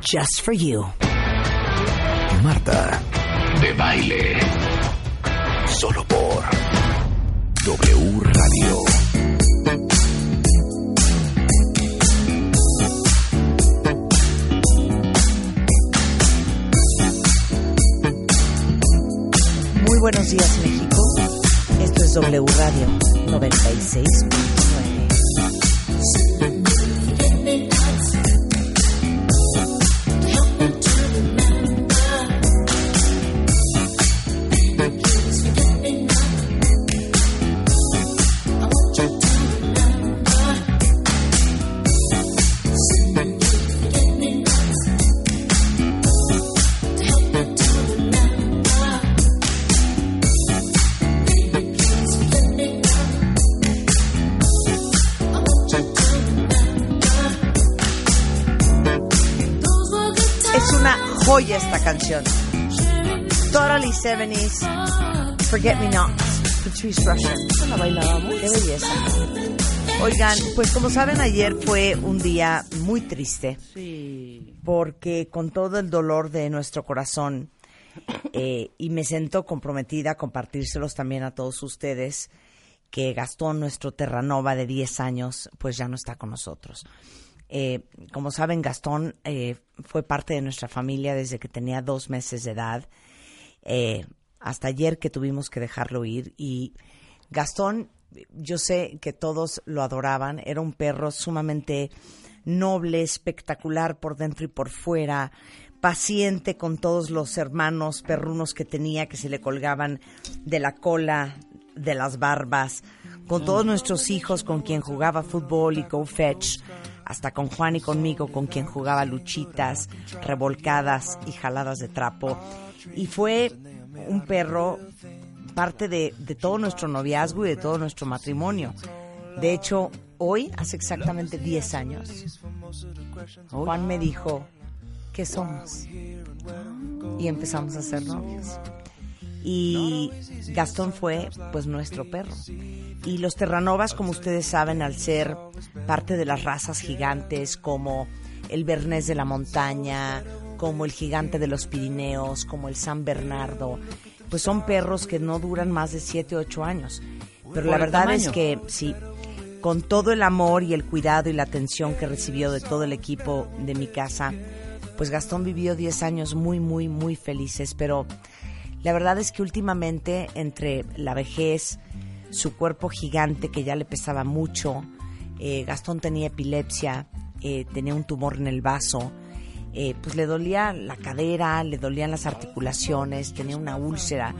Just for you. Marta de Baile. Solo por W Radio. Muy buenos días, México. Esto es W Radio 96.9. esta canción. Totally 70s. Forget Me Not. Patrice Rusher. ¿Eso la bailábamos? Qué belleza. Oigan, pues como saben, ayer fue un día muy triste. Porque con todo el dolor de nuestro corazón, eh, y me siento comprometida a compartírselos también a todos ustedes, que Gastón, nuestro Terranova de 10 años, pues ya no está con nosotros. Eh, como saben, Gastón eh, fue parte de nuestra familia desde que tenía dos meses de edad, eh, hasta ayer que tuvimos que dejarlo ir. Y Gastón, yo sé que todos lo adoraban, era un perro sumamente noble, espectacular por dentro y por fuera, paciente con todos los hermanos perrunos que tenía que se le colgaban de la cola, de las barbas, con todos nuestros hijos con quien jugaba fútbol y go fetch, hasta con Juan y conmigo con quien jugaba luchitas, revolcadas y jaladas de trapo. Y fue un perro parte de, de todo nuestro noviazgo y de todo nuestro matrimonio. De hecho, hoy, hace exactamente 10 años, Juan me dijo, ¿qué somos? Y empezamos a ser novios. Y Gastón fue, pues, nuestro perro. Y los Terranovas, como ustedes saben, al ser parte de las razas gigantes, como el Bernés de la Montaña, como el Gigante de los Pirineos, como el San Bernardo, pues son perros que no duran más de 7 o 8 años. Pero la verdad es que sí, con todo el amor y el cuidado y la atención que recibió de todo el equipo de mi casa, pues Gastón vivió 10 años muy, muy, muy felices. Pero la verdad es que últimamente, entre la vejez, su cuerpo gigante que ya le pesaba mucho, eh, Gastón tenía epilepsia, eh, tenía un tumor en el vaso, eh, pues le dolía la cadera, le dolían las articulaciones, tenía una úlcera.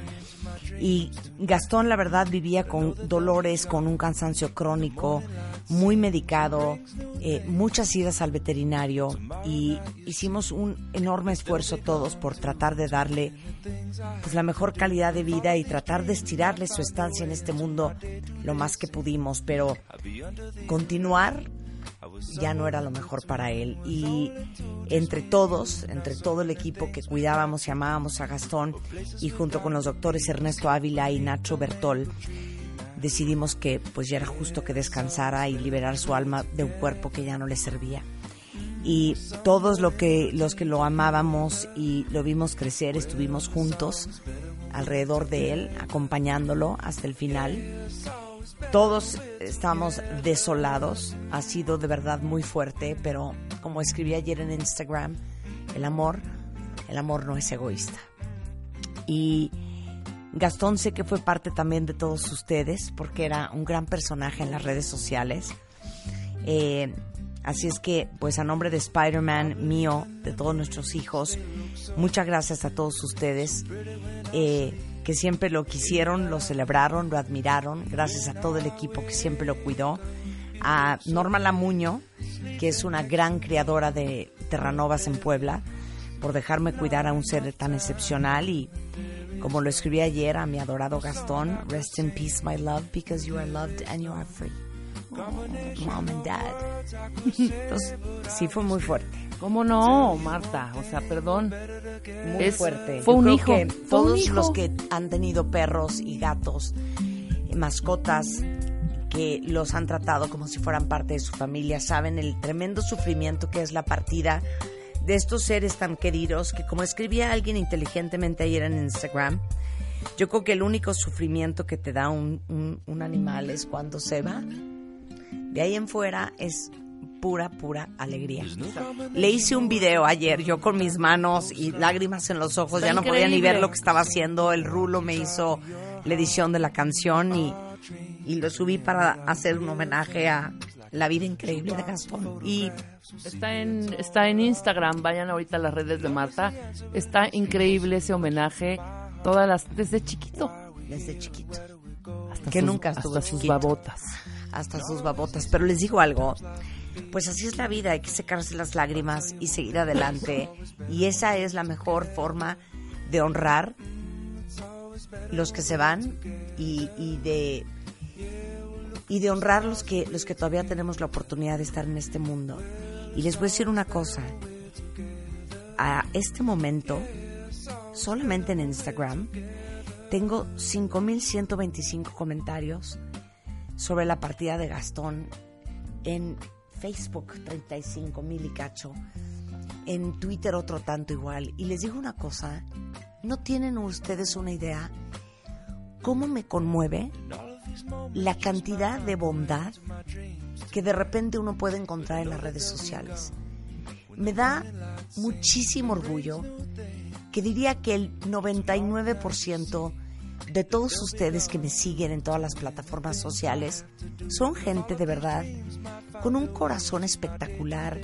Y Gastón, la verdad, vivía con dolores, con un cansancio crónico, muy medicado, eh, muchas idas al veterinario y hicimos un enorme esfuerzo todos por tratar de darle pues, la mejor calidad de vida y tratar de estirarle su estancia en este mundo lo más que pudimos, pero continuar ya no era lo mejor para él. Y entre todos, entre todo el equipo que cuidábamos y amábamos a Gastón, y junto con los doctores Ernesto Ávila y Nacho Bertol, decidimos que pues ya era justo que descansara y liberar su alma de un cuerpo que ya no le servía. Y todos lo que, los que lo amábamos y lo vimos crecer, estuvimos juntos alrededor de él, acompañándolo hasta el final. Todos estamos desolados, ha sido de verdad muy fuerte, pero como escribí ayer en Instagram, el amor, el amor no es egoísta. Y Gastón sé que fue parte también de todos ustedes, porque era un gran personaje en las redes sociales. Eh, así es que, pues a nombre de Spider-Man, mío, de todos nuestros hijos, muchas gracias a todos ustedes. eh, que siempre lo quisieron, lo celebraron, lo admiraron, gracias a todo el equipo que siempre lo cuidó, a Norma Lamuño, que es una gran criadora de terranovas en Puebla, por dejarme cuidar a un ser tan excepcional y como lo escribí ayer a mi adorado Gastón, rest in peace my love because you are loved and you are free. Oh, mom and dad. Entonces, sí fue muy fuerte. ¿Cómo no, Marta? O sea, perdón. Muy Es- fuerte. fue Yo un creo hijo, que fue un todos hijo. los que han tenido perros y gatos, mascotas, que los han tratado como si fueran parte de su familia, saben el tremendo sufrimiento que es la partida de estos seres tan queridos que como escribía alguien inteligentemente ayer en Instagram, yo creo que el único sufrimiento que te da un, un- un animal es cuando se va. De ahí en fuera es pura, pura alegría. Le hice un video ayer, yo con mis manos y lágrimas en los ojos, Está ya no podía ni ver lo que estaba haciendo. El rulo me hizo la edición de la canción y, y lo subí para hacer un homenaje a la vida increíble de Gastón. Y Está en, está en Instagram, vayan ahorita a las redes de Marta. Está increíble ese homenaje, todas las, desde chiquito. desde chiquito, Hasta Que sus, nunca estuvo hasta sus babotas. hasta sus babotas. Pero les digo algo, pues así es la vida, hay que secarse las lágrimas y seguir adelante. Y esa es la mejor forma de honrar los que se van y, y de y de honrar los que los que todavía tenemos la oportunidad de estar en este mundo. Y les voy a decir una cosa. A este momento, solamente en Instagram, tengo 5.125 comentarios sobre la partida de Gastón. En Facebook, 35 mil y cacho. En Twitter, otro tanto igual. Y les digo una cosa: ¿no tienen ustedes una idea cómo me conmueve la cantidad de bondad que de repente uno puede encontrar en las redes sociales? Me da muchísimo orgullo que diría que el 99% de todos ustedes que me siguen en todas las plataformas sociales son gente de verdad con un corazón espectacular,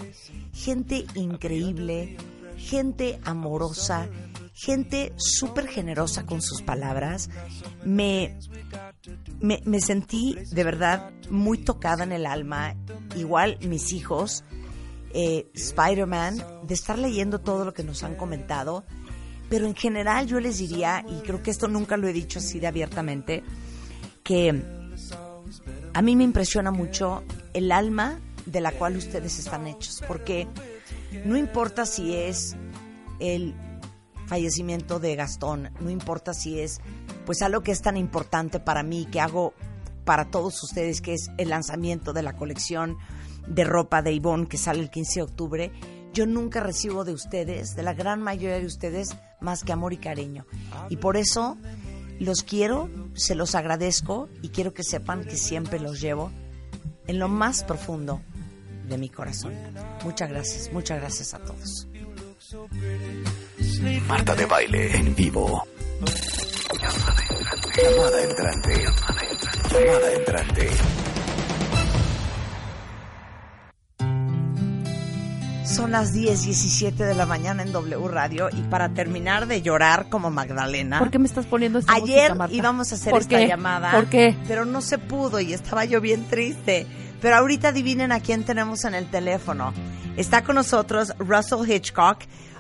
gente increíble, gente amorosa, gente súper generosa con sus palabras. Me, me, me sentí de verdad muy tocada en el alma, igual mis hijos, eh, Spider-Man, de estar leyendo todo lo que nos han comentado. Pero en general yo les diría, y creo que esto nunca lo he dicho así de abiertamente, que a mí me impresiona mucho el alma de la cual ustedes están hechos, porque no importa si es el fallecimiento de Gastón, no importa si es pues algo que es tan importante para mí, que hago para todos ustedes, que es el lanzamiento de la colección de ropa de Ivonne que sale el 15 de octubre, yo nunca recibo de ustedes, de la gran mayoría de ustedes, más que amor y cariño. Y por eso los quiero, se los agradezco y quiero que sepan que siempre los llevo en lo más profundo de mi corazón. Muchas gracias, muchas gracias a todos. Marta de baile en vivo. Llamada entrante. Llamada entrante. Son las 10, 17 de la mañana en W Radio y para terminar de llorar como Magdalena. ¿Por qué me estás poniendo esta Ayer música, Marta? íbamos a hacer ¿Por esta qué? llamada. ¿Por qué? Pero no se pudo y estaba yo bien triste. Pero ahorita adivinen a quién tenemos en el teléfono. Está con nosotros Russell Hitchcock,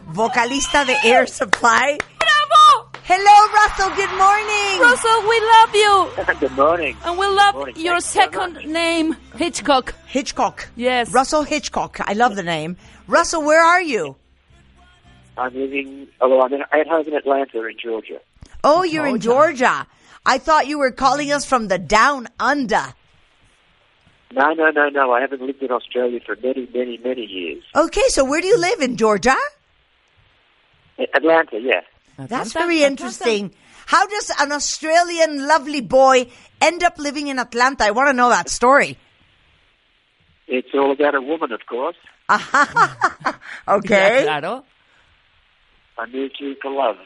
vocalista de Air Supply. ¡Bravo! Hello, Russell. Good morning. Russell, we love you. Good morning. And we love your Thank second much. name, Hitchcock. Hitchcock. Yes. Russell Hitchcock. I love the name. Russell, where are you? I'm living, although I'm in, at home in Atlanta in Georgia. Oh, you're in Georgia. I thought you were calling us from the down under. No, no, no, no. I haven't lived in Australia for many, many, many years. Okay, so where do you live in Georgia? Atlanta, yeah. That's Atlanta, very Atlanta. interesting. How does an Australian lovely boy end up living in Atlanta? I want to know that story. It's all about a woman, of course. Okay. Claro. I moved here for love.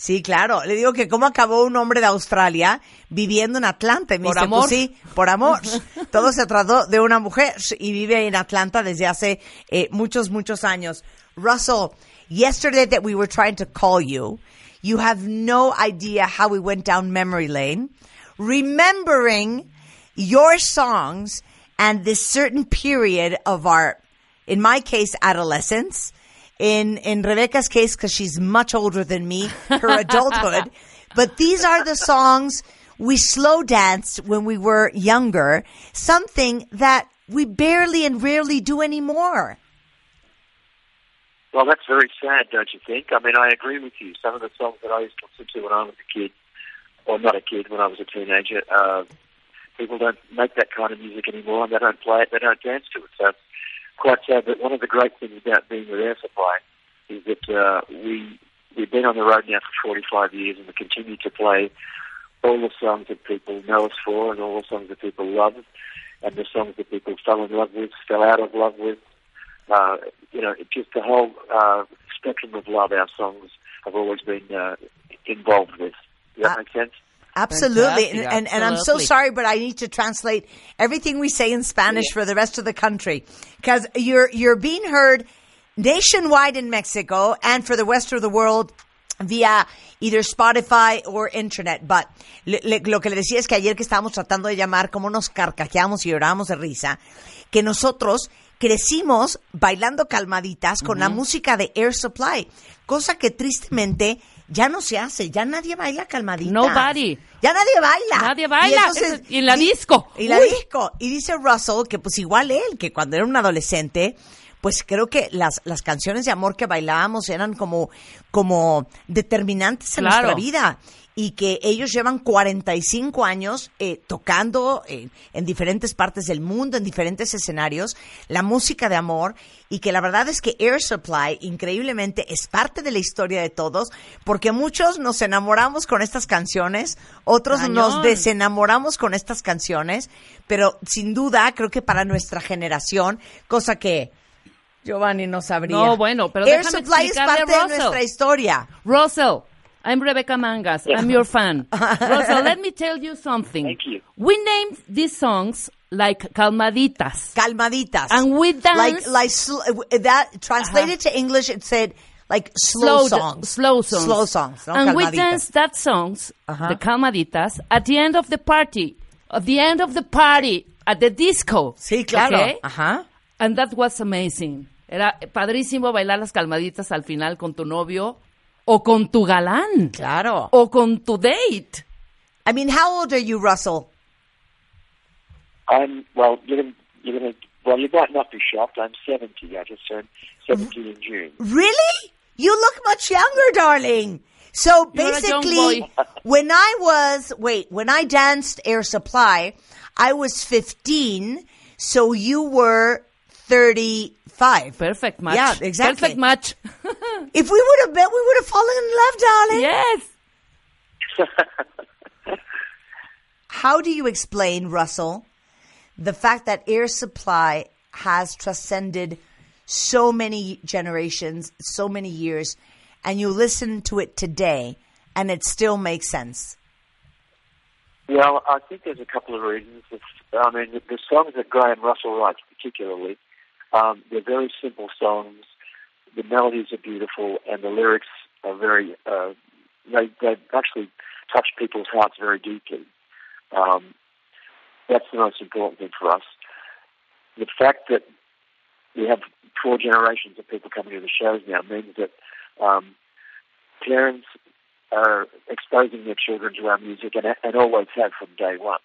Sí, claro. Le digo que cómo acabó un hombre de Australia viviendo en Atlanta. Me Por dice, amor. pues sí, por amor. Todo se trató de una mujer y vive en Atlanta desde hace eh, muchos, muchos años. Russell, yesterday that we were trying to call you, you have no idea how we went down memory lane, remembering your songs and this certain period of our, in my case, adolescence, in in Rebecca's case because she's much older than me, her adulthood. But these are the songs we slow danced when we were younger. Something that we barely and rarely do anymore. Well, that's very sad, don't you think? I mean, I agree with you. Some of the songs that I used to listen to when I was a kid, or not a kid, when I was a teenager, uh, people don't make that kind of music anymore, and they don't play it, they don't dance to it. So it's quite sad. But one of the great things about being with Air Supply is that uh, we we've been on the road now for 45 years, and we continue to play all the songs that people know us for, and all the songs that people love, and the songs that people fell in love with, fell out of love with. Uh, you know, it's just the whole uh, spectrum of love our songs have always been uh, involved with. Does that Uh, make sense? Absolutely. Fantastic, And, and, and I'm so sorry, but I need to translate everything we say in Spanish for the rest of the country. Because you're, you're being heard nationwide in Mexico and for the rest of the world via either Spotify or internet. But le- le- lo que le decía es que ayer que estábamos tratando de llamar, como nos carcajeamos y llorábamos de risa, que nosotros crecimos bailando calmaditas con la música de Air Supply, cosa que tristemente ya no se hace, ya nadie baila calmaditas. Nobody. Ya nadie baila. Nadie baila. Y, entonces- Eso- y en la di- disco. Y la Uy. disco. Y dice Russell que pues igual él, que cuando era un adolescente, pues creo que las, las canciones de amor que bailábamos eran como, como determinantes en Claro. nuestra vida. Y que ellos llevan 45 años eh, tocando eh, en diferentes partes del mundo, en diferentes escenarios, la música de amor. Y que la verdad es que Air Supply, increíblemente, es parte de la historia de todos, porque muchos nos enamoramos con estas canciones, otros nos desenamoramos con estas canciones, pero sin duda creo que para nuestra generación, cosa que Giovanni no sabría. No, bueno, pero Air déjame Supply es parte de nuestra historia. Russell, I'm Rebecca Mangas. I'm your fan. Russell, let me tell you something. Thank you. We named these songs like Calmaditas. Calmaditas. And we like dance- like sl- that translated to English it said like slow, da- songs. Slow songs. Slow songs. no and we calmaditas. danced that songs, Uh-huh. the Calmaditas, at the end of the party. At the end of the party, at the disco. Sí, claro. Okay? Ajá. And that was amazing. Era padrísimo bailar las calmaditas al final con tu novio o con tu galán Claro. o con tu date. I mean, how old are you, Russell? I'm well. You're gonna, you're gonna. Well, you might not be shocked. I'm 70. I just turned 70 in June. Really? You look much younger, darling. So You're a young basically, when I was, wait, when I danced Air Supply, I was 15, so you were 35. Perfect match. Yeah, exactly. Perfect match. If we would have bet, we would have fallen in love, darling. yes. How do you explain, Russell, the fact that Air Supply has transcended so many generations, so many years, and you listen to it today and it still makes sense? Well, I think there's a couple of reasons. I mean, the, the songs that Graham Russell writes, particularly, um, they're very simple songs. The melodies are beautiful, and the lyrics are very. Uh, they they actually touch people's hearts very deeply. Um, that's the most important thing for us. The fact that we have four generations of people coming to the shows now means that um, parents are exposing their children to our music and, and always have from day one.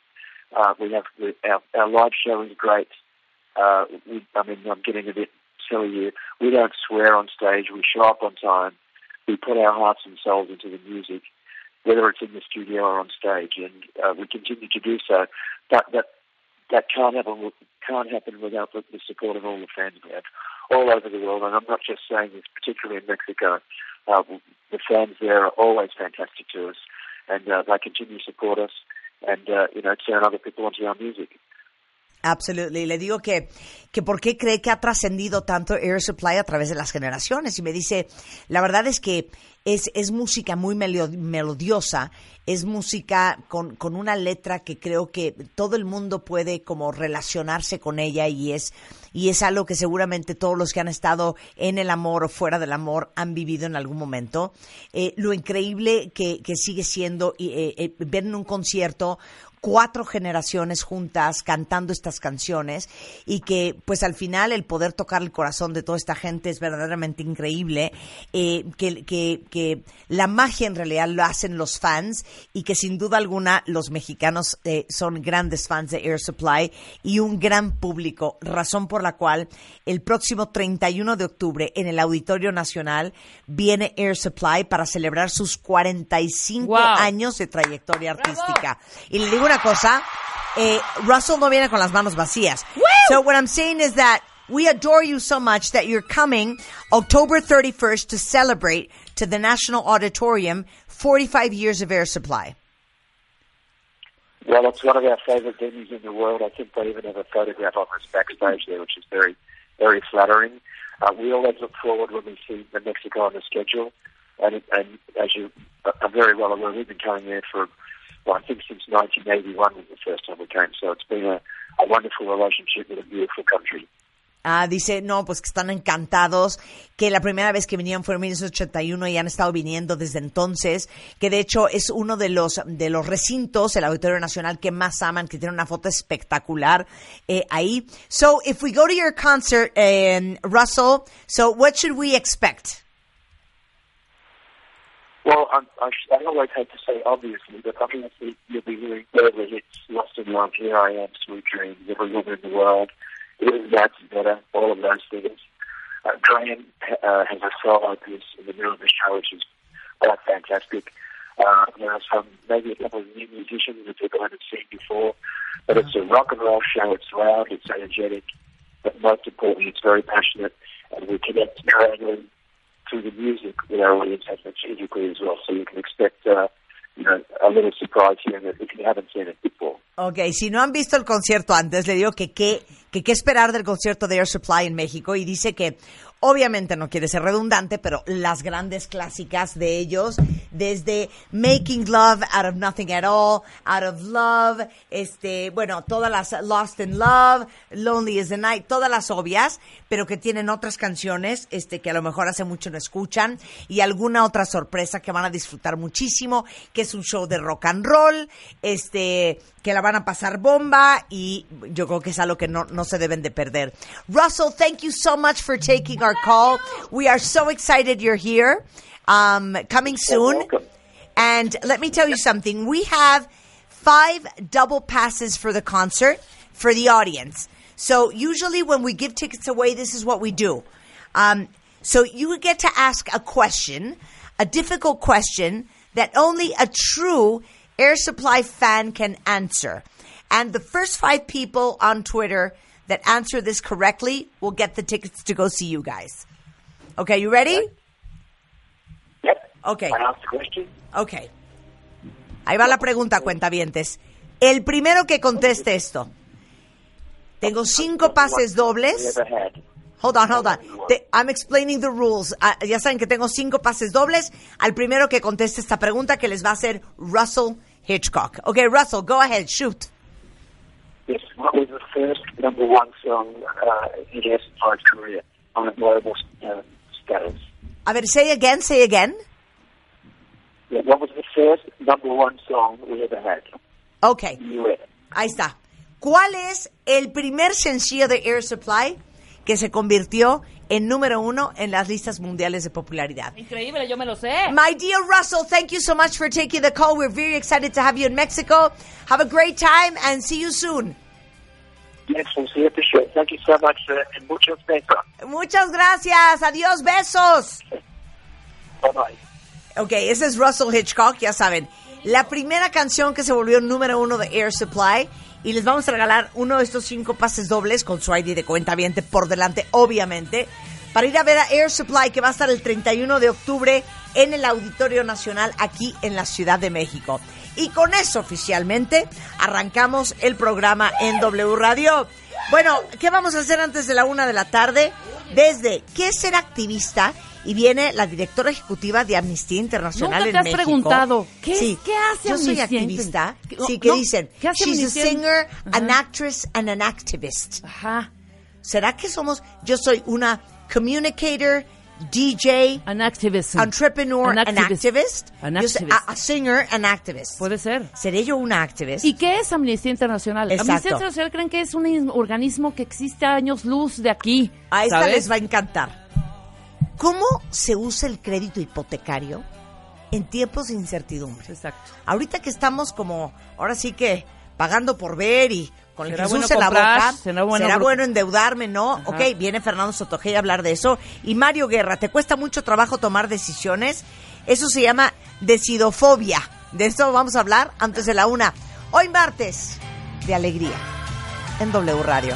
Uh, we have we, our, our live show is great. Uh, we, I mean, I'm getting a bit silly here. We don't swear on stage. We show up on time. We put our hearts and souls into the music, whether it's in the studio or on stage, and uh, we continue to do so. But that that can't happen can't happen without the, support of all the fans we have all over the world. And I'm not just saying this, particularly in Mexico. Uh, the fans there are always fantastic to us, and uh, they continue to support us and uh, you know turn other people onto our music. Absolutely. Le digo que, que por qué cree que ha trascendido tanto Air Supply a través de las generaciones. Y me dice, la verdad es que es, es música muy melodiosa, es música con, con una letra que creo que todo el mundo puede como relacionarse con ella y es, y es algo que seguramente todos los que han estado en el amor o fuera del amor han vivido en algún momento. Eh, lo increíble que, que sigue siendo eh, eh, ver en un concierto cuatro generaciones juntas cantando estas canciones y que pues al final el poder tocar el corazón de toda esta gente es verdaderamente increíble, eh, que, que, que la magia en realidad lo hacen los fans y que sin duda alguna los mexicanos eh, son grandes fans de Air Supply y un gran público, razón por la cual el próximo 31 de octubre en el Auditorio Nacional viene Air Supply para celebrar sus 45 Wow. años de trayectoria artística. Y le digo una cosa, eh, Russell no viene con las manos vacías. So what I'm saying is that we adore you so much that you're coming October 31st to celebrate to the National Auditorium 45 years of Air Supply. Well, it's one of our favourite venues in the world. I think they even have a photograph of us backstage there, which is very, very flattering. Uh, we always look forward when we see the Mexico on the schedule, and, and as you are very well aware, we've been coming there for, I think since 1981 was the first time we came. So it's been a, wonderful relationship with a beautiful country. Ah, dice, no, pues que están encantados, que la primera vez que vinieron fue en 1981 y han estado viniendo desde entonces, que de hecho es uno de los, de los recintos, el Auditorio Nacional, que más aman, que tiene una foto espectacular eh, ahí. So, if we go to your concert, um, Russell, so what should we expect? Well, I'm, I, I always hate to say obviously, but obviously you'll be hearing early hits, Lost in Love, Here I Am, Sweet Dreams, Every Woman in the World, Even That's Better, all of those things. Uh, Graham uh, has a solo piece in the middle of the show, which is quite fantastic. Uh, you know, some maybe a couple of new musicians that people haven't seen before, but it's a rock and roll show. It's loud, it's energetic, but most importantly, it's very passionate, and we connect directly through si no han visto el concierto antes, le digo que qué que esperar del concierto de Air Supply en México y dice que obviamente no quiere ser redundante, pero las grandes clásicas de ellos, desde Making Love Out of Nothing at All, Out of Love, este, bueno, todas las Lost in Love, Lonely as the Night, todas las obvias, pero que tienen otras canciones, este, que a lo mejor hace mucho no escuchan, y alguna otra sorpresa que van a disfrutar muchísimo, que es un show de rock and roll, este, que la van a pasar bomba y yo creo que es algo que no, no se deben de perder. Russell, thank you so much for taking our call. We are so excited you're here. Um, coming soon. And let me tell you something. We have five double passes for the concert for the audience. So usually when we give tickets away, this is what we do. Um, so you get to ask a question, a difficult question that only a true Air Supply fan can answer. And the first five people on Twitter that answer this correctly will get the tickets to go see you guys. Okay, you ready? Yep. Okay. I asked the question. Ok. Ahí va la pregunta, cuentavientes. El primero que conteste esto. Tengo cinco pases dobles. Hold on, hold on. Te- I'm explaining the rules. Ah, ya saben que tengo cinco pases dobles. Al primero que conteste esta pregunta que les va a hacer Russell Hitchcock. Ok, Russell, go ahead, shoot. What was the first number one song uh, in Airsupply's career on a global uh, status? A ver, say again, say again. Yeah, what was the first number one song we ever had Ok, US? ahí está. ¿Cuál es el primer sencillo de Air Supply que se convirtió en número uno en las listas mundiales de popularidad? Increíble, yo me lo sé. My dear Russell, thank you so much for taking the call. We're very excited to have you in Mexico. Have a great time and see you soon. Yes, we'll see you at the show. Thank you so much, uh, and muchos besos. Muchas gracias. Adiós, besos. Bye-bye. Ok, ese es Russell Hitchcock, ya saben. La primera canción que se volvió número uno de Air Supply. Y les vamos a regalar uno de estos cinco pases dobles con su ID de cuenta por delante, obviamente, para ir a ver a Air Supply, que va a estar el 31 de octubre en el Auditorio Nacional aquí en la Ciudad de México. Y con eso oficialmente arrancamos el programa en W Radio. Bueno, ¿qué vamos a hacer antes de la una de la tarde? Desde ¿Qué ser activista? Y viene la directora ejecutiva de Amnistía Internacional Nunca en te has México. preguntado, ¿qué- Sí, qué hace Yo soy Amnistía activista. Inter- Sí, que no, dicen, ¿qué hace she's a Amnistía? singer, an actress and an activist. Ajá. ¿Será que somos, yo soy una communicator, DJ, An activist. entrepreneur, An an activist. An Yo sé- activist. a, a singer, an activist. Puede ser. ¿Seré yo una activist? ¿Y qué es Amnistía Internacional? Exacto. Amnistía Internacional creen que es un organismo que existe a años luz de aquí. A esta ¿sabes? les va a encantar. ¿Cómo se usa el crédito hipotecario en tiempos de incertidumbre? Exacto. Ahorita que estamos como, ahora sí que pagando por ver y con el Jesús bueno en la boca, será bueno será gru- bueno endeudarme, ¿no? Ajá. Ok, viene Fernando Sotogey a hablar de eso. Y Mario Guerra, ¿te cuesta mucho trabajo tomar decisiones? Eso se llama decidofobia. De esto vamos a hablar antes de la una. Hoy martes, de alegría, en W Radio.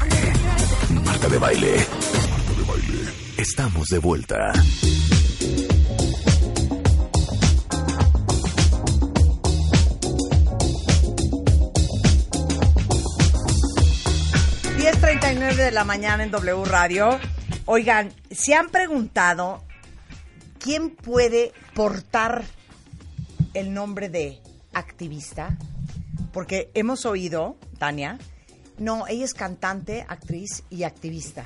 De Baile. Estamos de vuelta. Diez treinta y nueve de la mañana en W Radio. Oigan, ¿se han preguntado quién puede portar el nombre de activista? Porque hemos oído, Tania, no, ella es cantante, actriz y activista,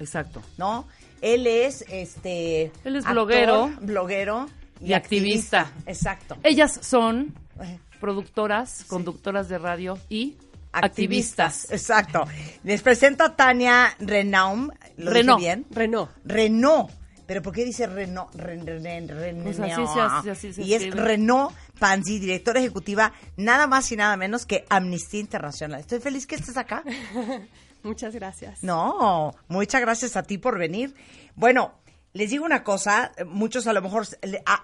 Exacto. ¿no? Él es este Él es actor, bloguero. bloguero y, Y activista. Exacto. Ellas son productoras, conductoras de radio y Activistas. activistas. Exacto. Les presento a Tania Renaum. ¿Lo dije Renaud. bien? Renault. Renault. ¿Pero por qué dice Renault? Ren, ren, ren, ren- Pues así Renault? se hace, así se y es. Renault Panzi, directora ejecutiva, nada más y nada menos que Amnistía Internacional. Estoy feliz que estés acá. Muchas gracias. No, muchas gracias a ti por venir. Bueno, les digo una cosa, eh, muchos a lo mejor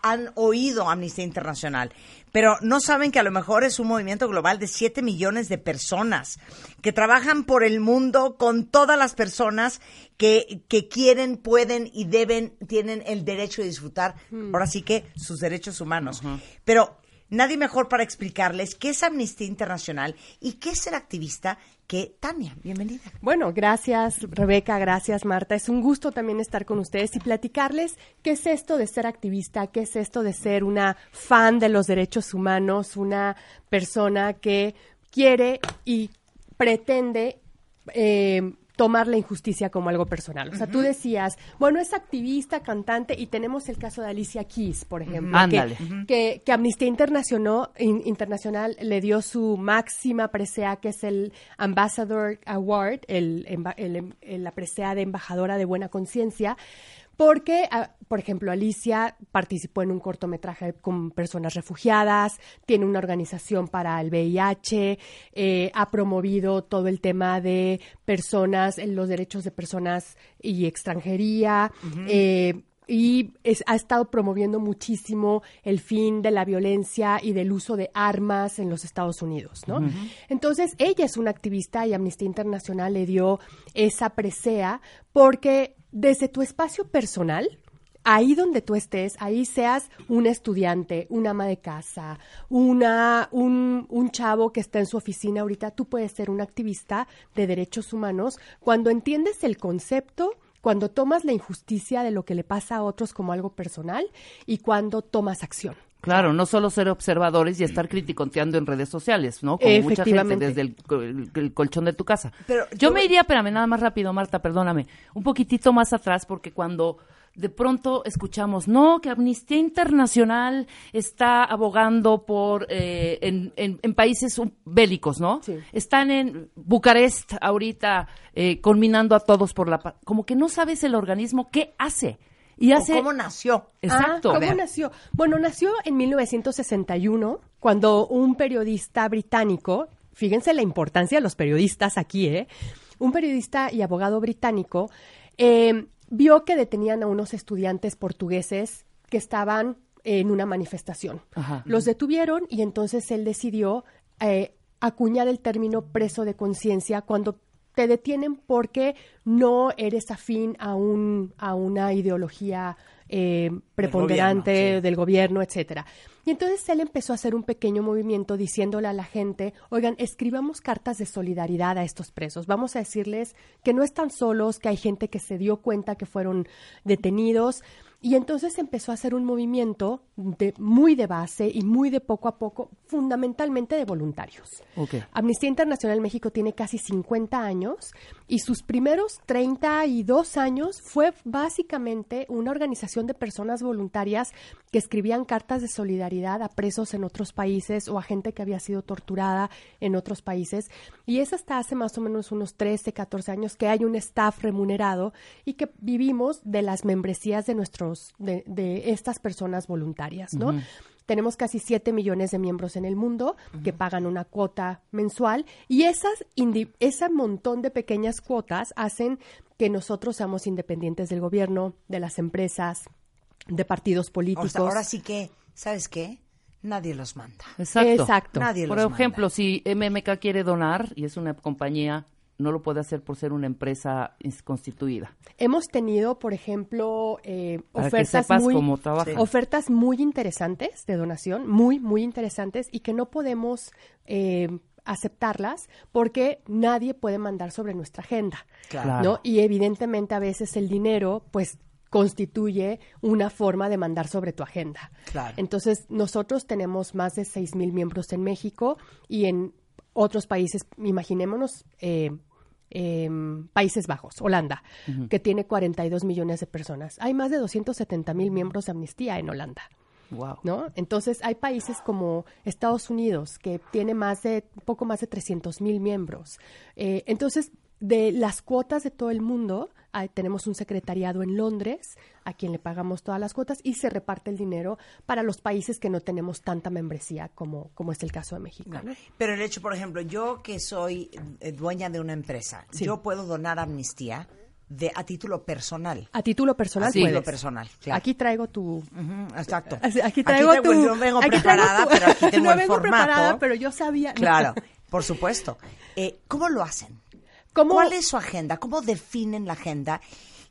han oído Amnistía Internacional, pero no saben que a lo mejor es un movimiento global de 7 millones de personas que trabajan por el mundo con todas las personas que, que quieren, pueden y deben, tienen el derecho de disfrutar, ahora sí que sus derechos humanos. Pero nadie mejor para explicarles qué es Amnistía Internacional y qué es ser activista que Tania. Bienvenida. Bueno, gracias Rebeca, gracias Marta. Es un gusto también estar con ustedes y platicarles qué es esto de ser activista, qué es esto de ser una fan de los derechos humanos, una persona que quiere y pretende eh, tomar la injusticia como algo personal. O sea, tú decías, bueno, es activista, cantante, y tenemos el caso de Alicia Keys, por ejemplo, que- Ándale. que, que Amnistía Internacional, in- Internacional le dio su máxima presea, que es el Ambassador Award, el, emba- el em- el- la presea de embajadora de buena conciencia, porque, ah, por ejemplo, Alicia participó en un cortometraje con personas refugiadas, tiene una organización para el VIH, eh, ha promovido todo el tema de personas, en los derechos de personas y extranjería, eh, y es- ha estado promoviendo muchísimo el fin de la violencia y del uso de armas en los Estados Unidos, ¿no? Entonces, ella es una activista y Amnistía Internacional le dio esa presea porque desde tu espacio personal, ahí donde tú estés, ahí seas un estudiante, una ama de casa, una, un, un chavo que está en su oficina ahorita, tú puedes ser un activista de derechos humanos cuando entiendes el concepto, cuando tomas la injusticia de lo que le pasa a otros como algo personal y cuando tomas acción. Claro, no solo ser observadores y estar criticoteando en redes sociales, ¿no? Como mucha gente desde el, el- el colchón de tu casa. Pero yo yo- me iría, espérame, nada más rápido, Marta, perdóname, un poquitito más atrás, porque cuando de pronto escuchamos, no, que Amnistía Internacional está abogando por, eh, en, en- en países bélicos, ¿no? Sí. Están en Bucarest ahorita eh, conminando a todos por la paz. Como que no sabes el organismo qué hace. Y ¿O hace... ¿Cómo nació? Exacto. Ah, ¿Cómo nació? Bueno, nació en 1961, cuando un periodista británico, fíjense la importancia de los periodistas aquí, ¿eh? Un periodista y abogado británico eh, vio que detenían a unos estudiantes portugueses que estaban en una manifestación. Ajá. Los detuvieron y entonces él decidió eh, acuñar el término preso de conciencia cuando te detienen porque no eres afín a, un, a una ideología eh, preponderante gobierno, sí. del gobierno, etcétera. Y entonces él empezó a hacer un pequeño movimiento diciéndole a la gente, oigan, escribamos cartas de solidaridad a estos presos. Vamos a decirles que no están solos, que hay gente que se dio cuenta que fueron detenidos. Y entonces empezó a hacer un movimiento de, muy de base y muy de poco a poco, fundamentalmente de voluntarios. Ok. Amnistía Internacional México tiene casi 50 años y sus primeros 32 años fue básicamente una organización de personas voluntarias que escribían cartas de solidaridad a presos en otros países o a gente que había sido torturada en otros países. Y es hasta hace más o menos unos 13, 14 años que hay un staff remunerado y que vivimos de las membresías de nuestros, de, de estas personas voluntarias, ¿no? Tenemos casi 7 millones de miembros en el mundo que pagan una cuota mensual y esas ese montón de pequeñas cuotas hacen que nosotros seamos independientes del gobierno, de las empresas, de partidos O políticos. sea, ahora sí que, ¿sabes qué? Nadie los manda. Exacto. Exacto. Nadie Por los ejemplo, manda. si MMK quiere donar y es una compañía, no lo puede hacer por ser una empresa constituida. Hemos tenido, por ejemplo, eh, ofertas muy ofertas muy interesantes de donación, muy muy interesantes y que no podemos eh, aceptarlas porque nadie puede mandar sobre nuestra agenda, Claro. ¿no? Y evidentemente a veces el dinero, pues constituye una forma de mandar sobre tu agenda. Claro. Entonces, nosotros tenemos más de 6 mil miembros en México y en otros países, imaginémonos, eh, em, Países Bajos, Holanda, que tiene 42 millones de personas. Hay más de 270 mil miembros de Amnistía en Holanda. Wow. ¿no? Entonces hay países como Estados Unidos que tiene más de poco más de 300 mil miembros. Eh, entonces de las cuotas de todo el mundo tenemos un secretariado en Londres a quien le pagamos todas las cuotas y se reparte el dinero para los países que no tenemos tanta membresía como como es el caso de México. Pero el hecho, por ejemplo, yo que soy eh, dueña de una empresa, Sí. yo puedo donar amnistía de, a título personal. A título personal A título personal, claro. Aquí traigo tu exacto. Así- Aquí traigo tu. yo vengo aquí traigo preparada, tu- pero aquí tengo no el vengo formato. preparada, pero yo sabía. Claro, por supuesto. Eh, ¿Cómo lo hacen? ¿Cómo- ¿Cuál es su agenda? ¿Cómo definen la agenda?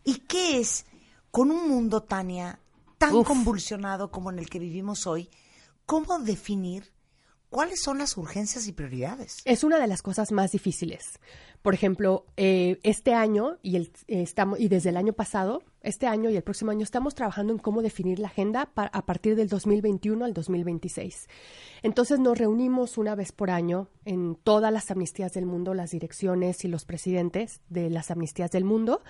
¿Y qué es con un mundo, Tania, tan Uf. convulsionado como en el que vivimos hoy? ¿Cómo definir cuáles son las urgencias y prioridades? Es una de las cosas más difíciles. Por ejemplo, eh, este año y, el, eh, estamos, y desde el año pasado, este año y el próximo año, estamos trabajando en cómo definir la agenda a partir del 2021 al 2026. Entonces nos reunimos una vez por año en todas las amnistías del mundo, las direcciones y los presidentes de las amnistías del mundo,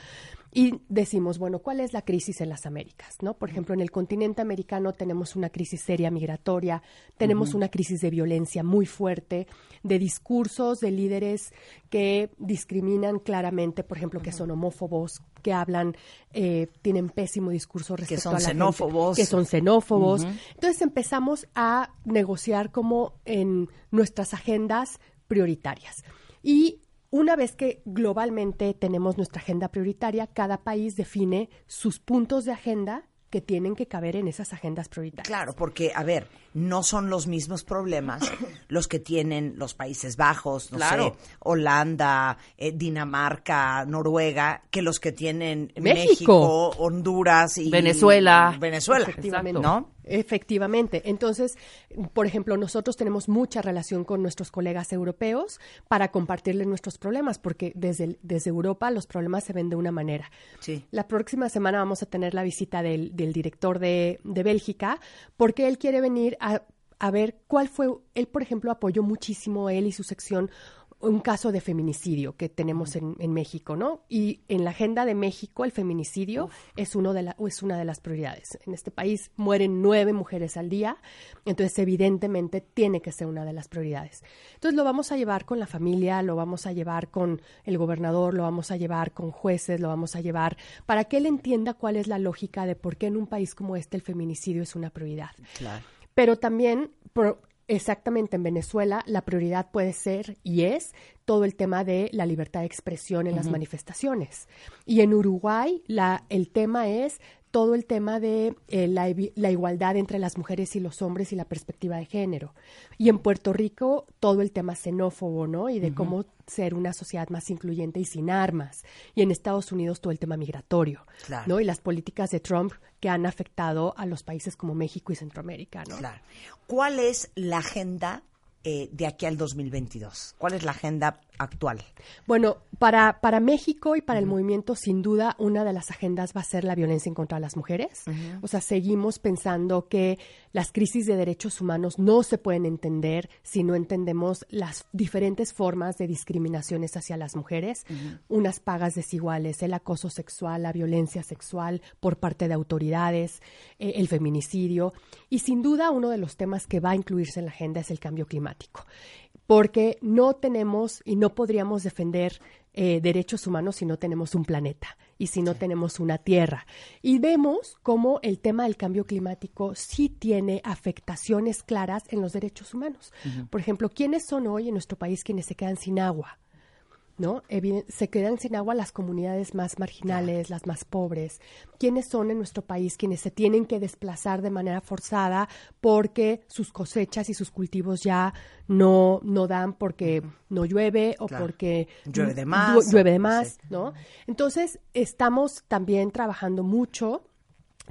y decimos, bueno, ¿cuál es la crisis en las Américas? ¿no? Por ejemplo, en el continente americano tenemos una crisis seria migratoria, tenemos una crisis de violencia muy fuerte, de discursos de líderes que discriminan claramente, por ejemplo, que son homófobos, que hablan, eh, tienen pésimo discurso respecto son a la gente, xenófobos. que son xenófobos. Entonces empezamos a negociar como en nuestras agendas prioritarias. Y una vez que globalmente tenemos nuestra agenda prioritaria, cada país define sus puntos de agenda que tienen que caber en esas agendas prioritarias. Claro, porque, a ver, no son los mismos problemas los que tienen los Países Bajos, no Claro. sé, Holanda, eh, Dinamarca, Noruega, que los que tienen México. México, Honduras y Venezuela. Venezuela, Efectivamente. ¿no? Efectivamente. Entonces, por ejemplo, nosotros tenemos mucha relación con nuestros colegas europeos para compartirles nuestros problemas, porque desde, desde Europa los problemas se ven de una manera. Sí. La próxima semana vamos a tener la visita del, del director de, de Bélgica, porque él quiere venir a, a ver cuál fue, él por ejemplo apoyó muchísimo, él y su sección, un caso de feminicidio que tenemos en, en México, ¿no? Y en la agenda de México el feminicidio es, uno de la, es una de las prioridades. En este país mueren nueve mujeres al día, entonces evidentemente tiene que ser una de las prioridades. Entonces lo vamos a llevar con la familia, lo vamos a llevar con el gobernador, lo vamos a llevar con jueces, lo vamos a llevar para que él entienda cuál es la lógica de por qué en un país como este el feminicidio es una prioridad. Claro. Pero también, por- exactamente en Venezuela, la prioridad puede ser y es todo el tema de la libertad de expresión en las manifestaciones. Y en Uruguay, la, el tema es todo el tema de eh, la, igualdad entre las mujeres y los hombres y la perspectiva de género. Y en Puerto Rico todo el tema xenófobo, ¿no? Y de cómo ser una sociedad más incluyente y sin armas. Y en Estados Unidos todo el tema migratorio, Claro. ¿no? Y las políticas de Trump que han afectado a los países como México y Centroamérica, ¿no? Claro. ¿Cuál es la agenda eh, de aquí al 2022? ¿Cuál es la agenda actual? Bueno, para, para México y para el movimiento, sin duda, una de las agendas va a ser la violencia en contra de las mujeres. O sea, seguimos pensando que las crisis de derechos humanos no se pueden entender si no entendemos las diferentes formas de discriminaciones hacia las mujeres, unas pagas desiguales, el acoso sexual, la violencia sexual por parte de autoridades, eh, el feminicidio. Y sin duda, uno de los temas que va a incluirse en la agenda es el cambio climático porque no tenemos y no podríamos defender eh, derechos humanos si no tenemos un planeta y si no tenemos una tierra. Y vemos cómo el tema del cambio climático sí tiene afectaciones claras en los derechos humanos. Por ejemplo, ¿quiénes son hoy en nuestro país quienes se quedan sin agua? ¿No? Se quedan sin agua las comunidades más marginales, las más pobres. ¿Quiénes son en nuestro país quienes se tienen que desplazar de manera forzada porque sus cosechas y sus cultivos ya no, no dan porque no llueve o Claro. porque Llueve de más, llueve de más. ¿no? Entonces, estamos también trabajando mucho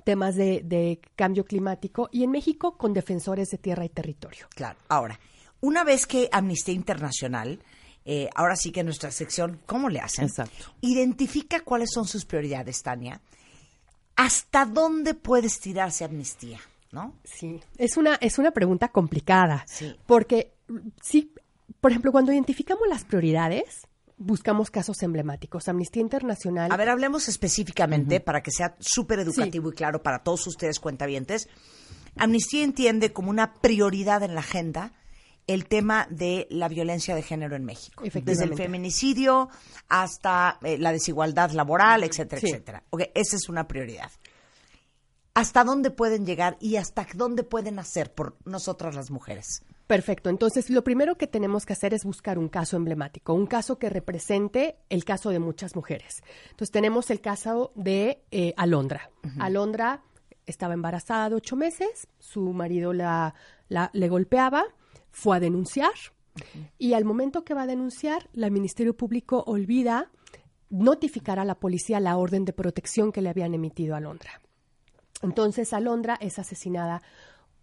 temas de, de cambio climático y en México con defensores de tierra y territorio. Claro. Ahora, una vez que Amnistía Internacional, eh, ahora sí que nuestra sección, ¿cómo le hacen? Exacto. Identifica cuáles son sus prioridades, Tania. ¿Hasta dónde puede estirarse Amnistía? ¿No? Sí, es una, es una pregunta complicada. Sí. Porque, sí, por ejemplo, cuando identificamos las prioridades, buscamos casos emblemáticos. Amnistía Internacional. A ver, hablemos específicamente para que sea súper educativo y claro para todos ustedes cuentavientes. Amnistía entiende como una prioridad en la agenda el tema de la violencia de género en México. Desde el feminicidio hasta eh, la desigualdad laboral, etcétera, Sí. etcétera. Ok, esa es una prioridad. ¿Hasta dónde pueden llegar y hasta dónde pueden hacer por nosotras las mujeres? Perfecto. Entonces, lo primero que tenemos que hacer es buscar un caso emblemático, un caso que represente el caso de muchas mujeres. Entonces, tenemos el caso de eh, Alondra. Alondra estaba embarazada de ocho meses, su marido la, la- le golpeaba, fue a denunciar y al momento que va a denunciar, la Ministerio Público olvida notificar a la policía la orden de protección que le habían emitido a Alondra. Entonces Alondra es asesinada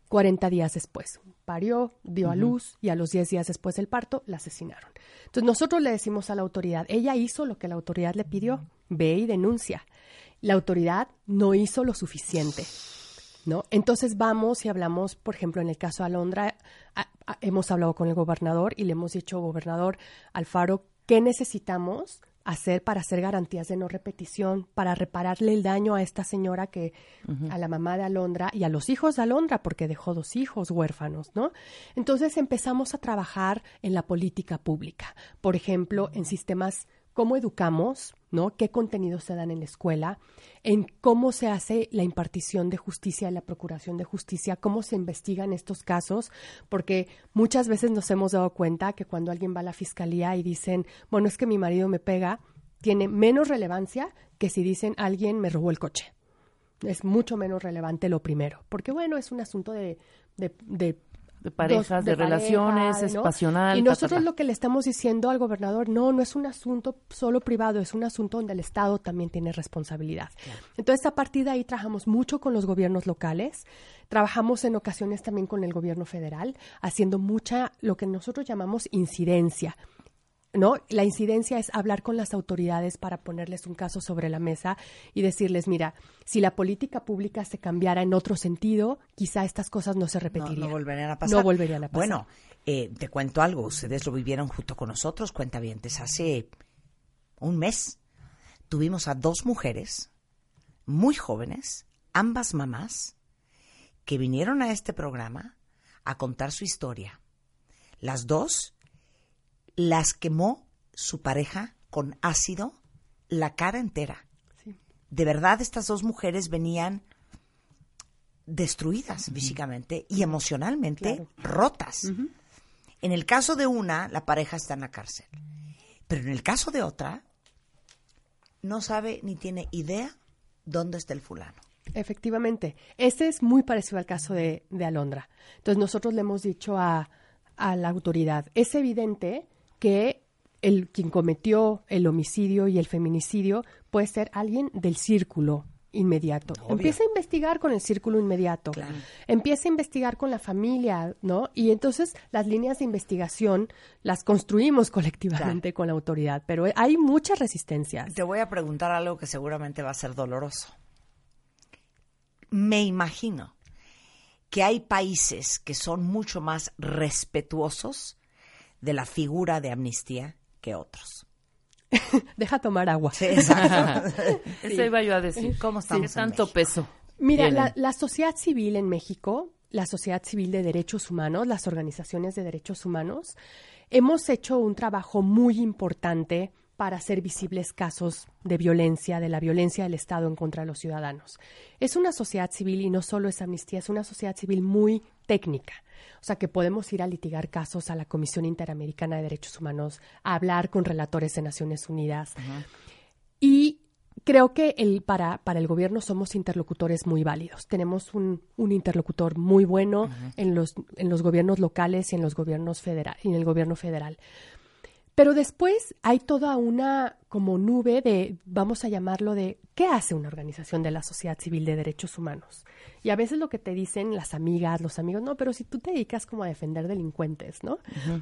40 días después. Parió, dio a luz y a los 10 días después del parto la asesinaron. Entonces nosotros le decimos a la autoridad, ella hizo lo que la autoridad le pidió, ve y denuncia. La autoridad no hizo lo suficiente. ¿No? Entonces vamos y hablamos, por ejemplo, en el caso de Alondra, a- a- hemos hablado con el gobernador y le hemos dicho, gobernador Alfaro, ¿qué necesitamos hacer para hacer garantías de no repetición, para repararle el daño a esta señora que, a la mamá de Alondra y a los hijos de Alondra, porque dejó dos hijos huérfanos, ¿no? Entonces empezamos a trabajar en la política pública, por ejemplo, en sistemas cómo educamos, ¿no? ¿Qué contenidos se dan en la escuela? En cómo se hace la impartición de justicia y la procuración de justicia, cómo se investigan estos casos, porque muchas veces nos hemos dado cuenta que cuando alguien va a la fiscalía y dicen, bueno, es que mi marido me pega, tiene menos relevancia que si dicen alguien me robó el coche. Es mucho menos relevante lo primero, porque bueno, es un asunto de, de, de De parejas, de, relaciones, pareja, es ¿no? pasional. Y ta, ta, nosotros ta. lo que le estamos diciendo al gobernador, no, no es un asunto solo privado, es un asunto donde el Estado también tiene responsabilidad. Entonces, a partir de ahí trabajamos mucho con los gobiernos locales, trabajamos en ocasiones también con el gobierno federal, haciendo mucha, lo que nosotros llamamos incidencia. ¿No? La incidencia es hablar con las autoridades para ponerles un caso sobre la mesa y decirles, mira, si la política pública se cambiara en otro sentido, quizá estas cosas no se No, repetirían. no volverían a pasar. No volverían a pasar. Bueno, eh, te cuento algo. Ustedes lo vivieron junto con nosotros, cuentavientes. Hace un mes tuvimos a dos mujeres muy jóvenes, ambas mamás, que vinieron a este programa a contar su historia. Las dos las quemó su pareja con ácido la cara entera. Sí. De verdad, estas dos mujeres venían destruidas físicamente y emocionalmente rotas. En el caso de una, la pareja está en la cárcel. Pero en el caso de otra, no sabe ni tiene idea dónde está el fulano. Efectivamente. Este es muy parecido al caso de, de Alondra. Entonces nosotros le hemos dicho a, a la autoridad, es evidente que el quien cometió el homicidio y el feminicidio puede ser alguien del círculo inmediato. Empieza a investigar con el círculo inmediato. Empieza a investigar con la familia, ¿no? Y entonces las líneas de investigación las construimos colectivamente con la autoridad, pero hay muchas resistencias. Te voy a preguntar algo que seguramente va a ser doloroso. Me imagino que hay países que son mucho más respetuosos de la figura de amnistía que otros. Deja tomar agua. Sí, exacto. Eso iba yo a decir. ¿Cómo ¿Qué estamos en tanto México? peso? Mira, la sociedad civil en México, la sociedad civil de derechos humanos, las organizaciones de derechos humanos, hemos hecho un trabajo muy importante para hacer visibles casos de violencia, de la violencia del Estado en contra de los ciudadanos. Es una sociedad civil y no solo es amnistía, es una sociedad civil muy técnica. O sea, que podemos ir a litigar casos a la Comisión Interamericana de Derechos Humanos, a hablar con relatores de Naciones Unidas. Y creo que el, para, para el gobierno somos interlocutores muy válidos. Tenemos un, un interlocutor muy bueno en, los, en los gobiernos locales y en los gobiernos federal, y en el gobierno federal. Pero después hay toda una como nube de, vamos a llamarlo de, ¿qué hace una organización de la sociedad civil de derechos humanos? Y a veces lo que te dicen las amigas, los amigos, no, pero si tú te dedicas como a defender delincuentes, ¿no?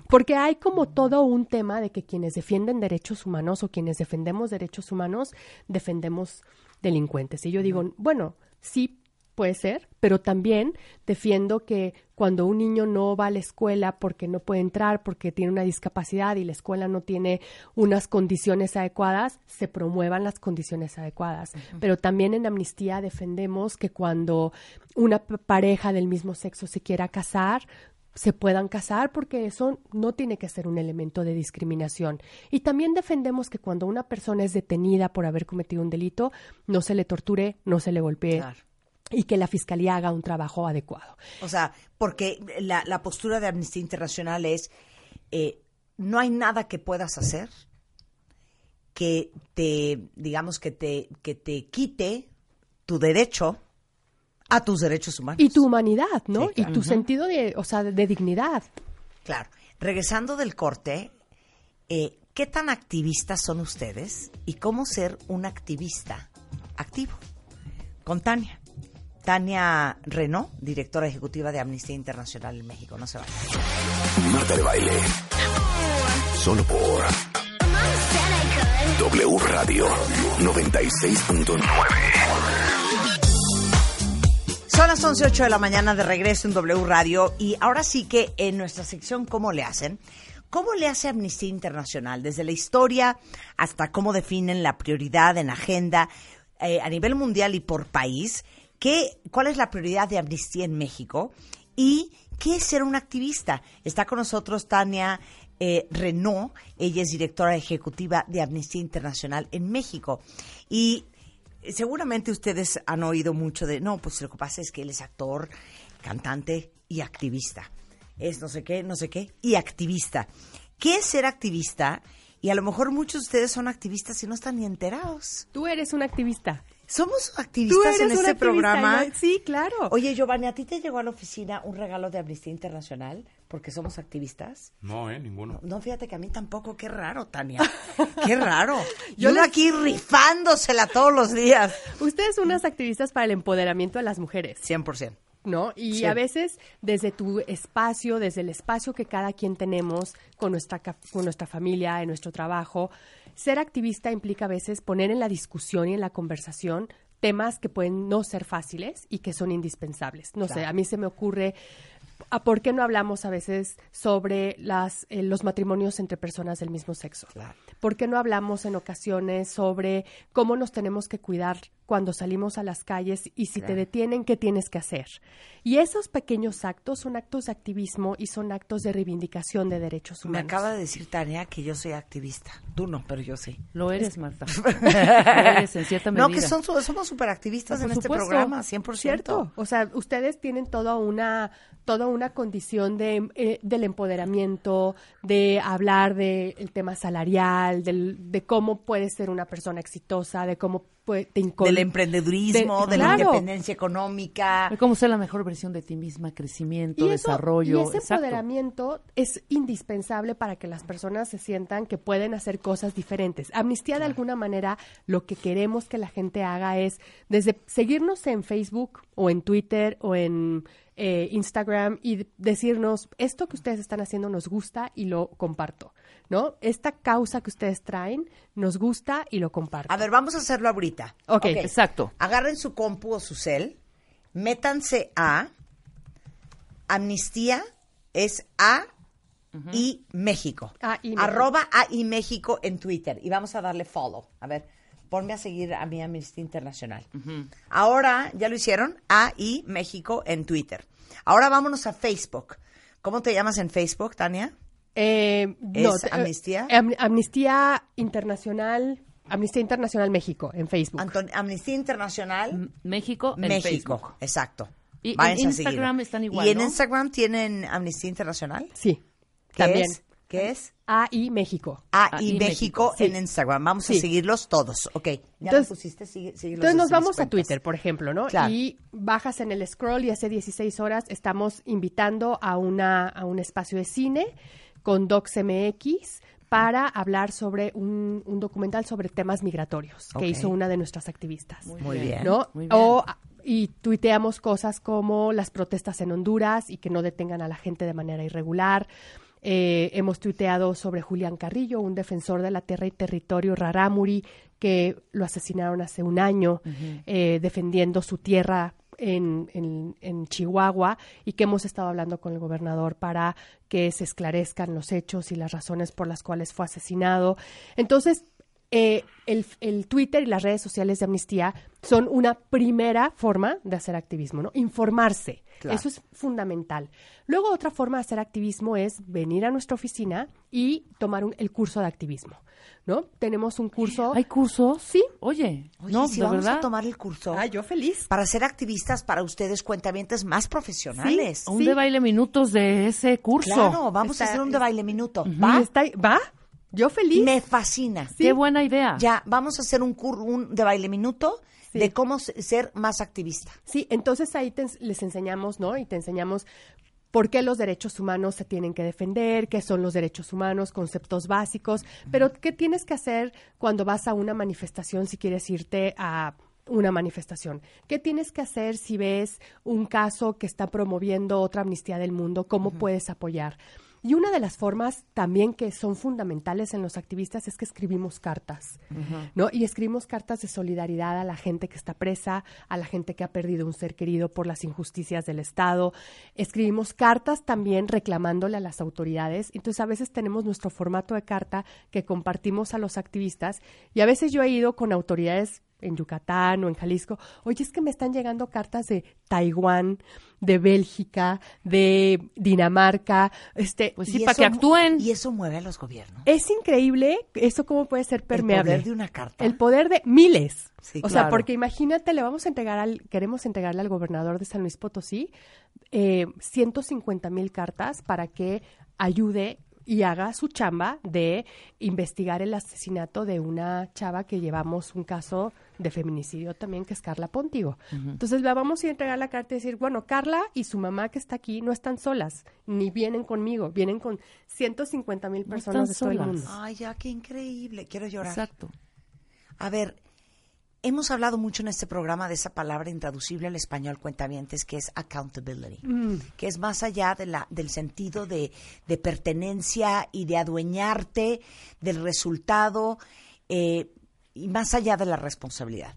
Porque hay como todo un tema de que quienes defienden derechos humanos o quienes defendemos derechos humanos, defendemos delincuentes. Y yo digo, bueno, sí puede ser, pero también defiendo que cuando un niño no va a la escuela porque no puede entrar, porque tiene una discapacidad y la escuela no tiene unas condiciones adecuadas, se promuevan las condiciones adecuadas. Pero también en Amnistía defendemos que cuando una pareja del mismo sexo se quiera casar, se puedan casar porque eso no tiene que ser un elemento de discriminación. Y también defendemos que cuando una persona es detenida por haber cometido un delito, no se le torture, no se le golpee Claro. Y que la fiscalía haga un trabajo adecuado. O sea, porque la, la postura de Amnistía Internacional es, eh, no hay nada que puedas hacer que te, digamos, que te, que te quite tu derecho a tus derechos humanos. Y tu humanidad, ¿no? Sí, claro. Y tu sentido de, o sea, de, de dignidad. Claro. Regresando del corte, eh, ¿qué tan activistas son ustedes y cómo ser un activista activo? Con Tania. Tania Renault, directora ejecutiva de Amnistía Internacional en México. No se vayan. Marta de baile. Solo por W Radio 96.9. Son las 11.08 de la mañana de regreso en W Radio y ahora sí que en nuestra sección ¿Cómo le hacen? ¿Cómo le hace Amnistía Internacional? Desde la historia hasta cómo definen la prioridad en agenda eh, a nivel mundial y por país. ¿Qué, ¿Cuál es la prioridad de Amnistía en México? ¿Y qué es ser un activista? Está con nosotros Tania eh, Renault. Ella es directora ejecutiva de Amnistía Internacional en México. Y seguramente ustedes han oído mucho de, no, pues lo que pasa es que él es actor, cantante y activista. Es no sé qué, no sé qué, y activista. ¿Qué es ser activista? Y a lo mejor muchos de ustedes son activistas y no están ni enterados. Tú eres un activista. Somos activistas en este programa. ¿no? Sí, claro. Oye, Giovanni, ¿a ti te llegó a la oficina un regalo de Amnistía Internacional porque somos activistas? No, eh, ninguno. No, fíjate que a mí tampoco. Qué raro, Tania. Qué raro. Yo les- aquí rifándosela todos los días. Ustedes son unas activistas para el empoderamiento de las mujeres. 100%. ¿no? Y Sí. a veces desde tu espacio, desde el espacio que cada quien tenemos con nuestra, con nuestra familia, en nuestro trabajo, ser activista implica a veces poner en la discusión y en la conversación temas que pueden no ser fáciles y que son indispensables. No sé, a mí se me ocurre, ¿a ¿por qué no hablamos a veces sobre las, eh, los matrimonios entre personas del mismo sexo? Claro. ¿Por qué no hablamos en ocasiones sobre cómo nos tenemos que cuidar cuando salimos a las calles y si te detienen, qué tienes que hacer? Y esos pequeños actos son actos de activismo y son actos de reivindicación de derechos Me humanos. acaba de decir Tania que yo soy activista. Tú no, pero yo sí. Lo eres, Marta. Lo eres, en cierta medida. No, que son, somos superactivistas Por en este programa, 100%. Cierto. O sea, ustedes tienen toda una, toda una condición de, eh, del empoderamiento, de hablar del tema salarial, del, de cómo puedes ser una persona exitosa, de cómo puede, te Del emprendedurismo, de- de, la independencia económica. De cómo ser la mejor versión de ti misma, crecimiento, Y eso- desarrollo. Y ese exacto. empoderamiento es indispensable para que las personas se sientan que pueden hacer cosas diferentes. Amnistía, de alguna manera, lo que queremos que la gente haga es, desde seguirnos en Facebook o en Twitter o en eh, Instagram y decirnos, esto que ustedes están haciendo nos gusta y lo comparto, ¿no? Esta causa que ustedes traen nos gusta y lo comparto. A ver, vamos a hacerlo ahorita. Ok, exacto. Agarren su compu o su cel, métanse a Amnistía, es A y México. A y México. Arroba A y México en Twitter. Y vamos a darle follow. A ver, ponme a seguir a mi Amnistía Internacional. Ahora, ¿ya lo hicieron? A y México en Twitter. Ahora vámonos a Facebook. ¿Cómo te llamas en Facebook, Tania? Eh, ¿Es te- eh, Amnistía? Am- Amnistía Internacional, Amnistía Internacional México en Facebook. Anton- Amnistía Internacional. M- México en México, Facebook. exacto. Y en Váyanse Instagram están igual, ¿Y en ¿no? Instagram tienen Amnistía Internacional? Sí, ¿Qué también. es? ¿Qué es? A y México. Y y México, sí. en Instagram. Vamos a seguirlos todos. Ok. Ya Entonces- me pusiste, sigue, sigue Entonces nos vamos a. Twitter, por ejemplo, ¿no? Claro. Y bajas en el scroll y hace 16 horas estamos invitando a, una, a un espacio de cine con DocsMX para hablar sobre un, un documental sobre temas migratorios que hizo una de nuestras activistas. Muy bien. ¿no? Muy bien. O, y tuiteamos cosas como las protestas en Honduras y que no detengan a la gente de manera irregular. Eh, hemos tuiteado sobre Julián Carrillo, un defensor de la tierra y territorio rarámuri, que lo asesinaron hace un año eh, defendiendo su tierra en, en- en Chihuahua y que hemos estado hablando con el gobernador para que se esclarezcan los hechos y las razones por las cuales fue asesinado. Entonces, eh, el, el Twitter y las redes sociales de Amnistía son una primera forma de hacer activismo, ¿no? Informarse. Claro. Eso es fundamental. Luego, otra forma de hacer activismo es venir a nuestra oficina y tomar un- el curso de activismo, ¿no? Tenemos un curso... ¿Hay cursos? Sí. Oye, Oye, no, si de vamos verdad. a tomar el curso Ah, yo feliz. para ser activistas para ustedes cuentavientes más profesionales. Un Sí. de baile minutos de ese curso. Claro, vamos Está- a hacer un de baile minuto. ¿Va? ¿Va? ¿Va? Yo feliz. Me fascina. Qué buena idea. Ya, vamos a hacer un, cur- un de baile minuto Sí. de cómo se- ser más activista. Sí, entonces ahí te les enseñamos, ¿no? Y te enseñamos por qué los derechos humanos se tienen que defender, qué son los derechos humanos, conceptos básicos, pero qué tienes que hacer cuando vas a una manifestación si quieres irte a una manifestación. ¿Qué tienes que hacer si ves un caso que está promoviendo otra amnistía del mundo? ¿Cómo puedes apoyar? Y una de las formas también que son fundamentales en los activistas es que escribimos cartas, ¿no? Y escribimos cartas de solidaridad a la gente que está presa, a la gente que ha perdido un ser querido por las injusticias del Estado. Escribimos cartas también reclamándole a las autoridades. Entonces, a veces tenemos nuestro formato de carta que compartimos a los activistas y a veces yo he ido con autoridades en Yucatán o en Jalisco, oye, es que me están llegando cartas de Taiwán, de Bélgica, de Dinamarca, este, Pues Y sí, para eso que actúen. Y eso mueve a los gobiernos. es increíble eso cómo puede ser permeable. El poder de una carta. El poder de miles. Sí, o sea, porque imagínate, le vamos a entregar al, queremos entregarle al gobernador de San Luis Potosí eh, 150 mil cartas para que ayude y haga su chamba de investigar el asesinato de una chava que llevamos un caso de feminicidio también, que es Carla Pontigo. Entonces la vamos a ir a entregar la carta y decir, bueno, Carla y su mamá que está aquí no están solas, ni vienen conmigo, vienen con 150 mil No personas de están todo el solas. mundo. Ay, ya, qué increíble. Quiero llorar. Exacto. A ver, hemos hablado mucho en este programa de esa palabra intraducible al español, cuentavientes, que es accountability, que es más allá de la, del sentido de, de pertenencia y de adueñarte del resultado eh, y más allá de la responsabilidad.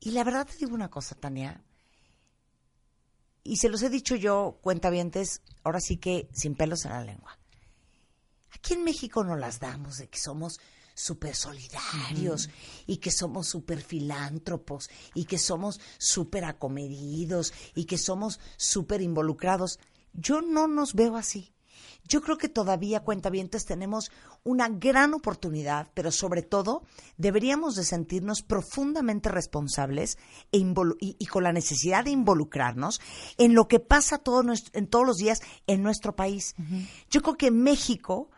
Y la verdad te digo una cosa, Tania, y se los he dicho yo, cuentavientes, ahora sí que sin pelos en la lengua. Aquí en México nos las damos de que somos súper solidarios y que somos súper filántropos y que somos súper acomedidos y que somos súper involucrados. Yo no nos veo así. Yo creo que todavía, cuentavientes, tenemos una gran oportunidad, pero sobre todo deberíamos de sentirnos profundamente responsables e y, y con la necesidad de involucrarnos en lo que pasa todo nuestro- en todos los días en nuestro país. Yo creo que México,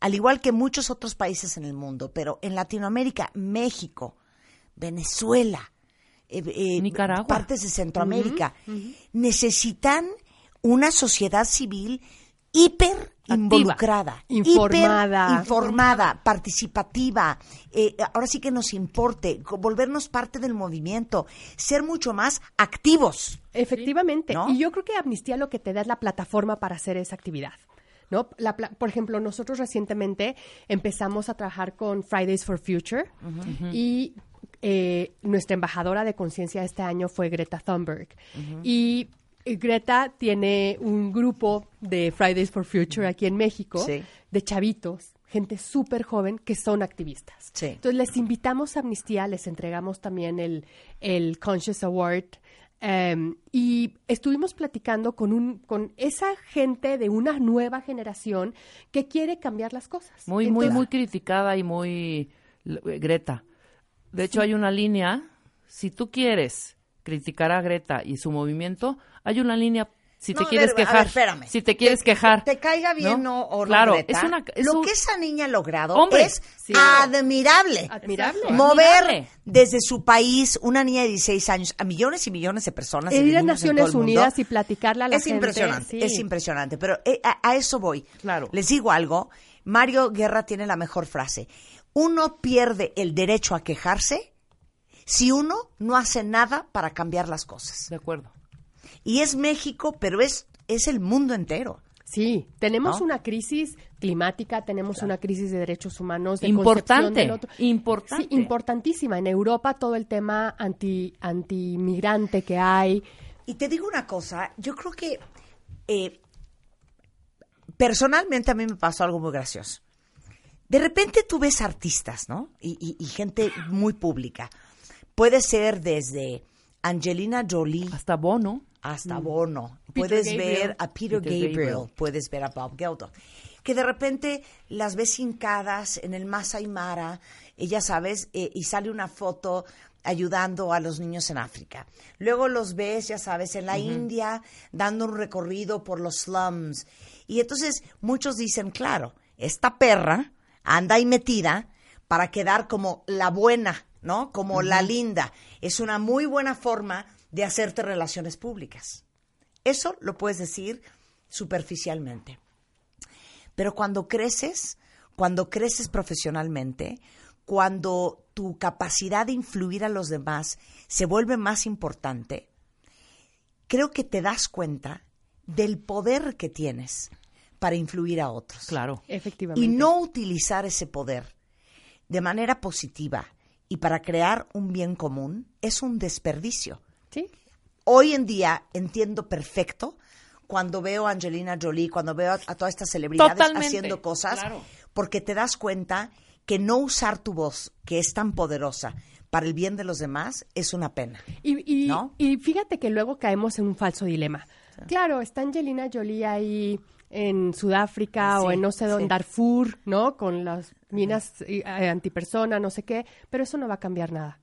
al igual que muchos otros países en el mundo, pero en Latinoamérica, México, Venezuela, eh, eh, Nicaragua. partes de Centroamérica, necesitan una sociedad civil hiper involucrada, Informada. hiper informada, participativa, eh, ahora sí que nos importe, volvernos parte del movimiento, ser mucho más activos. Efectivamente. ¿No? Y yo creo que Amnistía lo que te da es la plataforma para hacer esa actividad. ¿no? La pla- por ejemplo, nosotros recientemente empezamos a trabajar con Fridays for Future y eh, nuestra embajadora de conciencia este año fue Greta Thunberg. Y Greta tiene un grupo de Fridays for Future aquí en México, Sí. de chavitos, gente súper joven que son activistas. Sí. Entonces les invitamos a Amnistía, les entregamos también el, el Conscious Award. em, y estuvimos platicando con, un, con esa gente de una nueva generación que quiere cambiar las cosas. Muy, muy, Entonces, muy criticada y muy l- Greta. De hecho, hay una línea, si tú quieres criticar a Greta y su movimiento, hay una línea si te No, a quieres ver, quejar. ver, espérame. Si te quieres quejar. Te caiga bien ¿no? o, o no, Claro, es una es lo un- que esa niña ha logrado Hombre, es sí. admirable. Admirable. Mover Admirable. desde su país una niña de 16 años a millones y millones de personas. Ir a Naciones mundo, Unidas y platicarle a la es gente, impresionante, sí. es impresionante. Pero eh, a, a eso voy. Claro. Les digo algo. Mario Guerra tiene la mejor frase. Uno pierde el derecho a quejarse si uno no hace nada para cambiar las cosas. De acuerdo. Y es México, pero es, es el mundo entero. Sí, tenemos ¿No? una crisis climática, tenemos una crisis de derechos humanos, de Importante, del otro. importante. Sí, importantísima. En Europa todo el tema anti antimigrante que hay. Y te digo una cosa, yo creo que eh, personalmente a mí me pasó algo muy gracioso. De repente tú ves artistas, ¿no? Y, y- y gente muy pública. Puede ser desde Angelina Jolie Hasta Bono. Hasta Bono. Mm. Peter puedes Gabriel. ver a Peter, Peter Gabriel, Gabriel. puedes ver a Bob Geldof. Que de repente las ves hincadas en el Masai Mara, y ya sabes, eh, y sale una foto ayudando a los niños en África. Luego los ves, ya sabes, en la India dando un recorrido por los slums. Y entonces muchos dicen, claro, esta perra anda ahí metida para quedar como la buena, ¿no? Como la linda. Es una muy buena forma de hacerte relaciones públicas. Eso lo puedes decir superficialmente. Pero cuando creces, cuando creces profesionalmente, cuando tu capacidad de influir a los demás se vuelve más importante, creo que te das cuenta del poder que tienes para influir a otros. Claro. Efectivamente. Y no utilizar ese poder de manera positiva y para crear un bien común es un desperdicio. Sí. Hoy en día entiendo perfecto cuando veo a Angelina Jolie, cuando veo a, a todas estas celebridades Totalmente, haciendo cosas, claro. porque te das cuenta que no usar tu voz, que es tan poderosa, para el bien de los demás, es una pena. Y, y, ¿No? y fíjate que luego caemos en un falso dilema. Claro, está Angelina Jolie ahí en Sudáfrica o en no sé dónde, sí. Darfur, ¿no? Con las minas eh, antipersona, no sé qué, pero eso no va a cambiar nada.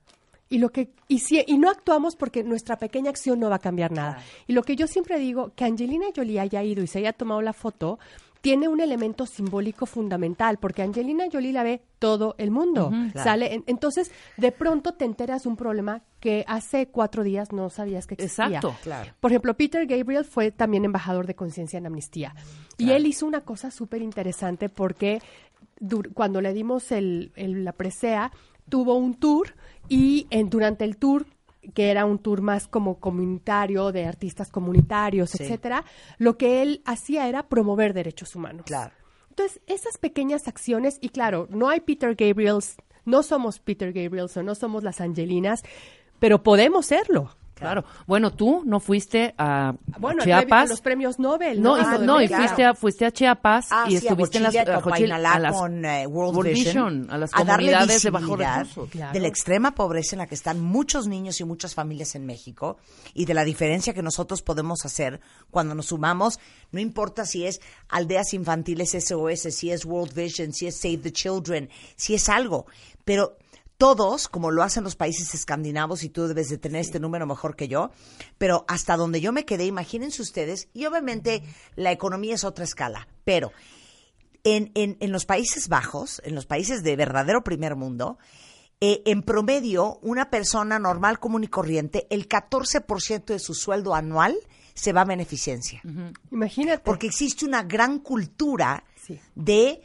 Y lo que y si y no actuamos porque nuestra pequeña acción no va a cambiar nada. Y lo que yo siempre digo, que Angelina Jolie haya ido y se haya tomado la foto, tiene un elemento simbólico fundamental, porque Angelina Jolie la ve todo el mundo. claro. Sale, en- entonces, de pronto te enteras de un problema que hace cuatro días no sabías que existía. Exacto. Claro. Por ejemplo, Peter Gabriel fue también embajador de conciencia en Amnistía. Y él hizo una cosa súper interesante porque cuando le dimos el, el- la presea, tuvo un tour y en, durante el tour que era un tour más como comunitario, de artistas comunitarios, Sí. etcétera, lo que él hacía era promover derechos humanos. Claro. Entonces, esas pequeñas acciones, y claro, no hay Peter Gabriels, no somos Peter Gabriels o no somos las Angelinas, pero podemos serlo. Claro. Bueno, tú no fuiste a Bueno, Chiapas. a los premios Nobel. No, y, Ah, no, y fuiste, a, fuiste a Chiapas Ah, y sí, estuviste a en las, a Copainalá a las con eh, World, World Vision, Vision, a las darle comunidades de visibilidad recursos. Claro. de la extrema pobreza en la que están muchos niños y muchas familias en México y de la diferencia que nosotros podemos hacer cuando nos sumamos, no importa si es aldeas infantiles SOS, si es World Vision, si es Save the Children, si es algo, pero todos, como lo hacen los países escandinavos, y tú debes de tener este número mejor que yo, pero hasta donde yo me quedé, imagínense ustedes, y obviamente la economía es otra escala, pero en, en, en los Países Bajos, en los países de verdadero primer mundo, eh, en promedio, una persona normal, común y corriente, el 14% de su sueldo anual se va a beneficencia. Imagínate. Porque existe una gran cultura Sí. de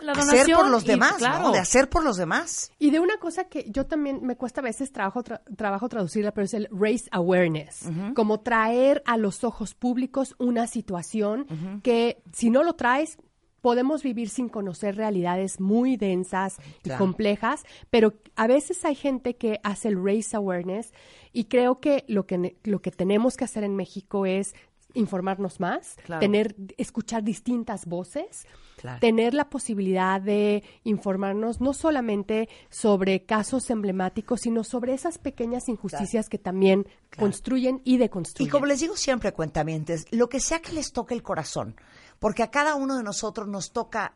La hacer donación por los y- demás, claro. ¿no? De hacer por los demás. Y de una cosa que yo también me cuesta a veces trabajo, tra- trabajo traducirla, pero es el race awareness, como traer a los ojos públicos una situación que si no lo traes podemos vivir sin conocer realidades muy densas y complejas, pero a veces hay gente que hace el race awareness y creo que lo que lo que tenemos que hacer en México es informarnos más, Claro. tener escuchar distintas voces Claro. tener la posibilidad de informarnos no solamente sobre casos emblemáticos, sino sobre esas pequeñas injusticias que también construyen y Y deconstruyen. como les digo siempre, cuentamientos, lo que sea que les toque el corazón, porque a cada uno de nosotros nos toca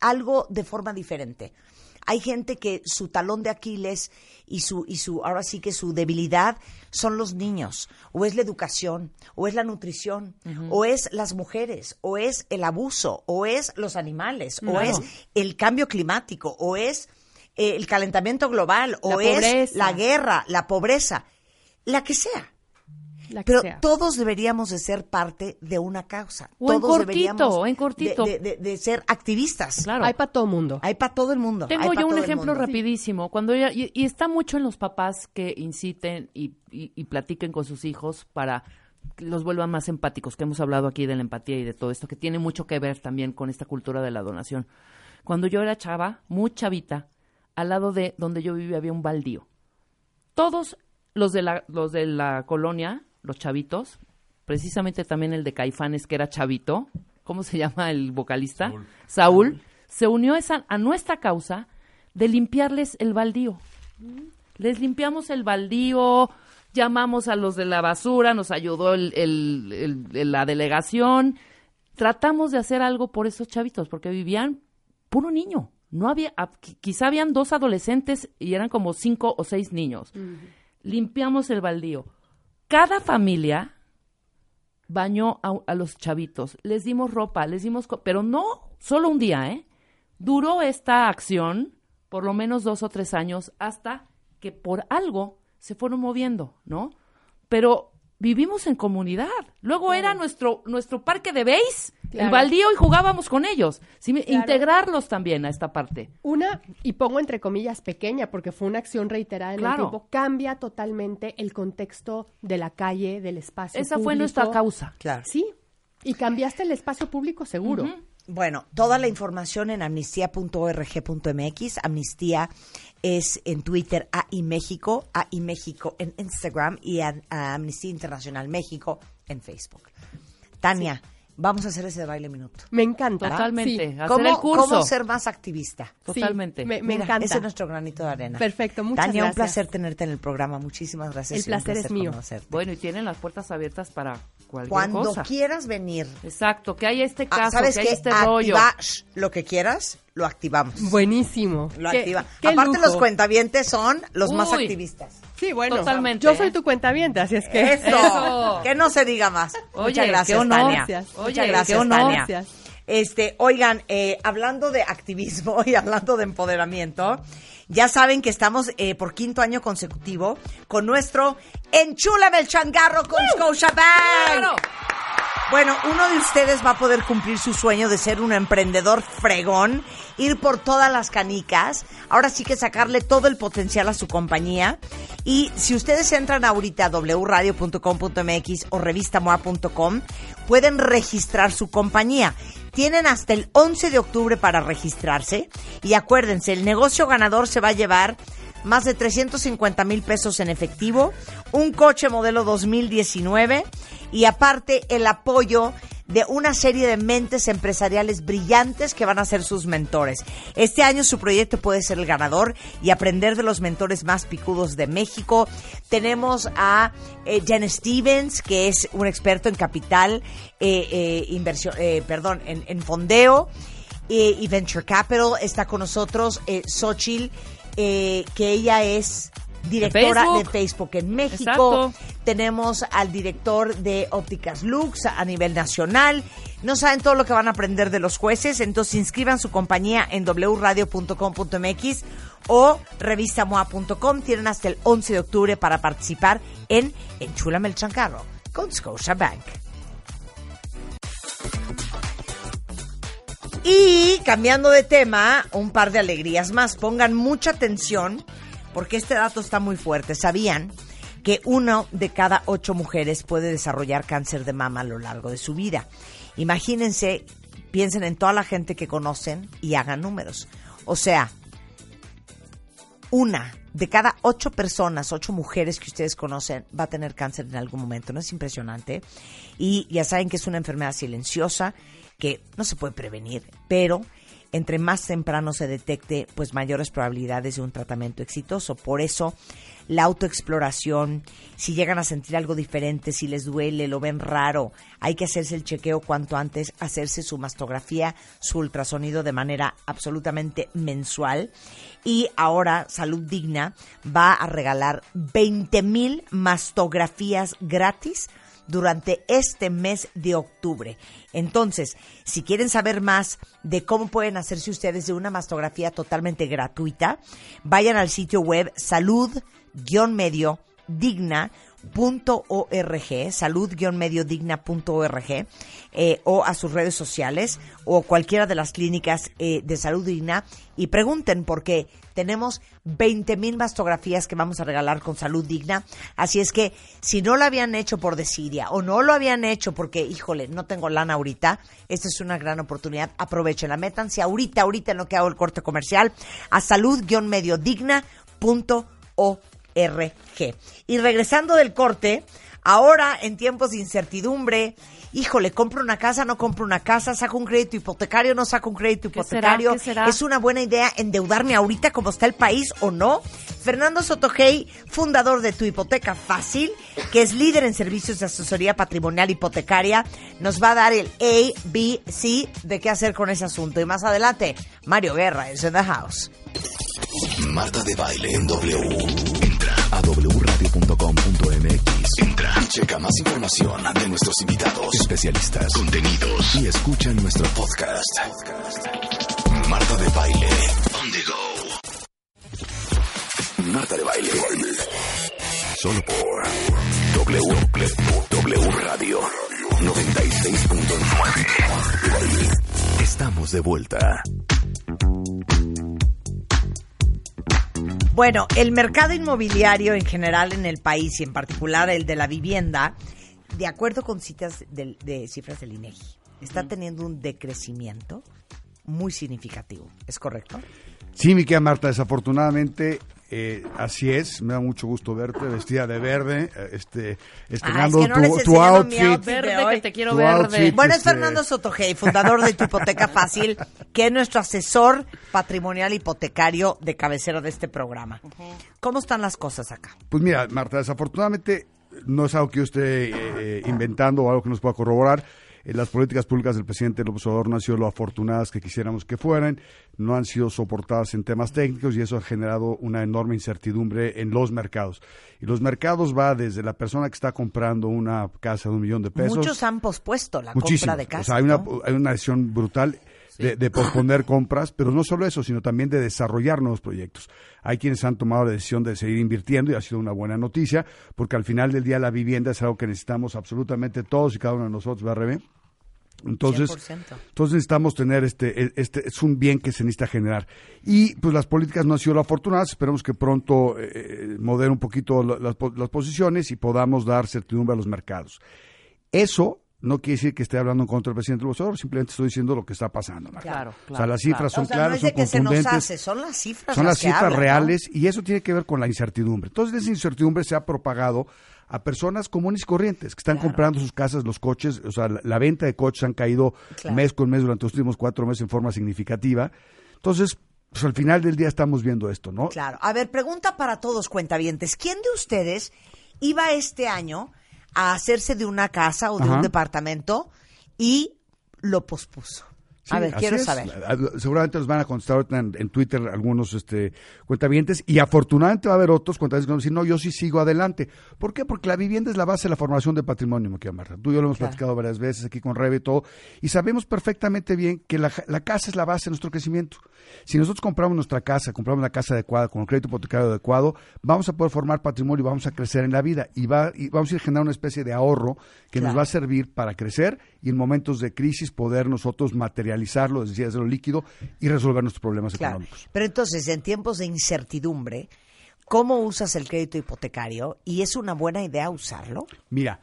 algo de forma diferente. Hay gente que su talón de Aquiles y su, y su, ahora sí que su debilidad son los niños, o es la educación, o es la nutrición, o es las mujeres, o es el abuso, o es los animales, o es el cambio climático, o es eh, el calentamiento global, o La es la guerra, la pobreza, la que sea. La que Pero sea. todos deberíamos de ser parte de una causa. O en todos cortito, deberíamos en cortito. De, de- de ser activistas. Claro. Hay para todo mundo. Hay para todo el mundo. Tengo yo un el ejemplo rapidísimo. Cuando ella, y, y está mucho en los papás que inciten y, y- y platiquen con sus hijos para que los vuelvan más empáticos, que hemos hablado aquí de la empatía y de todo esto, que tiene mucho que ver también con esta cultura de la donación. Cuando yo era chava, muy chavita, al lado de donde yo vivía había un baldío. Todos los de la, los de la colonia, los chavitos, precisamente también el de Caifanes, que era chavito, ¿cómo se llama el vocalista? Saúl, se unió esa- a nuestra causa de limpiarles el baldío. Les limpiamos el baldío, llamamos a los de la basura, nos ayudó el- el- el- el- la delegación. Tratamos de hacer algo por esos chavitos, porque vivían puro niño. No había, quizá habían dos adolescentes y eran como cinco o seis niños. Limpiamos el baldío. Cada familia bañó a, a los chavitos, les dimos ropa, les dimos, pero no solo un día, ¿eh? Duró esta acción por lo menos dos o tres años hasta que por algo se fueron moviendo, ¿no? Pero vivimos en comunidad. Luego era nuestro nuestro parque de base, el baldío y jugábamos con ellos. Sí, Claro. Integrarlos también a esta parte. Una, y pongo entre comillas pequeña, porque fue una acción reiterada en Claro. el tiempo, cambia totalmente el contexto de la calle, del espacio Esa fue nuestra causa. Claro. Sí, y cambiaste el espacio público seguro. Bueno, toda la información en amnistía.org.mx. Amnistía es en Twitter AI México, AI México en Instagram y a, a Amnistía Internacional México en Facebook. Tania, vamos a hacer ese baile minuto. Me encanta. Totalmente. Sí. Hacer ¿Cómo, el curso. cómo ser más activista? Sí, Totalmente. me, me Mira, encanta. Ese es nuestro granito de arena. Perfecto, muchas Tania, un gracias. placer tenerte en el programa. Muchísimas gracias. El y un placer es mío. conocerte. Bueno, y tienen las puertas abiertas para cualquier Cuando cosa. quieras venir, Exacto, que hay este ah, caso, ¿sabes que hay este rollo. Lo que quieras, lo activamos. Buenísimo. Lo Qué- activa. qué Aparte, lujo. los cuentavientes son los más activistas. Sí, bueno. Totalmente, Yo soy tu cuentaviente, así es que. Eso. Eso. Que no se diga más. Oye, Muchas gracias, qué honor. Tania. Gracias. Muchas gracias, qué honor. Tania. Gracias. Este, oigan, eh, hablando de activismo y hablando de empoderamiento, ya saben que estamos eh, por quinto año consecutivo con nuestro Enchúlame el changarro con Scotiabank. Claro. Bueno, uno de ustedes va a poder cumplir su sueño de ser un emprendedor fregón, ir por todas las canicas, ahora sí que sacarle todo el potencial a su compañía. Y si ustedes entran ahorita a wradio.com.mx o revistamoa.com, pueden registrar su compañía. Tienen hasta el 11 de octubre para registrarse y acuérdense, el negocio ganador se va a llevar más de 350 mil pesos en efectivo, un coche modelo 2019 y aparte el apoyo de una serie de mentes empresariales brillantes que van a ser sus mentores. Este año su proyecto puede ser el ganador y aprender de los mentores más picudos de México. Tenemos a eh, Jen Stevens, que es un experto en capital, eh, eh, inversión, eh, perdón, en, en fondeo y Venture Capital. Está con nosotros Xochitl, que ella es directora de Facebook. Facebook, en México. Exacto. Tenemos al director de Ópticas Lux a nivel nacional. No saben todo lo que van a aprender de los jueces, entonces inscriban su compañía en wradio.com.mx o revistamoa.com. Tienen hasta el 11 de octubre para participar en Enchúlame el Chancarro con Scotiabank. Y cambiando de tema, un par de alegrías más. Pongan mucha atención porque este dato está muy fuerte. ¿Sabían que uno de cada ocho mujeres puede desarrollar cáncer de mama a lo largo de su vida? Imagínense, piensen en toda la gente que conocen y hagan números. O sea, una de cada ocho personas, ocho mujeres que ustedes conocen, va a tener cáncer en algún momento. ¿No es impresionante? Y ya saben que es una enfermedad silenciosa que no se puede prevenir, pero entre más temprano se detecte, pues mayores probabilidades de un tratamiento exitoso. Por eso, la autoexploración, si llegan a sentir algo diferente, si les duele, lo ven raro, hay que hacerse el chequeo cuanto antes, hacerse su mastografía, su ultrasonido de manera absolutamente mensual. Y ahora Salud Digna va a regalar 20 mil mastografías gratis durante este mes de octubre. Entonces, si quieren saber más de cómo pueden hacerse ustedes de una mastografía totalmente gratuita, vayan al sitio web salud-medio digna .org, salud-mediodigna.org, eh, o a sus redes sociales, o cualquiera de las clínicas eh, de salud digna, y pregunten, porque tenemos 20 mil mastografías que vamos a regalar con salud digna. Así es que, si no lo habían hecho por desidia, o no lo habían hecho porque, híjole, no tengo lana ahorita, esta es una gran oportunidad. Aprovechenla, métanse ahorita, ahorita en lo que hago el corte comercial, a salud-mediodigna.org. RG. Y regresando del corte, ahora en tiempos de incertidumbre, híjole, compro una casa, no compro una casa, saco un crédito hipotecario, no saco un crédito ¿Qué será? hipotecario. ¿Qué será? ¿Es una buena idea endeudarme ahorita como está el país o no? Fernando Sotogey, fundador de Tu Hipoteca Fácil, que es líder en servicios de asesoría patrimonial hipotecaria, nos va a dar el A, B, C de qué hacer con ese asunto. Y más adelante, Mario Guerra es en the house. Marta de Baile en W. A wradio.com.mx. Entra checa más información de nuestros invitados, especialistas, contenidos y escucha nuestro podcast. Marta de Baile. On the go. Marta de Baile. Solo por W, w Radio 96.9. Estamos de vuelta. Bueno, el mercado inmobiliario en general en el país y en particular el de la vivienda, de acuerdo con citas del- de, cifras del INEGI, está teniendo un decrecimiento muy significativo. ¿Es correcto? Sí, mi querida Marta, desafortunadamente eh, así es. Me da mucho gusto verte vestida de verde, eh, este, estrenando Ah, que no tu, tu outfit. outfit. de Verde que te quiero Tu verde. outfit. Bueno, es Este- Fernando Sotogey, fundador de Tu Hipoteca Fácil, que es nuestro asesor patrimonial hipotecario de cabecera de este programa. ¿Cómo están las cosas acá? Pues mira, Marta, desafortunadamente no es algo que yo esté eh, eh, inventando o algo que nos pueda corroborar. Eh, las políticas públicas del presidente López Obrador no han sido lo afortunadas que quisiéramos que fueran, no han sido soportadas en temas técnicos y eso ha generado una enorme incertidumbre en los mercados. Y los mercados va desde la persona que está comprando una casa de un millón de pesos. Muchos han pospuesto la compra de casa. O sea, hay una, hay una decisión brutal de, de posponer compras, pero no solo eso, sino también de desarrollar nuevos proyectos. Hay quienes han tomado la decisión de seguir invirtiendo y ha sido una buena noticia, porque al final del día la vivienda es algo que necesitamos absolutamente todos y cada uno de nosotros, ¿verdad, Entonces, 100%. entonces necesitamos tener este, este, es un bien que se necesita generar. Y pues las políticas no han sido lo afortunadas, esperemos que pronto eh, moderen un poquito la- las, po- las posiciones y podamos dar certidumbre a los mercados. Eso no quiere decir que esté hablando en contra del presidente López Obrador, simplemente estoy diciendo lo que está pasando. Marta. Claro, O sea, claro, las cifras claro. son o sea, claras, no es son se nos hace, son las cifras Son las cifras hablan, ¿no? reales y eso tiene que ver con la incertidumbre. Entonces, esa incertidumbre se ha propagado a personas comunes y corrientes que están comprando sus casas, los coches, o sea, la, la venta de coches han caído Claro. mes con mes durante los últimos cuatro meses en forma significativa. Entonces, pues al final del día estamos viendo esto, ¿no? Claro. A ver, pregunta para todos cuentavientes. ¿Quién de ustedes iba este año a hacerse de una casa o de Ajá. un departamento y lo pospuso? A ver, quiero es. saber. A- Seguramente nos van a contestar ahorita en, en Twitter algunos este, cuentavientes y afortunadamente va a haber otros cuentavientes que van a decir, no, yo sí sigo adelante. ¿Por qué? Porque la vivienda es la base de la formación de patrimonio, me queda Marta. Tú y yo lo hemos Claro. platicado varias veces aquí con Rebe y todo, y sabemos perfectamente bien que la, la casa es la base de nuestro crecimiento. Si nosotros compramos nuestra casa, compramos la casa adecuada, con el crédito hipotecario adecuado, vamos a poder formar patrimonio y vamos a crecer en la vida y, va, y vamos a ir generando una especie de ahorro que nos va a servir para crecer y en momentos de crisis poder nosotros materializarlo, es decir, hacerlo líquido y resolver nuestros problemas Claro. económicos. Pero entonces, en tiempos de incertidumbre, ¿cómo usas el crédito hipotecario? ¿Y es una buena idea usarlo? Mira,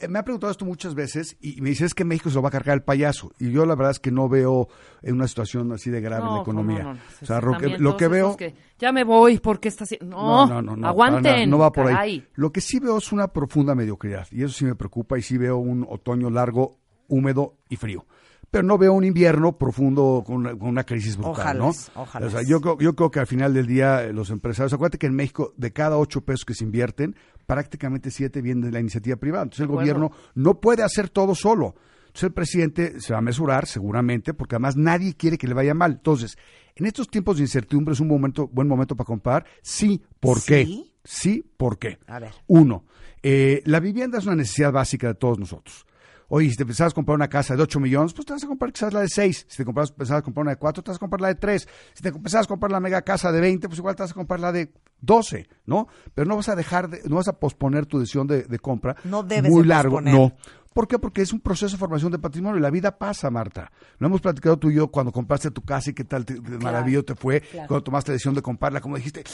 eh, me ha preguntado esto muchas veces y me dice es que México se lo va a cargar el payaso. Y yo la verdad es que no veo en una situación así de grave en la No, economía. no, no, no. O sea, lo que, lo veo... que, ya me voy porque está haciendo. No, para nada, aguanten. no va por ahí. Lo que sí veo es una profunda mediocridad y eso sí me preocupa y sí veo un otoño largo, húmedo y frío. Pero no veo un invierno profundo con una, con una crisis brutal, ¿no? ojalás. O sea, yo, creo- yo creo que al final del día eh, los empresarios, acuérdate que en México de cada ocho pesos que se invierten, prácticamente siete vienen de la iniciativa privada. Entonces el gobierno no puede hacer todo solo. Entonces el presidente se va a mesurar seguramente porque además nadie quiere que le vaya mal. Entonces, en estos tiempos de incertidumbre es un momento, buen momento para comprar. Sí, ¿por ¿Sí? qué? Sí, ¿por qué? A ver. Uno, eh, la vivienda es una necesidad básica de todos nosotros. Oye, si te pensabas comprar una casa de 8 millones, pues te vas a comprar quizás la de 6. Si te compras- pensabas comprar una de 4, te vas a comprar la de 3. Si te pensabas comprar la mega casa de 20, pues igual te vas a comprar la de 12, ¿no? Pero no vas a dejar, de- no vas a posponer tu decisión de, de compra. No debes Muy de largo, posponer. no. ¿Por qué? Porque es un proceso de formación de patrimonio y la vida pasa, Marta. Lo hemos platicado tú y yo cuando compraste tu casa y qué tal te, maravilloso te fue, cuando tomaste la decisión de comprarla, como dijiste,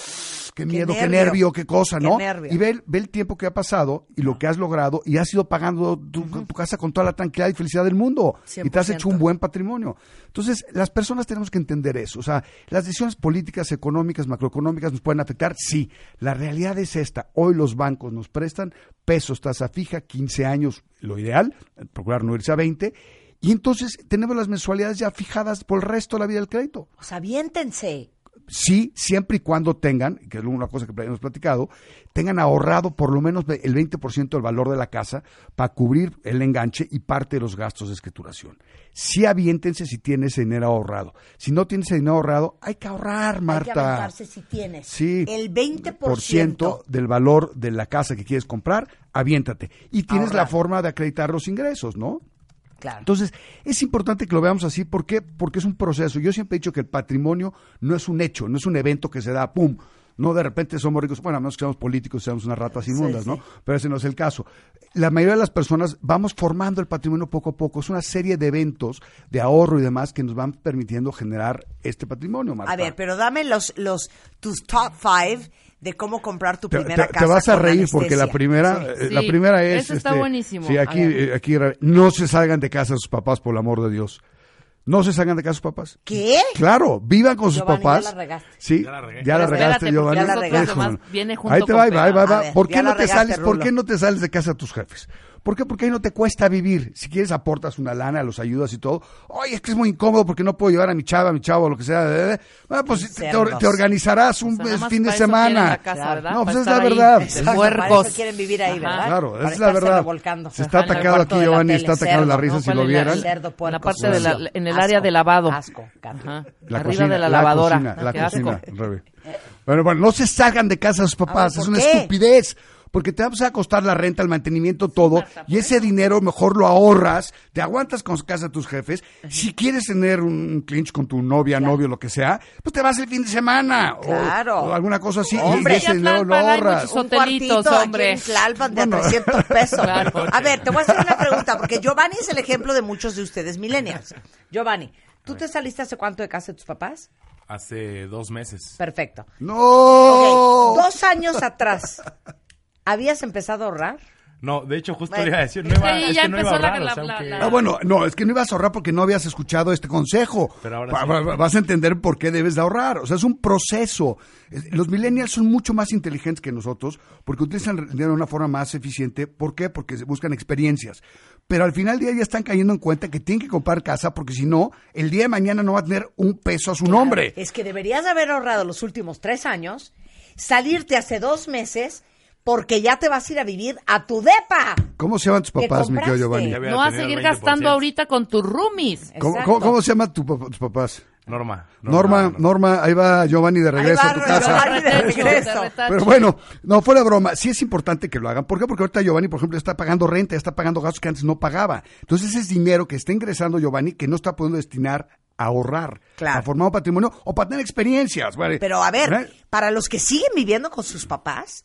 qué miedo, qué nervio. nervio, qué cosa, Qué ¿no? nervio. Y ve, el- ve el tiempo que ha pasado y lo que has logrado y has ido pagando tu, tu casa con toda la tranquilidad y felicidad del mundo. Y te has 100%. hecho un buen patrimonio. Entonces, las personas tenemos que entender eso. O sea, las decisiones políticas, económicas, macroeconómicas nos pueden afectar, sí. La realidad es esta. Hoy los bancos nos prestan pesos, tasa fija, 15 años, lo ideal, procurar no irse a 20. Y entonces tenemos las mensualidades ya fijadas por el resto de la vida del crédito. O sea, aviéntense. Sí, siempre y cuando tengan, que es una cosa que hemos platicado, tengan ahorrado por lo menos el 20% del valor de la casa para cubrir el enganche y parte de los gastos de escrituración. Sí aviéntense si tienes dinero ahorrado. Si no tienes dinero ahorrado, hay que ahorrar, Hay que Marta. aventarse si tienes. Sí. El 20%. por ciento del valor de la casa que quieres comprar, aviéntate. Y tienes Ahorrar. la forma de acreditar los ingresos, ¿no? Claro. Entonces, es importante que lo veamos así. ¿Por qué? Porque es un proceso. Yo siempre he dicho que el patrimonio no es un hecho, no es un evento que se da, ¡pum! No de repente somos ricos, bueno, a menos que seamos políticos, seamos unas ratas inmundas, sí. ¿no? Pero ese no es el caso. La mayoría de las personas vamos formando el patrimonio poco a poco. Es una serie de eventos de ahorro y demás que nos van permitiendo generar este patrimonio, Marta. A ver, pero dame los, los tus top five de cómo comprar tu primera te- casa. te vas a reír porque la primera, Sí. eh, la primera es eso está este, buenísimo. Sí, A aquí, eh, aquí no se salgan de casa sus papás por el amor de Dios. No se salgan de casa sus papás. ¿Qué? Claro, vivan con sus Giovanni, papás. ya la regaste. Sí, Ya la regué. ya la regaste, Giovanni. ya la regaste. Además, viene junto Ahí te con va, ahí va, ahí va, A ver, ¿Por qué no te regaste, sales? ¿Por qué no te sales de casa de tus jefes? ¿Por qué? Porque ahí no te cuesta vivir. Si quieres aportas una lana, los ayudas y todo. Oye, es que es muy incómodo porque no puedo llevar a mi chava, a mi chavo, lo que sea. Bueno, pues te, te organizarás O un sea, eh, más fin de semana. la casa. No, pues es la verdad. puercos. quieren vivir ahí, Ajá. ¿verdad? Claro, Para esa es la verdad. Se está Ajá, atacado aquí, la Giovanni, tele, está atacado cerdo, la risa ¿no? si ¿Cuál lo la- vieran. La parte de la, en el Asco, área de lavado. Asco. Ajá. La Arriba cocina, de la lavadora. cocina, la Qué asco. cocina. Bueno, bueno, no se salgan de casa de sus papás, Ah, ¿por es una qué? estupidez. Porque te vas a costar la renta, el mantenimiento, todo, y ese dinero mejor lo ahorras, te aguantas con casa de tus jefes. Si quieres tener un clinch con tu novia, novio, lo que sea, pues te vas el fin de semana. o- Claro. O, alguna cosa así, y- Hombre. y ese dinero lo ahorras. Un cuartito Hotelitos, aquí hombre. en Tlalpan de a Bueno. 300 pesos. Claro. A ver, te voy a hacer una pregunta, porque Giovanni es el ejemplo de muchos de ustedes millennials. Giovanni, ¿tú te saliste hace cuánto de casa de tus papás? Hace dos meses. Perfecto. ¡No! Dos años atrás, ¿habías empezado a ahorrar? No, de hecho, justo Bueno, le iba a decir, no es iba, que es no iba a la- ahorrar, o la- sea, la- aunque- la- Ah, bueno, no, es que no ibas a ahorrar porque no habías escuchado este consejo. Pero ahora Va- sí. va- vas a entender por qué debes de ahorrar. O sea, es un proceso. Es- Los millennials son mucho más inteligentes que nosotros porque utilizan el dinero de una forma más eficiente. ¿Por qué? Porque se buscan experiencias. Pero al final del día ya están cayendo en cuenta que tienen que comprar casa porque si no, el día de mañana no va a tener un peso a su nombre. Es que deberías de haber ahorrado los últimos tres años, salirte hace dos meses, porque ya te vas a ir a vivir a tu depa. ¿Cómo se llaman tus ¿Qué papás, mi querido? Giovanni? No vas a seguir el 20%. gastando ahorita con tus roomies. ¿Cómo, Exacto. cómo- cómo se llaman tu tus papás? Norma. Norma, Norma, ahí va Giovanni de regreso Ahí va a tu casa. Giovanni de regreso. Pero bueno, no, fuera broma, sí es importante que lo hagan. ¿Por qué? Porque ahorita Giovanni, por ejemplo, está pagando renta, está pagando gastos que antes no pagaba. Entonces ese es dinero que está ingresando Giovanni que no está pudiendo destinar a ahorrar, Claro. a formar un patrimonio o para tener experiencias. ¿vale? Pero a ver, ¿Verdad? para los que siguen viviendo con sus papás,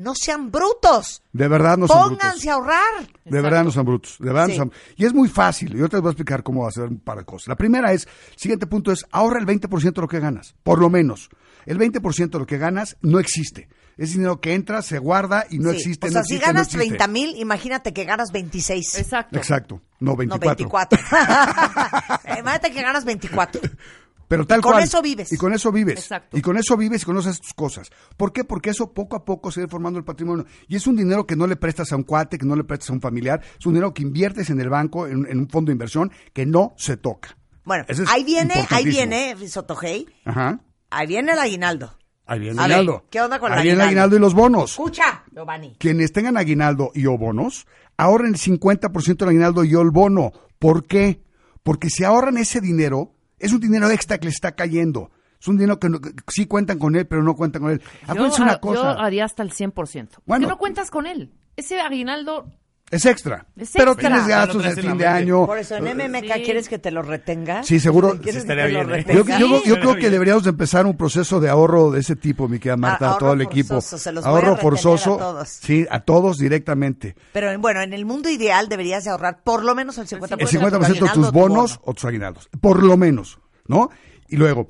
no sean brutos. De verdad no son brutos. Pónganse a ahorrar. De verdad no son brutos. De verdad no Y es muy fácil. Yo te voy a explicar cómo hacer un par de cosas. La primera es, el siguiente punto es, ahorra el 20% de lo que ganas. Por lo menos. El 20% de lo que ganas no existe. Es dinero que entra, se guarda y no Sí. existe. O no sea, si existe, no ganas existe. 30 mil, imagínate que ganas 26. Exacto. Exacto. No, No, 24. 24. imagínate que ganas 24. Pero tal Y con cual. eso vives. Y con eso vives. Exacto. Y con eso vives y conoces tus cosas. ¿Por qué? Porque eso poco a poco se va formando el patrimonio. Y es un dinero que no le prestas a un cuate, que no le prestas a un familiar. Es un dinero que inviertes en el banco, en, en un fondo de inversión, que no se toca. Bueno, es ahí viene, ahí viene, Sotogey, Ajá. ahí viene el aguinaldo. Ahí viene el aguinaldo. ¿qué onda con el Ahí viene el aguinaldo? aguinaldo y los bonos. Escucha, Giovanni. Quienes tengan aguinaldo y o bonos, ahorren el 50% del aguinaldo y o el bono. ¿Por qué? Porque si ahorran ese dinero, es un dinero extra que les está cayendo. Es un dinero que, no- que sí cuentan con él, pero no cuentan con él. Yo, Acuérdense una ha- cosa. yo haría hasta el 100%. ¿Por Bueno. qué no cuentas con él? Ese aguinaldo, Es extra. Es pero extra. tienes lo gastos de fin de año. Por eso en MMK Sí. quieres que te lo retenga. Sí, seguro. ¿Quieres Sí, que estaría bien, ¿eh? Yo, yo- yo Sí. creo que deberíamos de empezar un proceso de ahorro de ese tipo, mi querida Marta, a, todo el equipo. forzoso, se los voy a ahorro retener forzoso. a todos. Sí, a todos directamente. Pero bueno, en el mundo ideal deberías de ahorrar por lo menos el 50%, El 50% de tus tu bonos bono. o tus aguinaldos. Por lo menos, ¿no? Y luego,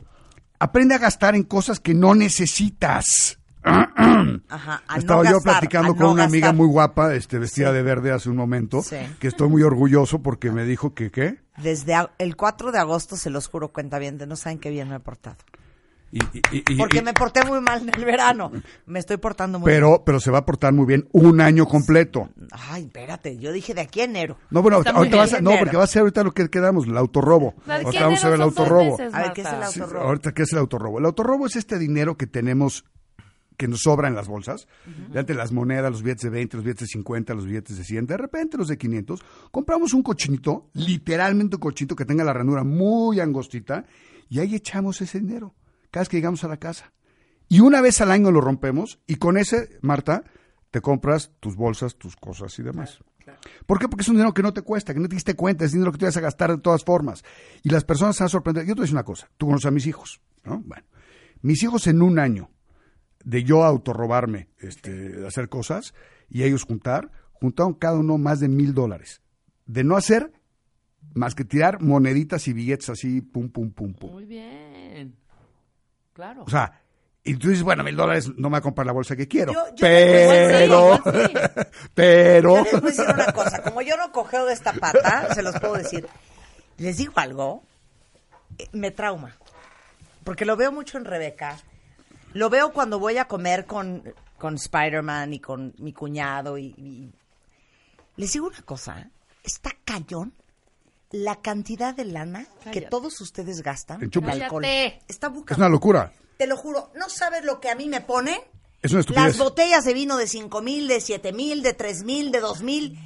aprende a gastar en cosas que no necesitas. Ajá, a no Estaba yo gastar, platicando a con no una amiga muy guapa, este, vestida Sí. de verde hace un momento, Sí. que estoy muy orgulloso porque me dijo que, ¿qué? Desde a- el 4 de agosto, se los juro, cuenta bien, no saben qué bien me he portado. Y- y- y- Porque y- me porté muy mal en el verano. Me estoy portando muy pero, pero se va a portar muy bien un año completo. bien. Ay, espérate, yo dije de aquí a enero. No, bueno, Está ahorita bien. vas a- no, porque va a ser ahorita lo que quedamos, el autorrobo. ¿de Ahorita vamos a ver el autorrobo. meses, A ver, ¿qué es el autorrobo? Sí, ahorita, ¿qué es el autorrobo? El autorrobo es este dinero que tenemos que nos sobra en las bolsas. De antes las monedas, los billetes de 20, los billetes de 50, los billetes de 100, de repente los de 500. Compramos un cochinito, literalmente un cochinito que tenga la ranura muy angostita, y ahí echamos ese dinero cada vez que llegamos a la casa. Y una vez al año lo rompemos, y con ese, Marta, te compras tus bolsas, tus cosas y demás. ¿Por qué? Porque es un dinero que no te cuesta, que no te diste cuenta, es dinero que te vas a gastar de todas formas. Y las personas se van a sorprender. Yo te voy a decir una cosa, tú conoces a mis hijos, ¿no? Bueno, mis hijos en un año de yo autorrobarme, este, hacer cosas, y ellos juntar, juntaron cada uno más de mil dólares. De no hacer más que tirar moneditas y billetes así, pum, pum, pum, pum. Muy bien. Claro. O sea, y tú dices, bueno, mil dólares no me va a comprar la bolsa que quiero. Yo- yo pero, sí, pero, Yo les voy a decir una cosa, como yo no cogeo de esta pata, se los puedo decir. Les digo algo, eh, me trauma. Porque lo veo mucho en Rebeca. Lo veo cuando voy a comer con, con Spider-Man y con mi cuñado. Y, y- Les digo una cosa, está cañón la cantidad de lana que todos ustedes gastan En alcohol. Cállate. Está es buca. una locura. Te lo juro, no sabes lo que a mí me pone. Es una estupidez. Las botellas de vino de cinco mil, de siete mil, de tres mil, de dos mil.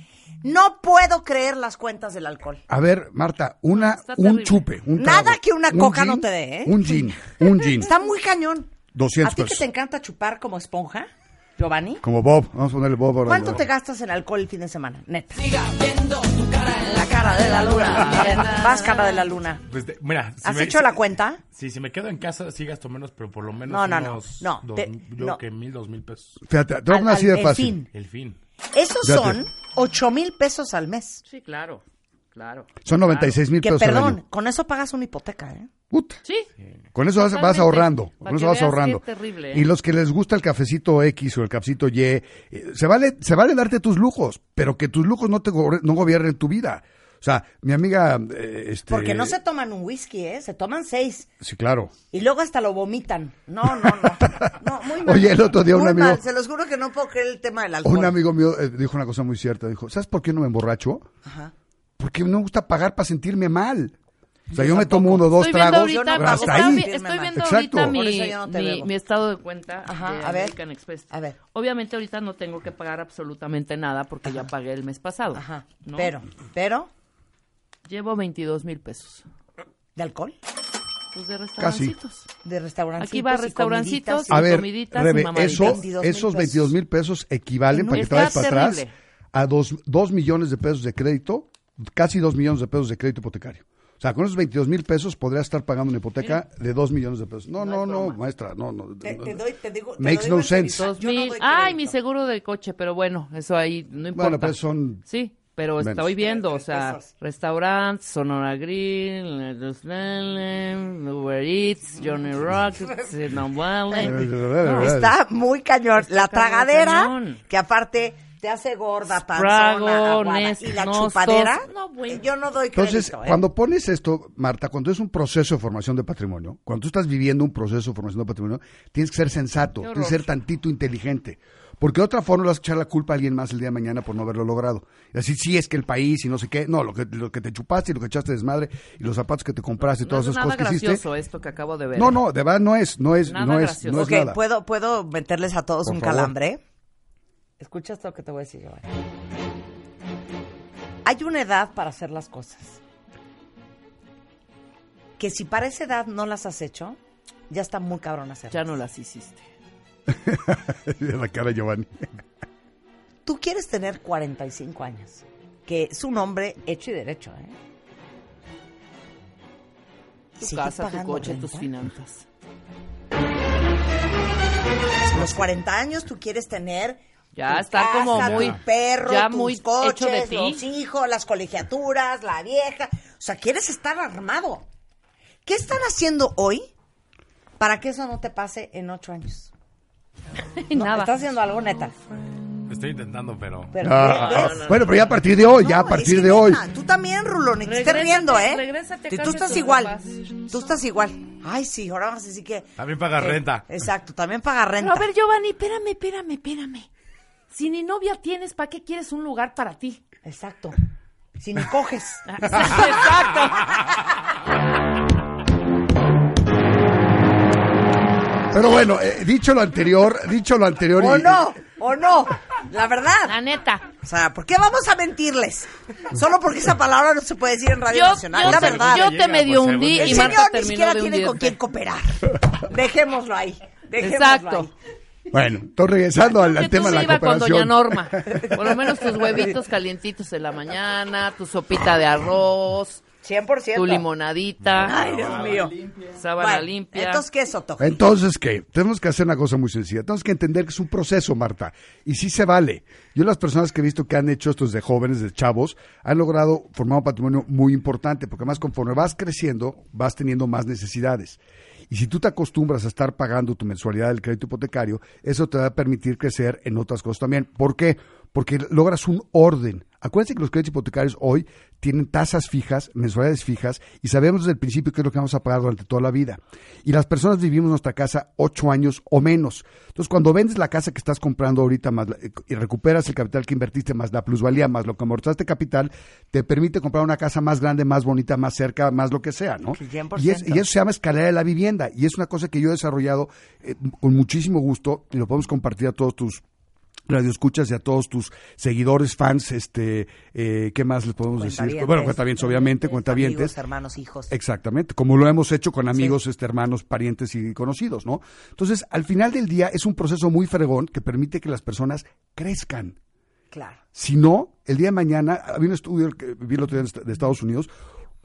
No puedo creer las cuentas del alcohol. A ver, Marta, una, un chupe, un Nada que una un coca no te dé, ¿eh? Un gin, un gin. Está muy cañón. 200 ¿A ti que pesos. te encanta chupar como esponja, Giovanni? Como Bob, vamos a ponerle Bob ahora. ¿Cuánto te gastas en alcohol el fin de semana? Neta. La cara de la luna. Vas cara de la luna. Pues de- mira, si ¿Has me- hecho si- la cuenta? Sí, si me quedo en casa, sí gasto menos, pero por lo menos No, no, no, unos no, dos- te- yo no. que mil, dos mil pesos. Fíjate, te voy a Al- poner así de el fácil. fin. El fin. Esos Fíjate. son ocho mil pesos al mes. Sí, claro. Claro. Son 96 mil Que pesos al perdón, año. con eso pagas una hipoteca, ¿eh? Puta. Sí. Con eso vas, ahorrando, Para con eso que vas ahorrando. terrible, ¿eh? Y los que les gusta el cafecito X o el cafecito Y, eh, se vale, se vale darte tus lujos, pero que tus lujos no te go- no gobiernen tu vida. O sea, mi amiga, eh, este, Porque no se toman un whisky, ¿eh? Se toman seis. sí, claro. Y luego hasta lo vomitan. No, no, no. No, muy mal. Oye, el otro día un Muy amigo- mal. Se los juro que no puedo creer el tema del alcohol. Un amigo mío eh, dijo una cosa muy cierta. Dijo, ¿sabes por qué no me emborracho? Ajá. Porque no me gusta pagar para sentirme mal. O sea, yo, me tomo uno o dos Estoy viendo tragos, ahorita, pero hasta está ahí. estoy viendo Exacto. ahorita mi, no mi- estado de cuenta Ajá, de a ver. American Express. A ver. Obviamente ahorita no tengo que pagar absolutamente nada porque ya pagué el mes pasado. Ajá. ¿no? Pero, pero, Llevo 22 mil pesos. ¿de alcohol? Pues de restaurancitos. De restaurancitos. Aquí va y restaurancitos. comiditas. A y ver, comiditas y Rebe, mamaditas. eso, 22 mil esos pesos. 22 mil pesos equivalen, para que te vayas para atrás, a dos, dos millones de pesos de crédito, casi dos millones de pesos de crédito hipotecario. O sea, con esos 22 mil pesos podrías estar pagando una hipoteca de dos millones de pesos. No, no, no, maestra, no, no. Te, no. te doy, te digo, Makes no sense. No Ay, mi seguro de coche, pero bueno, eso ahí no importa. Bueno, pues son... Sí, pero Menos. estoy viendo, o sea, restaurantes, Sonora Grill, Los Uber Eats, Johnny Rockets, Está muy cañón. Está la tragadera, cañón. que aparte te hace gorda, panzona, aguada, y la Nostos. chupadera, No, bueno. yo no doy crédito. Entonces, ¿eh? cuando pones esto, Marta, cuando es un proceso de formación de patrimonio, cuando tú estás viviendo un proceso de formación de patrimonio, tienes que ser sensato, tienes que ser tantito inteligente. Porque de otra forma le vas a echar la culpa a alguien más el día de mañana por no haberlo logrado. Y así, sí, es que el país y no sé qué. No, lo que, lo que te chupaste y lo que echaste desmadre y los zapatos que te compraste y No todas es esas nada cosas que hiciste. gracioso esto que acabo de ver. No, ¿eh? no, de verdad no es, no es, Nada no es, no es Ok, nada. ¿puedo, ¿puedo meterles a todos Por un favor. calambre? Escucha esto que te voy a decir yo. Hay una edad para hacer las cosas. Que si para esa edad no las has hecho, ya está muy cabrón hacerlas. Ya no las hiciste. la cara de Giovanni. Tú quieres tener 45 años, que es un hombre hecho y derecho, ¿eh? Tu ¿Sigues casa, tu coche, renta? tus finanzas. A los 40 años tú quieres tener Ya está como casa, muy- tu perro, ya tus muy coches, hecho de ti. los hijos, las colegiaturas, la vieja. O sea, quieres estar armado. ¿Qué están haciendo hoy para que eso no te pase en ocho años? No, Nada. ¿Estás haciendo algo neta? Estoy intentando, pero... Pero, Ah, ¿ves? Bueno, pero ya a partir de hoy, ya a partir es que de hoy. Tú también, Rulo, ni te estés riendo, ¿eh? regrésate tú estás igual. papás. Tú estás igual. Ay, sí, ahora vamos a decir que... También paga que- renta. Exacto, también paga renta. Pero a ver, Giovanni, espérame, espérame, espérame. Si ni novia tienes, ¿para qué quieres un lugar para ti? Exacto. Si ni coges. Exacto. Pero bueno, eh, dicho lo anterior, dicho lo anterior. ¿O y- no? ¿O no? La verdad. La neta. O sea, ¿por qué vamos a mentirles? Solo porque esa palabra no se puede decir en Radio Yo, Nacional. yo la te, verdad. yo te medio por hundí segundo. el y señor Marta ni siquiera tiene con quién cooperar. Dejémoslo ahí. Dejémoslo Exacto. ahí. Bueno, entonces regresando al, Que al tú tema de la iba con cooperación. Doña Norma. Por lo menos tus huevitos calientitos en la mañana, tu sopita de arroz, 100%. tu limonadita, Ay, Dios mío. sábana Bueno, limpia. Entonces, ¿qué es? Entonces, ¿qué? Tenemos que hacer una cosa muy sencilla. Tenemos que entender que es un proceso, Marta. Y sí se vale. Yo las personas que he visto que han hecho estos de jóvenes, de chavos, han logrado formar un patrimonio muy importante, porque además conforme vas creciendo, vas teniendo más necesidades. Y si tú te acostumbras a estar pagando tu mensualidad del crédito hipotecario, eso te va a permitir crecer en otras cosas también. ¿Por qué? Porque logras un orden. Acuérdense que los créditos hipotecarios hoy tienen tasas fijas, mensualidades fijas, y sabemos desde el principio qué es lo que vamos a pagar durante toda la vida. Y las personas vivimos nuestra casa ocho años o menos. Entonces, cuando vendes la casa que estás comprando ahorita más la- y recuperas el capital que invertiste, más la plusvalía, más lo que amortizaste capital, te permite comprar una casa más grande, más bonita, más cerca, más lo que sea, ¿no? 100%. Y, es- y eso se llama escalera de la vivienda. Y es una cosa que yo he desarrollado eh, con muchísimo gusto y lo podemos compartir a todos tus radioescuchas y a todos tus seguidores, fans, este, eh, ¿qué más les podemos decir? Bueno, cuentavientes, obviamente, cuentavientes. Amigos, hermanos, hijos. Exactamente, como lo hemos hecho con amigos, este, hermanos, parientes y conocidos, ¿no? Entonces, al final del día es un proceso muy fregón que permite que las personas crezcan. Claro. Si no, el día de mañana, había un estudio que vi el otro día de Estados Unidos,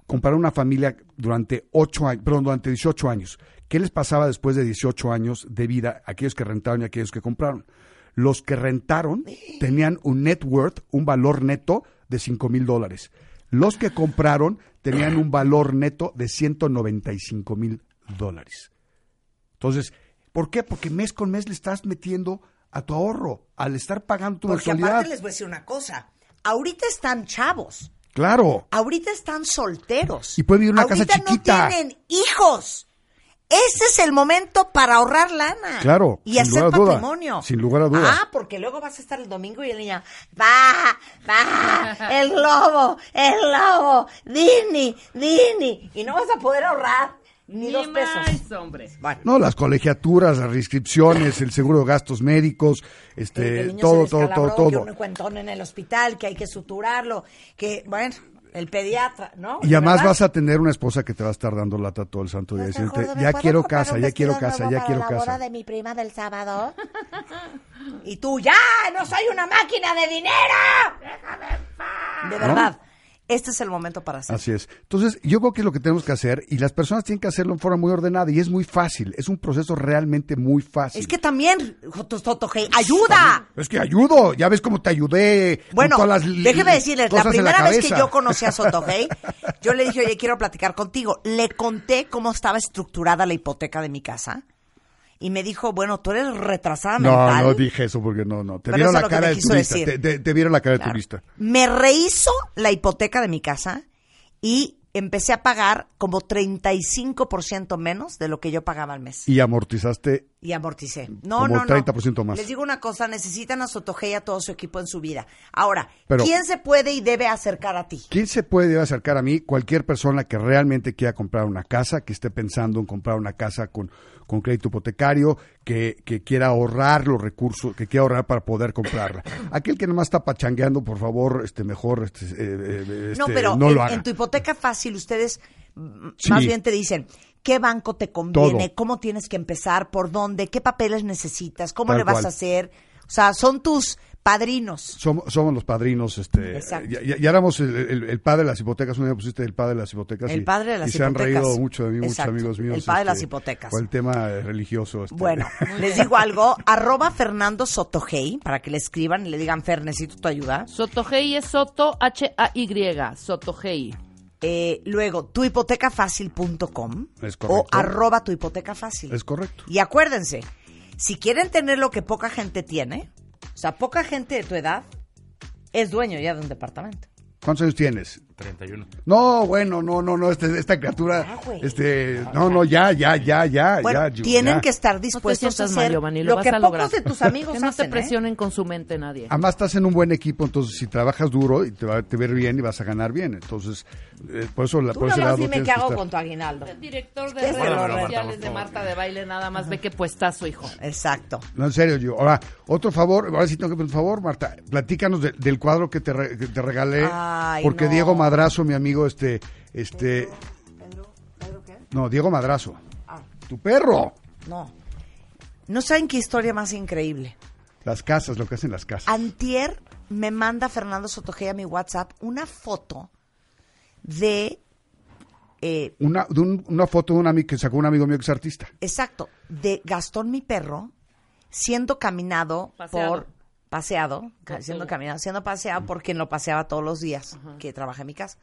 comparar una familia durante ocho años, perdón, durante 18 años. ¿Qué les pasaba después de 18 años de vida a aquellos que rentaron y a aquellos que compraron? Los que rentaron tenían un net worth, un valor neto de 5 mil dólares. Los que compraron tenían un valor neto de 195 mil dólares. Entonces, ¿por qué? Porque mes con mes le estás metiendo a tu ahorro, al estar pagando tu Porque mensualidad. aparte les voy a decir una cosa. Ahorita están chavos. Claro. Ahorita están solteros. Y pueden vivir en una casa Ahorita chiquita. no tienen hijos. Ese es el momento para ahorrar lana. Claro, Y sin hacer lugar a duda, patrimonio. sin lugar a duda. Ah, porque luego vas a estar el domingo y el niño, va, va, el lobo, el lobo, Dini, Dini. Y no vas a poder ahorrar ni, Ni dos pesos. más, hombre. Bueno, No, las colegiaturas, las reinscripciones, el seguro de gastos médicos, este, el niño todo, se todo, todo, descalabró, que todo. un cuentón en el hospital, que hay que suturarlo, que, bueno, el pediatra, ¿no? Y además ¿Verdad? vas a tener una esposa que te va a estar dando lata todo el santo día, Pues mejor, ¿me ya quiero casa, ya quiero casa, ya quiero la boda casa. de mi prima del sábado? y tú, ¡ya! ¡No soy una máquina de dinero! ¡Déjame en paz! De verdad, este es el momento para hacer. Así es. Entonces, yo creo que es lo que tenemos que hacer y las personas tienen que hacerlo en forma muy ordenada y es muy fácil. Es un proceso realmente muy fácil. Es que también, Joto Soto, hey, ¡ayuda! Es que ayudo, ya ves cómo te ayudé. con Bueno, todas las déjeme decirles, la primera vez que yo conocí a Sotogey, yo le dije, oye, quiero platicar contigo. Le conté cómo estaba estructurada la hipoteca de mi casa. Y me dijo, bueno, tú eres retrasada No, mental. no dije eso porque no, no. Te Pero vieron la cara me de turista. Te, te- te vieron la cara de turista. Me rehizo la hipoteca de mi casa y empecé a pagar como 35% menos de lo que yo pagaba al mes. Y amortizaste. Y amorticé. No, Como no, no. 30% más. Les digo una cosa, necesitan a Sotogey y a todo su equipo en su vida. Ahora, Pero- ¿quién se puede y debe acercar a ti? ¿Quién se puede acercar a mí? Cualquier persona que realmente quiera comprar una casa, que esté pensando en comprar una casa con, con crédito hipotecario, que, que quiera ahorrar los recursos, que quiera ahorrar para poder comprarla. Aquel que nomás está pachangueando, por favor, este mejor este, eh, eh, no, este, pero no en, lo haga. en tu hipoteca fácil ustedes mm, Sí. más bien te dicen qué banco te conviene, Todo. cómo tienes que empezar, por dónde, qué papeles necesitas, cómo Tal le vas cual. a hacer. O sea, son tus padrinos. Somos, somos los padrinos, este, Exacto. ya, éramos el, el- el padre de las hipotecas, un día pusiste el padre de las hipotecas. El y- padre de las y se han hipotecas. reído mucho de mí, muchos amigos míos. El padre de las este, hipotecas. Por el tema religioso. este. Bueno, les digo algo, arroba Fernando Sotogey, para que le escriban y le digan, Fer, necesito tu ayuda. Sotogey es Soto, H-A-Y, Sotogey. Eh, luego, tuhipotecafacil.com Es o arroba tu hipoteca fácil. Es correcto. Y acuérdense, si quieren tener lo que poca gente tiene, o sea, poca gente de tu edad es dueño ya de un departamento. ¿Cuántos años tienes? 31. No, bueno, no, no, no, este, esta criatura, Ah, güey. este, no, no, ya, ya, ya, ya, Bueno, ya, yo- tienen ya. que estar No te dispuestos sientas a mal, hacer Giovanni, lo, lo, que vas a pocos lograr. de tus amigos que no hacen, te ¿eh? presionen con su mente nadie. Además estás en un buen equipo, entonces si trabajas duro y te va te a ir bien y vas a ganar bien. Entonces, eh, por eso la Tú por lado dime qué hago estar. con tu aguinaldo. El director de Es redes de lo sociales de. Marta de Baile nada más ve qué puestazo, hijo. Exacto. No, en serio, yo. Ahora, otro favor, ahora sí tengo que pedir un favor, Marta. Platícanos de- del cuadro que te, re- que te regalé. Ay, porque no. Diego Madrazo, mi amigo, este, este. No, Diego Madrazo. Ah. Tu perro. No. No saben qué historia más increíble. Las casas, lo que hacen las casas. Antier me manda Fernando Sotogey a mi WhatsApp una foto de, eh, Una, de un- una foto de un amigo que sacó un amigo mío que es artista. exacto, de Gastón mi perro siendo caminado Paseado. por paseado, siendo caminado, siendo paseado por quien lo paseaba todos los días que trabaja en mi casa.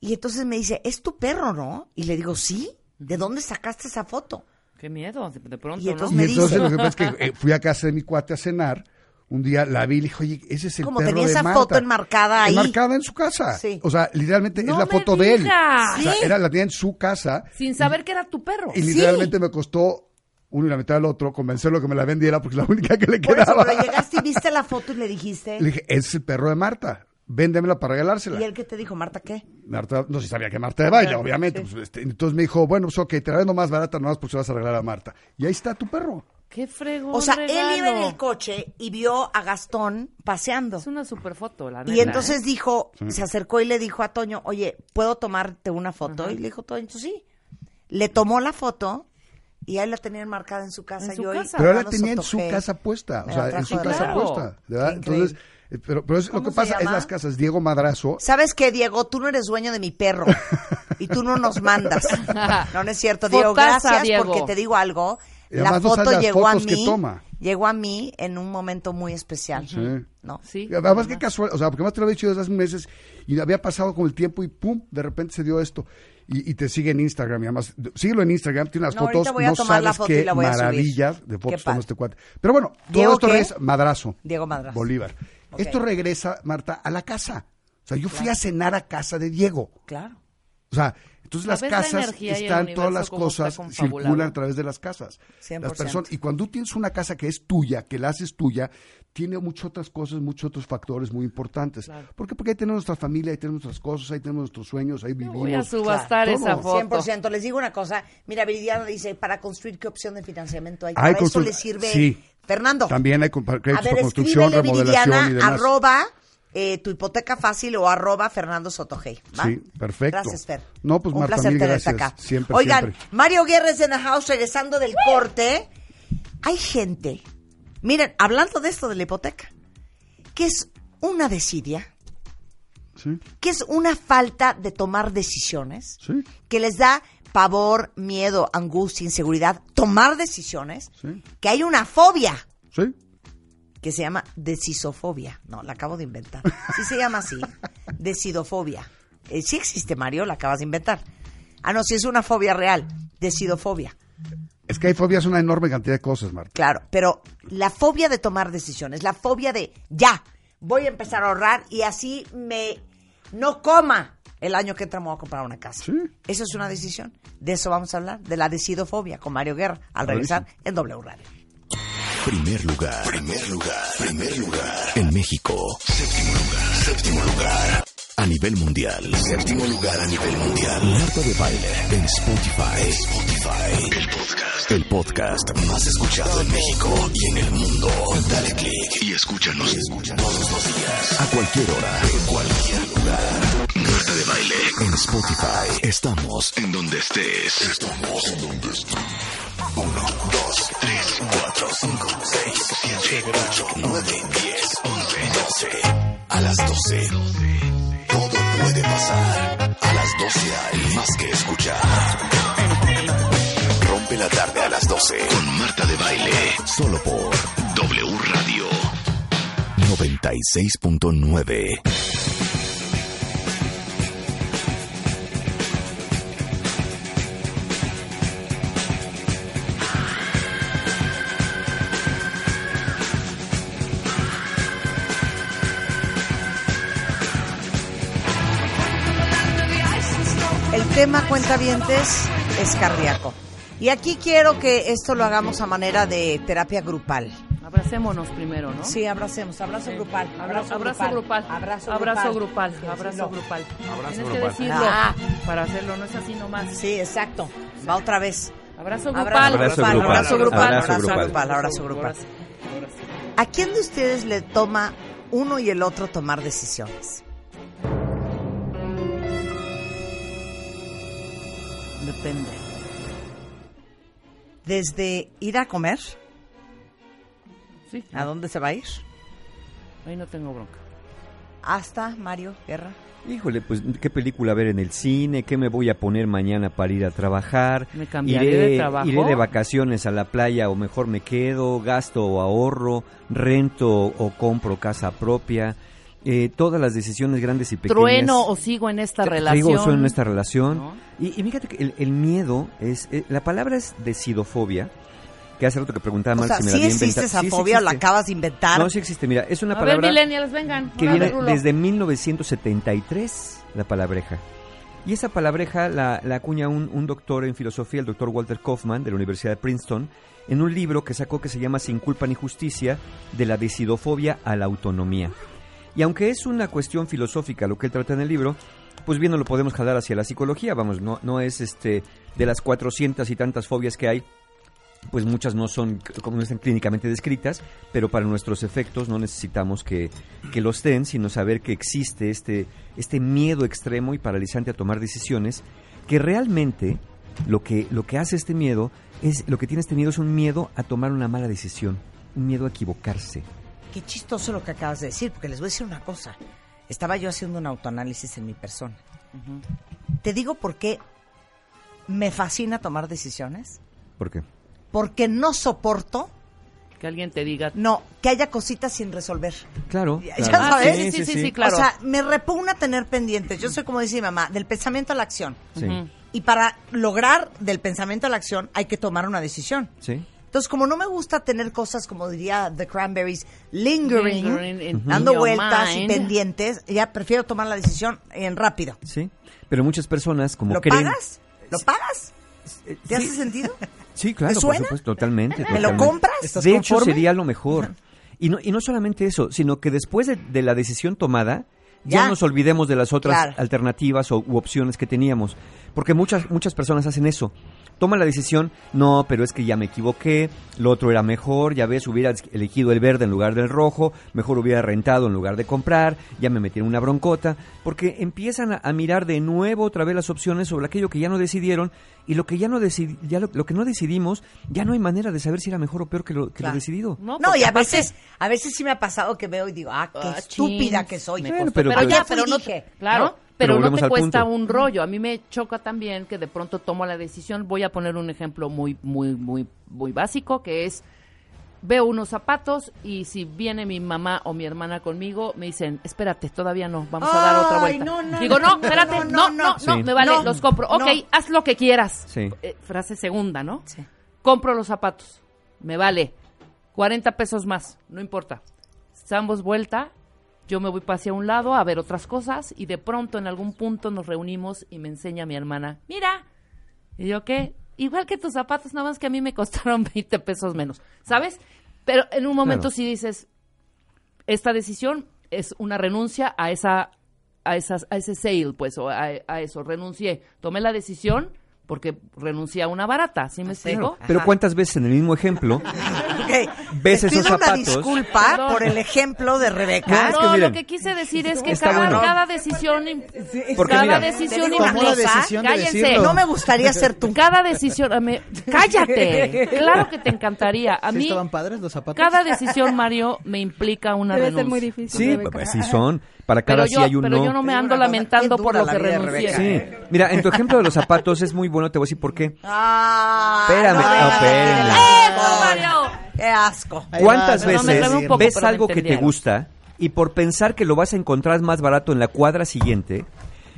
Y entonces me dice, "Es tu perro, ¿no?" Y le digo, "Sí." ¿De dónde sacaste esa foto? Qué miedo, de, de pronto, Y entonces ¿no? me y entonces dice- lo que pasa es que eh, fui a casa de mi cuate a cenar. Un día la vi y le dije, oye, ese es el Como perro tenía de esa Marta". foto enmarcada ahí. Enmarcada en su casa. Sí. O sea, literalmente No es la me foto de él. digas. O sea, Sí. era, la tenía en su casa. Sin saber que era tu perro. Y literalmente me costó uno y la mitad del otro convencerlo que me la vendiera porque es la única que le Por eso, quedaba. pero llegaste y viste la foto y le dijiste, Le dije, ese es el perro de Marta. Véndemela para regalársela. ¿y él qué te dijo, Marta, qué? Marta, no se sabía que Marta de baile, obviamente. pues, este, entonces me dijo, bueno, pues ok, te la vendo más barata nomás porque se vas a regalar a Marta. Y ahí está tu perro. Qué fregón O sea, él iba en el coche y vio a Gastón paseando. Es una super foto, la neta. Y entonces ¿eh? dijo, se acercó y le dijo a Toño, oye, ¿puedo tomarte una foto? Y le dijo Toño, sí. Le tomó la foto y ahí la tenían marcada en su casa. En su y hoy casa. Pero él la tenía en su casa puesta. O sea, en su casa puesta. ¿verdad? Entonces, eh, pero, pero es, lo ¿Cómo que pasa es llama? las casas. Diego Madrazo. ¿Sabes qué, Diego? Tú no eres dueño de mi perro y tú no nos mandas. No, no es cierto, Diego. Fotaza, Gracias Diego. porque te digo algo. La no foto llegó a mí, toma. llegó a mí en un momento muy especial. Sí. ¿no? Sí. Además, qué casual, o sea, porque más te lo había dicho desde hace meses y había pasado con el tiempo y pum, de repente se dio esto. Y, y te sigue en Instagram y además, síguelo en Instagram, tiene unas No, fotos, voy a no tomar la sabes foto qué la voy a subir. maravillas de fotos toma este cuate. Pero bueno, todo ¿Diego esto qué? regresa, Madrazo, Diego Madrazo. Bolívar. Esto regresa, Marta, a la casa. O sea, yo fui a cenar a casa de Diego. Claro. O sea, entonces las ¿Sabes la casas están, todas las cosas circulan a través de las casas. 100%. Las personas, y cuando tú tienes una casa que es tuya, que la haces tuya, tiene muchas otras cosas, muchos otros factores muy importantes. ¿Por qué? Porque ahí tenemos nuestra familia, ahí tenemos nuestras cosas, ahí tenemos nuestros sueños, ahí vivimos. Voy a subastar Claro, esa foto. 100%. Les digo una cosa. Mira, Viridiana dice, ¿para construir qué opción de financiamiento hay? Hay Para eso le sirve sí. Fernando. También hay A créditos ver, para construcción, escríbele remodelación y Viridiana, demás. arroba eh, tu hipoteca fácil o arroba Fernando Sotogey. ¿va? Sí, perfecto. Gracias, Fer. No, pues, Un Marta, placer tenerte gracias. acá. Siempre, Oigan, siempre. Mario Guerres en the house, regresando del corte. Hay gente, miren, hablando de esto de la hipoteca, que es una desidia, Sí, que es una falta de tomar decisiones, sí, que les da pavor, miedo, angustia, inseguridad, tomar decisiones, sí, que hay una fobia sí. que se llama decisofobia. No, la acabo de inventar. Sí se llama así, decidofobia. Eh, sí existe, Mario, la acabas de inventar. Ah, no, sí es una fobia real, decidofobia. Es que hay fobias una enorme cantidad de cosas, Marta. Claro, pero la fobia de tomar decisiones, la fobia de ya, voy a empezar a ahorrar y así me no coma el año que entra me voy a comprar una casa. Sí. Eso es una decisión. De eso vamos a hablar, de la decidofobia con Mario Guerra, al regresar en W Radio. Primer lugar, primer lugar, primer lugar. En México, séptimo lugar, séptimo lugar. A nivel mundial, séptimo lugar a nivel mundial. Marta de baile en Spotify. Spotify, el podcast. El podcast más escuchado en México y en el mundo. Dale click y escúchanos, escúchanos todos los días. A cualquier hora, en cualquier lugar. Marta de baile en Spotify. Estamos en donde estés. Estamos en donde estés. 1, 2, 3, 4, 5, 6, 7, 8, 9, 10, 11, 12. A las 12. Todo puede pasar. A las 12 hay más que escuchar. La tarde a las 12 con Marta de Baile. Solo por W Radio 96.9. El tema cuentavientes es cardíaco. Y aquí quiero que esto lo hagamos a manera de terapia grupal. Abracémonos primero, ¿no? Sí, abracemos, abrazo grupal. Abrazo, abrazo grupal. Abrazo, Abrazo grupal. Sí, Abrazo grupal. Abrazo Tienes grupal. que decirlo Ah. para hacerlo, no es así nomás. Sí, exacto. Va otra vez. Abrazo Abrazo grupal. grupal, Abrazo grupal. abrazo grupal, Abrazo abrazo grupal. grupal, abrazo grupal. Sí, sí. ¿A quién de ustedes le toma uno y el otro tomar decisiones? Depende. Desde ir a comer, Sí. ¿a dónde se va a ir? Ahí no tengo bronca. Hasta Mario Guerra. Híjole, pues qué película ver en el cine, qué me voy a poner mañana para ir a trabajar. ¿Me cambiaré iré, de trabajo? iré de vacaciones a la playa o mejor me quedo, gasto o ahorro, rento o compro casa propia. Eh, todas las decisiones grandes y pequeñas. Trueno o sigo en esta relación. Digo, soy en esta relación. ¿No? Y, y fíjate que el, el miedo es. eh, la palabra es decidofobia. Que hace rato que preguntaba O Mal sea, si me ¿sí la había existe esa Sí, sí fobia o la acabas de inventar? No, sí existe. Mira, es una A ver, palabra millennials, vengan. que viene Rulo. desde 1973, la palabreja. Y esa palabreja la, la acuña un, un doctor en filosofía, el doctor Walter Kaufman, de la Universidad de Princeton, en un libro que sacó que se llama Sin culpa ni justicia, de la decidofobia a la autonomía. Y aunque es una cuestión filosófica lo que él trata en el libro, pues bien no lo podemos jalar hacia la psicología, vamos, no, no es este de las 400 y tantas fobias que hay, pues muchas no son, como no están clínicamente descritas, pero para nuestros efectos no necesitamos que, que los den, sino saber que existe este, este miedo extremo y paralizante a tomar decisiones, que realmente lo que, lo que hace este miedo es, lo que tiene este miedo es un miedo a tomar una mala decisión, un miedo a equivocarse. Qué chistoso lo que acabas de decir, porque les voy a decir una cosa. Estaba yo haciendo un autoanálisis en mi persona. Te digo por qué me fascina tomar decisiones. ¿Por qué? porque no soporto, Que alguien te diga. no, que haya cositas sin resolver. Claro. Ya claro. sabes. sí, sí, sí, sí, claro. O sea, me repugna tener pendientes. Yo soy como dice mi mamá, del pensamiento a la acción. Sí, Y para lograr del pensamiento a la acción hay que tomar una decisión. sí. Entonces, como no me gusta tener cosas, como diría The Cranberries, lingering, Lingering in dando vueltas y pendientes, ya prefiero tomar la decisión en rápido. Sí. Pero muchas personas como ¿Lo creen... pagas? ¿Lo pagas? Eh, ¿Te sí, hace sentido? Sí, claro, ¿Te por suena? supuesto, totalmente. ¿Me lo compras? ¿Estás De hecho, sería lo mejor. Y no, y no solamente eso, sino que después de, de la decisión tomada, ya, Ya. nos olvidemos de las otras Claro. alternativas o, u opciones que teníamos. Porque muchas, muchas personas hacen eso. Toman la decisión, no, pero es que ya me equivoqué, lo otro era mejor, ya ves, hubiera elegido el verde en lugar del rojo, mejor hubiera rentado en lugar de comprar, ya me metí en una broncota, porque empiezan a, a mirar de nuevo otra vez las opciones sobre aquello que ya no decidieron y lo que ya no decidi- ya lo, lo que no decidimos, ya no hay manera de saber si era mejor o peor que lo, que lo decidido. No, No, y a aparte- veces, a veces sí me ha pasado que veo y digo, ah, qué Ah, estúpida chins, que soy. Bueno, pero pero, pues- ya, pero y no, dije, claro, ¿no? Pero, Pero no te cuesta punto. un rollo. A mí me choca también que de pronto tomo la decisión. Voy a poner un ejemplo muy, muy, muy, muy básico, que es veo unos zapatos y si viene mi mamá o mi hermana conmigo, me dicen, espérate, todavía no, vamos a dar otra Ay, vuelta. no, no, Digo, no, espérate, no, no, no, no, no, Sí. me vale, No, los compro. Ok, haz lo que quieras. Sí. Eh, frase segunda, ¿no? Sí. Compro los zapatos, me vale, 40 pesos más, no importa. Damos vuelta, yo me voy para hacia un lado a ver otras cosas y de pronto en algún punto nos reunimos y me enseña mi hermana, mira, y yo qué, igual que tus zapatos, nada más que a mí me costaron 20 pesos menos, ¿sabes? Pero en un momento Claro. sí dices, esta decisión es una renuncia a esa a esas a ese sale pues o a, a eso renuncié tomé la decisión porque renuncié a una barata ¿sí me explico? Pero Ajá. cuántas veces en el mismo ejemplo Ok, ves esos pido una zapatos? disculpa Perdón. por el ejemplo de Rebeca. No, es que No, miren, lo que quise decir es que cada, bueno. cada decisión Porque cada mira, decisión cosa, decisión de cállense. decirlo. No me gustaría ser tú. cada decisión a mí- cállate claro que te encantaría a ¿Sí mí estaban padres los zapatos? cada decisión Mario me implica una Debe renuncia ser muy difícil. Sí, Rebeca. pues así son. Para cada pero sí yo hay un pero no. yo no me ando lamentando por lo la que renuncié Rebeca, Sí. Mira, en tu ejemplo de los zapatos es muy bueno, te voy a decir por qué. Ah, Espérame, no, ah. ¡Qué asco! ¿Cuántas veces poco, ves algo que te gusta y por pensar que lo vas a encontrar más barato en la cuadra siguiente,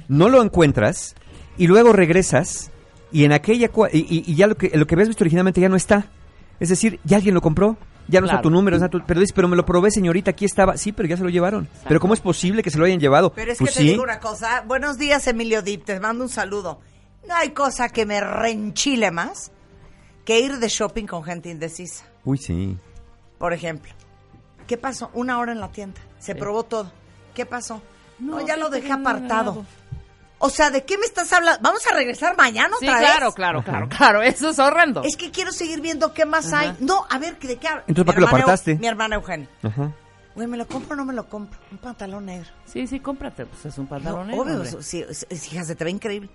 no lo encuentras y luego regresas y en aquella y- y ya lo que lo que habías visto originalmente ya no está. Es decir, ya alguien lo compró. Ya no está Claro. tu número, está tu- pero dices, pero me lo probé, señorita, aquí estaba. Sí, pero ya se lo llevaron. Pero ¿cómo es posible que se lo hayan llevado? Pero es pues que te sí. digo una cosa. Buenos días, Emilio Dip. Te mando un saludo. No hay cosa que me renchile más que ir de shopping con gente indecisa. Uy, sí. Por ejemplo, ¿qué pasó? Una hora en la tienda. Se probó todo. ¿Qué pasó? No, ya sí, lo dejé apartado. O sea, ¿de qué me estás hablando? ¿Vamos a regresar mañana Sí, otra claro, vez? claro, claro, claro. Eso es horrendo. Es que quiero seguir viendo qué más hay. No, a ver, ¿de qué habla? Entonces, ¿para qué lo apartaste? Mi hermana Eugenia. Ajá. Güey, ¿me lo compro o no me lo compro? Un pantalón negro. Sí, sí, cómprate. Pues es un No, pantalón negro, obvio, sí, sí, hija, se te ve increíble.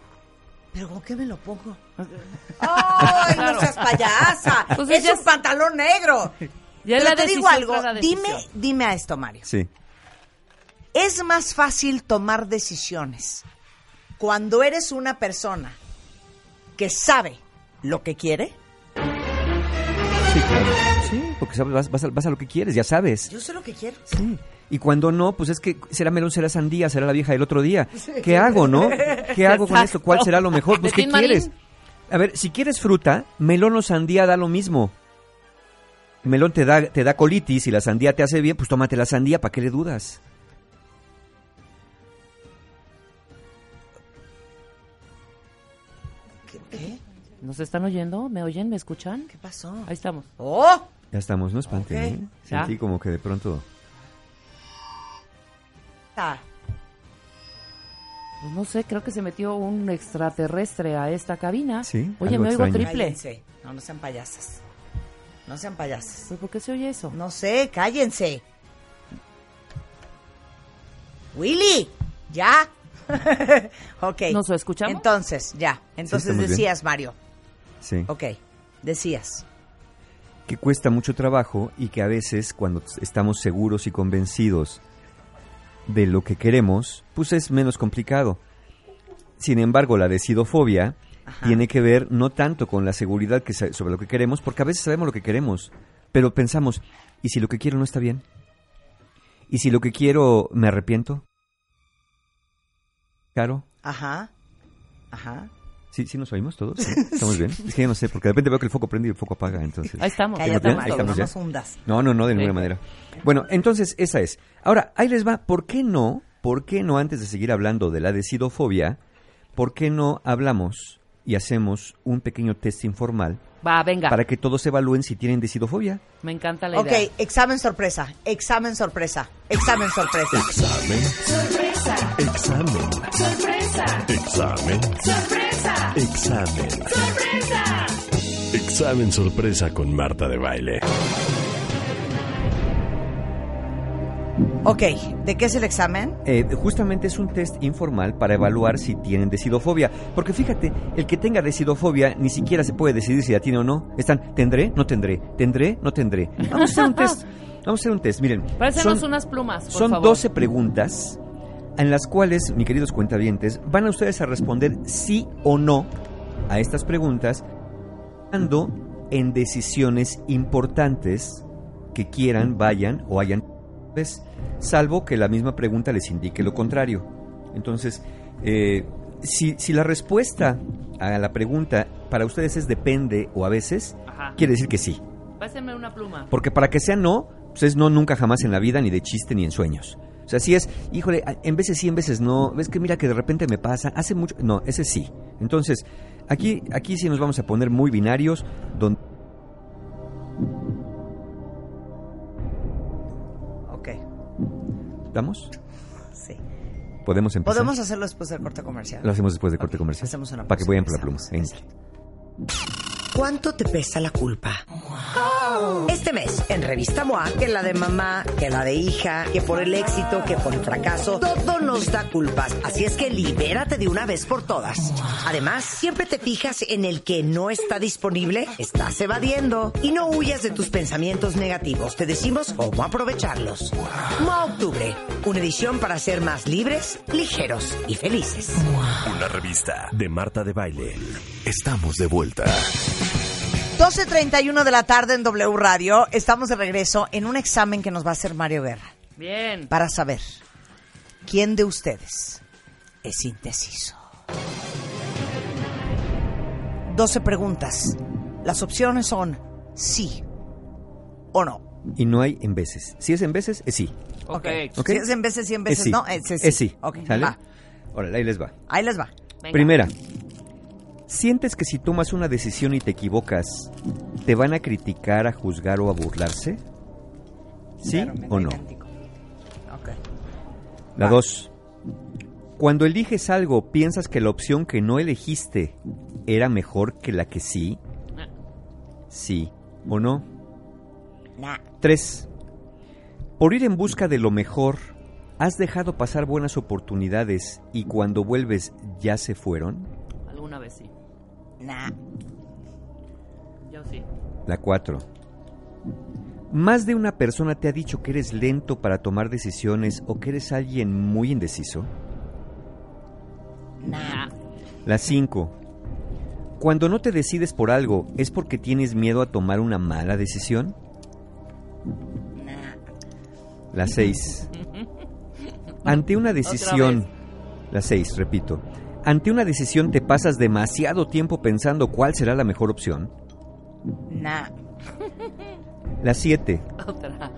Pero ¿con qué me lo pongo? ¡Ay, no Claro. seas payasa! Entonces es ya un es- pantalón negro. Ya Pero la te digo algo, dime, dime a esto, Mario. Sí. Es más fácil tomar decisiones cuando eres una persona que sabe lo que quiere. Sí, claro. Sí, porque sabes, vas, vas a, vas a lo que quieres, ya sabes. Yo sé lo que quiero. Sí. Y cuando no, pues es que será melón, será sandía, será la vieja del otro día. ¿Qué hago, no? ¿Qué hago con esto? ¿Cuál será lo mejor? Pues, ¿De ¿qué quieres? A ver, si quieres fruta, melón o sandía da lo mismo. Melón te da, te da colitis y la sandía te hace bien, pues tómate la sandía, ¿para qué le dudas? ¿Qué? qué? ¿Nos están oyendo? ¿Me oyen? ¿Me escuchan? ¿Qué pasó? Ahí estamos. ¡Oh! Ya estamos, no espanten, Ok. ¿eh? Ya. Sentí como que de pronto... Ah, Pues no sé, creo que se metió un extraterrestre a esta cabina. Sí, Oye, me oigo extraño. triple. Cállense. No, no sean payasas. No sean payasas. ¿Pero por qué se oye eso? No sé, cállense. Willy, ya. Ok. ¿Nos escuchamos? Entonces, ya. Entonces bien. decías, Mario. Sí. Ok, decías. que cuesta mucho trabajo y que a veces cuando estamos seguros y convencidos de lo que queremos, pues es menos complicado. Sin embargo, la decidofobia tiene que ver no tanto con la seguridad que sobre lo que queremos, porque a veces sabemos lo que queremos, pero pensamos, ¿y si lo que quiero no está bien? ¿Y si lo que quiero me arrepiento? Caro, Ajá. Ajá. ¿sí, sí nos oímos todos? ¿Sí? ¿Estamos bien? Es que yo no sé, porque de repente veo que el foco prende y el foco apaga, entonces... Ahí estamos. Ahí estamos no ya. nos hundas. No, no, no, de ninguna Sí. manera. Bueno, entonces esa es. Ahora, ahí les va. ¿Por qué no? ¿Por qué no, antes de seguir hablando de la decidofobia, por qué no hablamos y hacemos un pequeño test informal Va, venga. para que todos evalúen si tienen decidofobia? Me encanta la Ok, idea. examen sorpresa, examen sorpresa, examen sorpresa. Examen. Sorpresa. Examen. Sorpresa. Examen. Sorpresa. Examen. Sorpresa. Examen sorpresa con Marta de baile. Ok, ¿de qué es el examen? Eh, justamente es un test informal para evaluar si tienen decidofobia. Porque fíjate, el que tenga decidofobia ni siquiera se puede decidir si la tiene o no. Están, ¿tendré? ¿No tendré? ¿Tendré? ¿No tendré? Vamos a hacer un test. Vamos a hacer un test. Miren, son- unas plumas, por Son favor. 12 preguntas en las cuales, mis queridos cuentavientes, van a ustedes a responder sí o no a estas preguntas, dando en decisiones importantes que quieran, vayan o hayan, pues, salvo que la misma pregunta les indique lo contrario. Entonces, eh, si, si la respuesta a la pregunta para ustedes es depende o a veces, Ajá. quiere decir que sí. Páseme una pluma. Porque para que sea no, pues es no nunca jamás en la vida, ni de chiste, ni en sueños. O sea, si es, híjole, en veces sí, en veces no. Ves que mira que de repente me pasa, hace mucho. No, ese sí. Entonces, aquí, aquí sí nos vamos a poner muy binarios, donde. ¿Estamos? sí. ¿Podemos empezar? Podemos hacerlo después del corte comercial. Lo hacemos después de corte Ok, comercial. hacemos una Para que pausa, vayan por la pluma. Venga. ¿Cuánto te pesa la culpa? Este mes, en Revista MOA, que la de mamá, que la de hija, que por el éxito, que por el fracaso, todo nos da culpas. Así es que libérate de una vez por todas. Además, siempre te fijas en el que no está disponible, estás evadiendo. Y no huyas de tus pensamientos negativos. Te decimos cómo aprovecharlos. MOA Octubre, una edición para ser más libres, ligeros y felices. Una revista de Marta de baile. Estamos de vuelta. 12.31 de la tarde en W Radio. Estamos de regreso en un examen que nos va a hacer Mario Guerra Bien. para saber quién de ustedes es indeciso. 12 preguntas. Las opciones son sí o no. Y no hay en veces. Si es en veces, es sí. Ok. ¿Ok? Si es en veces, sí en veces, es sí. no, es, es sí. Es sí. Ok, ¿Sale? va. Órale, ahí les va. Ahí les va. Venga. Primera, ¿sientes que si tomas una decisión y te equivocas, te van a criticar, a juzgar o a burlarse? ¿Sí Claro, o no? La Va. dos, cuando eliges algo, ¿piensas que la opción que no elegiste era mejor que la que sí? ¿Sí o no? Nah. Tres, por ir en busca de lo mejor, ¿has dejado pasar buenas oportunidades y cuando vuelves ya se fueron? Alguna vez sí. Nah. Yo sí. La 4. ¿Más de una persona te ha dicho que eres lento para tomar decisiones o que eres alguien muy indeciso? Nah. La 5. Cuando no te decides por algo, ¿es porque tienes miedo a tomar una mala decisión? La 6. Ante una decisión... La 6, repito. Ante una decisión te pasas demasiado tiempo pensando cuál será la mejor opción. Nah. La 7. Otra.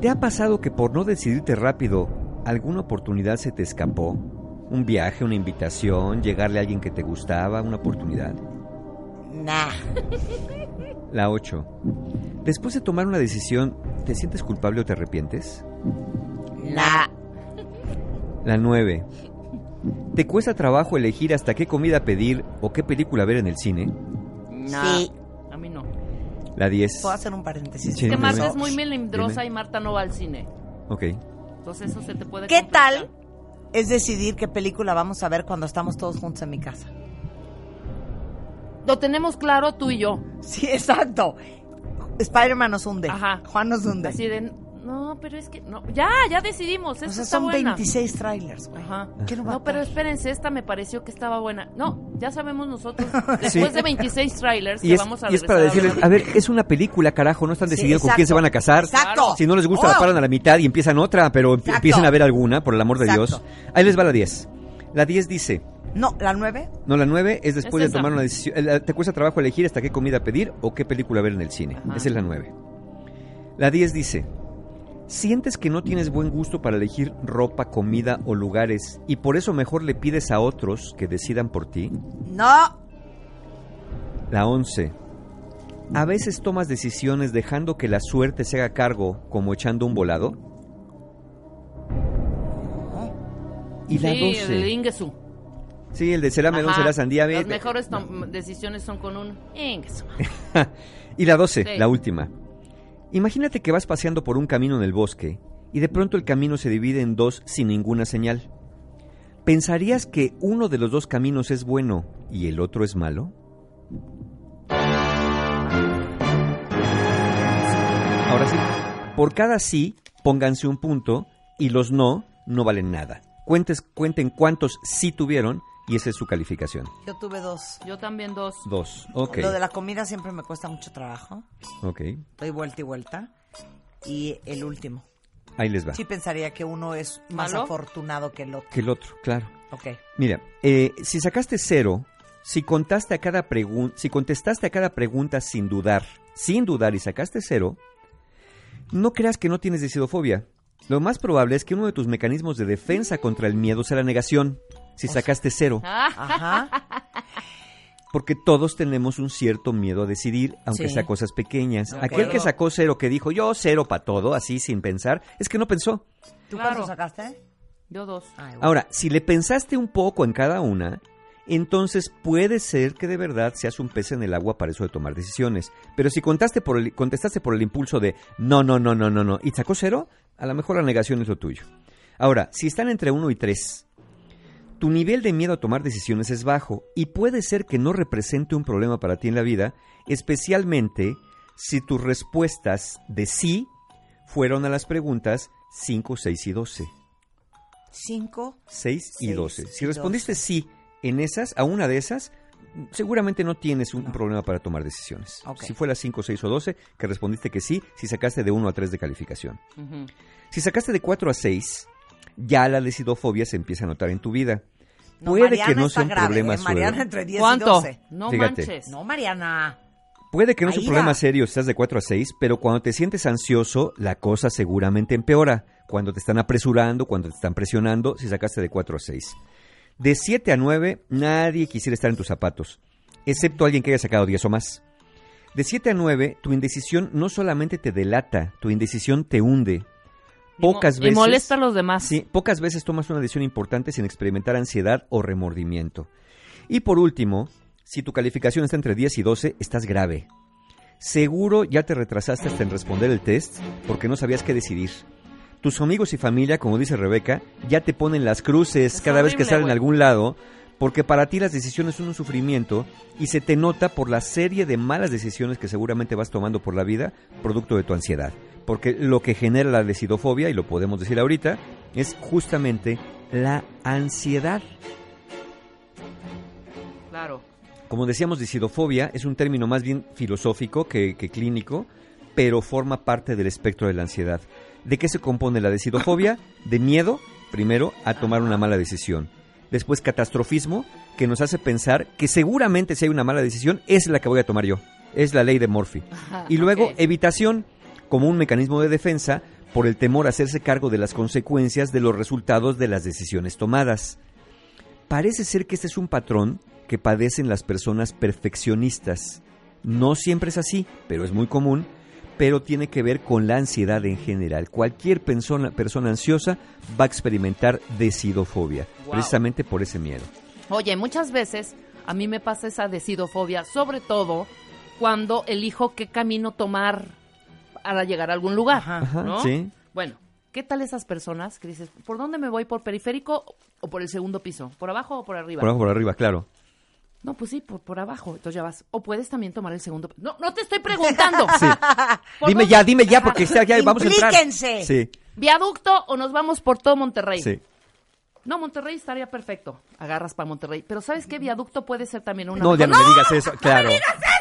¿Te ha pasado que por no decidirte rápido, alguna oportunidad se te escapó? ¿Un viaje, una invitación, llegarle a alguien que te gustaba, una oportunidad? Nah. La 8. Después de tomar una decisión, ¿te sientes culpable o te arrepientes? Nah. La 9. ¿Te cuesta trabajo elegir hasta qué comida pedir o qué película ver en el cine? Sí. A mí no. La 10. Puedo hacer un paréntesis. Sí, Es que dime. Marta es muy melindrosa Dime. y Marta no va al cine. Ok. Entonces eso se te puede ¿Qué complicar. tal es decidir qué película vamos a ver cuando estamos todos juntos en mi casa? Lo tenemos claro tú y yo. Sí, exacto. Spider-Man nos hunde. Ajá. Juan nos hunde. Así de, No, pero es que no, ya, ya decidimos, esta O sea, está son buena. 26 trailers, güey. Ajá. ¿Qué no va No, a pero espérense, esta me pareció que estaba buena. No, ya sabemos nosotros, Sí. después de 26 trailers, Y que es, vamos a y es para decirles, a ver, es una película, carajo, no están Sí, decidiendo con quién se van a casar. Exacto. Si no les gusta, la Oh. paran a la mitad y empiezan otra, pero Exacto. empiecen a ver alguna, por el amor de Exacto. Dios. Ahí les va la 10. La 10 dice, No, la 9. no, la 9 es después Es de tomar una decisión. eh, ¿Te cuesta trabajo elegir hasta qué comida pedir o qué película ver en el cine? Ajá. Esa es la 9. La 10 dice, ¿sientes que no tienes buen gusto para elegir ropa, comida o lugares y por eso mejor le pides a otros que decidan por ti? No. La 11. ¿A veces tomas decisiones dejando que la suerte se haga cargo como echando un volado? Y la sí, 12. el Ingesu. Sí, el de será melón, será sandía. Las mejores decisiones son con un Ingesu. y la 12, Sí. la última. Imagínate que vas paseando por un camino en el bosque y de pronto el camino se divide en dos sin ninguna señal. ¿Pensarías que uno de los dos caminos es bueno y el otro es malo? Ahora sí, por cada sí, pónganse un punto y los no no valen nada. Cuentes, cuenten cuántos sí tuvieron y esa es su calificación. Yo tuve dos. Yo también dos. Dos. Ok. Lo de la comida siempre me cuesta mucho trabajo. Ok. Doy vuelta y vuelta. Y el último. Ahí les va. Sí pensaría que uno es más ¿Malo? afortunado que el otro. Que el otro, claro. Ok. Mira, eh, si sacaste cero, si contaste a cada si contestaste a cada pregunta sin dudar, sin dudar y sacaste cero, no creas que no tienes decidofobia. Lo más probable es que uno de tus mecanismos de defensa contra el miedo sea la negación. Si sacaste cero, Ajá. porque todos tenemos un cierto miedo a decidir, aunque Sí. sea cosas pequeñas. Aquel que sacó cero, que dijo yo cero para todo, así sin pensar, es que no pensó. ¿Tú Claro. cuánto sacaste? Yo dos. Ay, bueno. Ahora, si le pensaste un poco en cada una, entonces puede ser que de verdad seas un pez en el agua para eso de tomar decisiones. Pero si contaste por el, contestaste por el impulso de no, no, no, no, no, no, y sacó cero, a lo mejor la negación es lo tuyo. Ahora, si están entre uno y tres, tu nivel de miedo a tomar decisiones es bajo y puede ser que no represente un problema para ti en la vida, especialmente si tus respuestas de sí fueron a las preguntas 5, 6 y 12. Cinco. 6 y Seis 12. y Si respondiste sí en esas, a una de esas, seguramente no tienes un problema para tomar decisiones. Ok. Si fue las 5, 6 o 12, que respondiste que sí, si sacaste de 1 a 3 de calificación. Ujú. Si sacaste de 4 a 6, ya la decidofobia se empieza a notar en tu vida. No, Puede Mariana que no sea un grave, problema ¿eh? Mariana entre 10 y ¿Cuánto? 12. No Fíjate. manches. No, Mariana. Puede que no sea un problema serio si estás de 4 a 6, pero cuando te sientes ansioso, la cosa seguramente empeora. Cuando te están apresurando, cuando te están presionando, si sacaste de 4 a 6. De 7 a 9, nadie quisiera estar en tus zapatos, excepto alguien que haya sacado 10 o más. De 7 a 9, tu indecisión no solamente te delata, tu indecisión te hunde. Pocas y veces. molesta a los demás. Sí, pocas veces tomas una decisión importante sin experimentar ansiedad o remordimiento. Y por último, si tu calificación está entre 10 y 12, estás grave. Seguro ya te retrasaste hasta en responder el test porque no sabías qué decidir. Tus amigos y familia, como dice Rebeca, ya te ponen las cruces Es cada vez que salen a algún lado porque para ti las decisiones son un sufrimiento y se te nota por la serie de malas decisiones que seguramente vas tomando por la vida producto de tu ansiedad. Porque lo que genera la decidofobia, y lo podemos decir ahorita, es justamente la ansiedad. Claro. Como decíamos, decidofobia es un término más bien filosófico que, que clínico, pero forma parte del espectro de la ansiedad. ¿De qué se compone la decidofobia? De miedo, primero, a tomar una mala decisión. Después, catastrofismo, que nos hace pensar que seguramente si hay una mala decisión, es la que voy a tomar yo. Es la ley de Murphy. Y luego, evitación, como un mecanismo de defensa por el temor a hacerse cargo de las consecuencias de los resultados de las decisiones tomadas. Parece ser que este es un patrón que padecen las personas perfeccionistas. No siempre es así, pero es muy común, pero tiene que ver con la ansiedad en general. Cualquier persona, persona ansiosa va a experimentar decidofobia, Wow. precisamente por ese miedo. Oye, muchas veces a mí me pasa esa decidofobia, sobre todo cuando elijo qué camino tomar para llegar a algún lugar. Ajá, ¿no? sí. Bueno, ¿qué tal esas personas que dices, ¿por dónde me voy? ¿Por periférico o por el segundo piso? ¿Por abajo o por arriba? Por abajo, por arriba, claro. No, pues sí, por, por abajo. Entonces ya vas. O puedes también tomar el segundo. No, no te estoy preguntando. Sí. ¿Por Dime dónde? ya, dime ya, porque ya, ya vamos a entrar. Sí, ¿Viaducto o nos vamos por todo Monterrey? sí. No, Monterrey estaría perfecto. Agarras para Monterrey. Pero ¿sabes qué? Viaducto puede ser también una. No, ya no, mejor- me digas eso. Claro.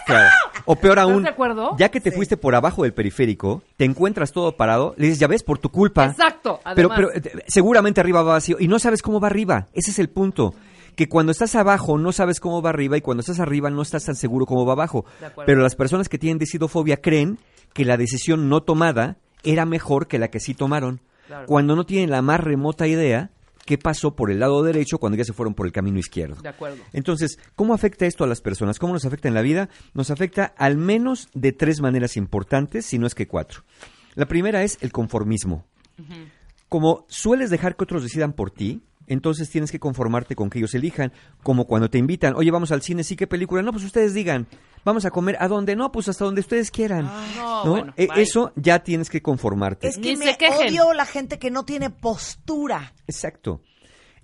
Claro. O peor aún, de acuerdo? ya que te fuiste por abajo del periférico, te encuentras todo parado, le dices, ya ves, por tu culpa. Exacto. Pero, Además, pero eh, seguramente arriba va vacío y no sabes cómo va arriba. Ese es el punto. Que cuando estás abajo no sabes cómo va arriba y cuando estás arriba no estás tan seguro cómo va abajo. Pero las personas que tienen decidofobia creen que la decisión no tomada era mejor que la que sí tomaron. Claro. Cuando no tienen la más remota idea qué pasó por el lado derecho cuando ya se fueron por el camino izquierdo. De acuerdo. Entonces, ¿cómo afecta esto a las personas? ¿Cómo nos afecta en la vida? Nos afecta al menos de tres maneras importantes, si no es que cuatro. La primera es el conformismo. Como sueles dejar que otros decidan por ti, entonces tienes que conformarte con que ellos elijan. Como cuando te invitan, oye, vamos al cine, sí, ¿qué película? No, pues ustedes digan. Vamos a comer, ¿a dónde? No, pues hasta donde ustedes quieran. no, ¿no? bueno, E- eso ya tienes que conformarte. Es que Ni me se quejen. odio la gente que no tiene postura. Exacto.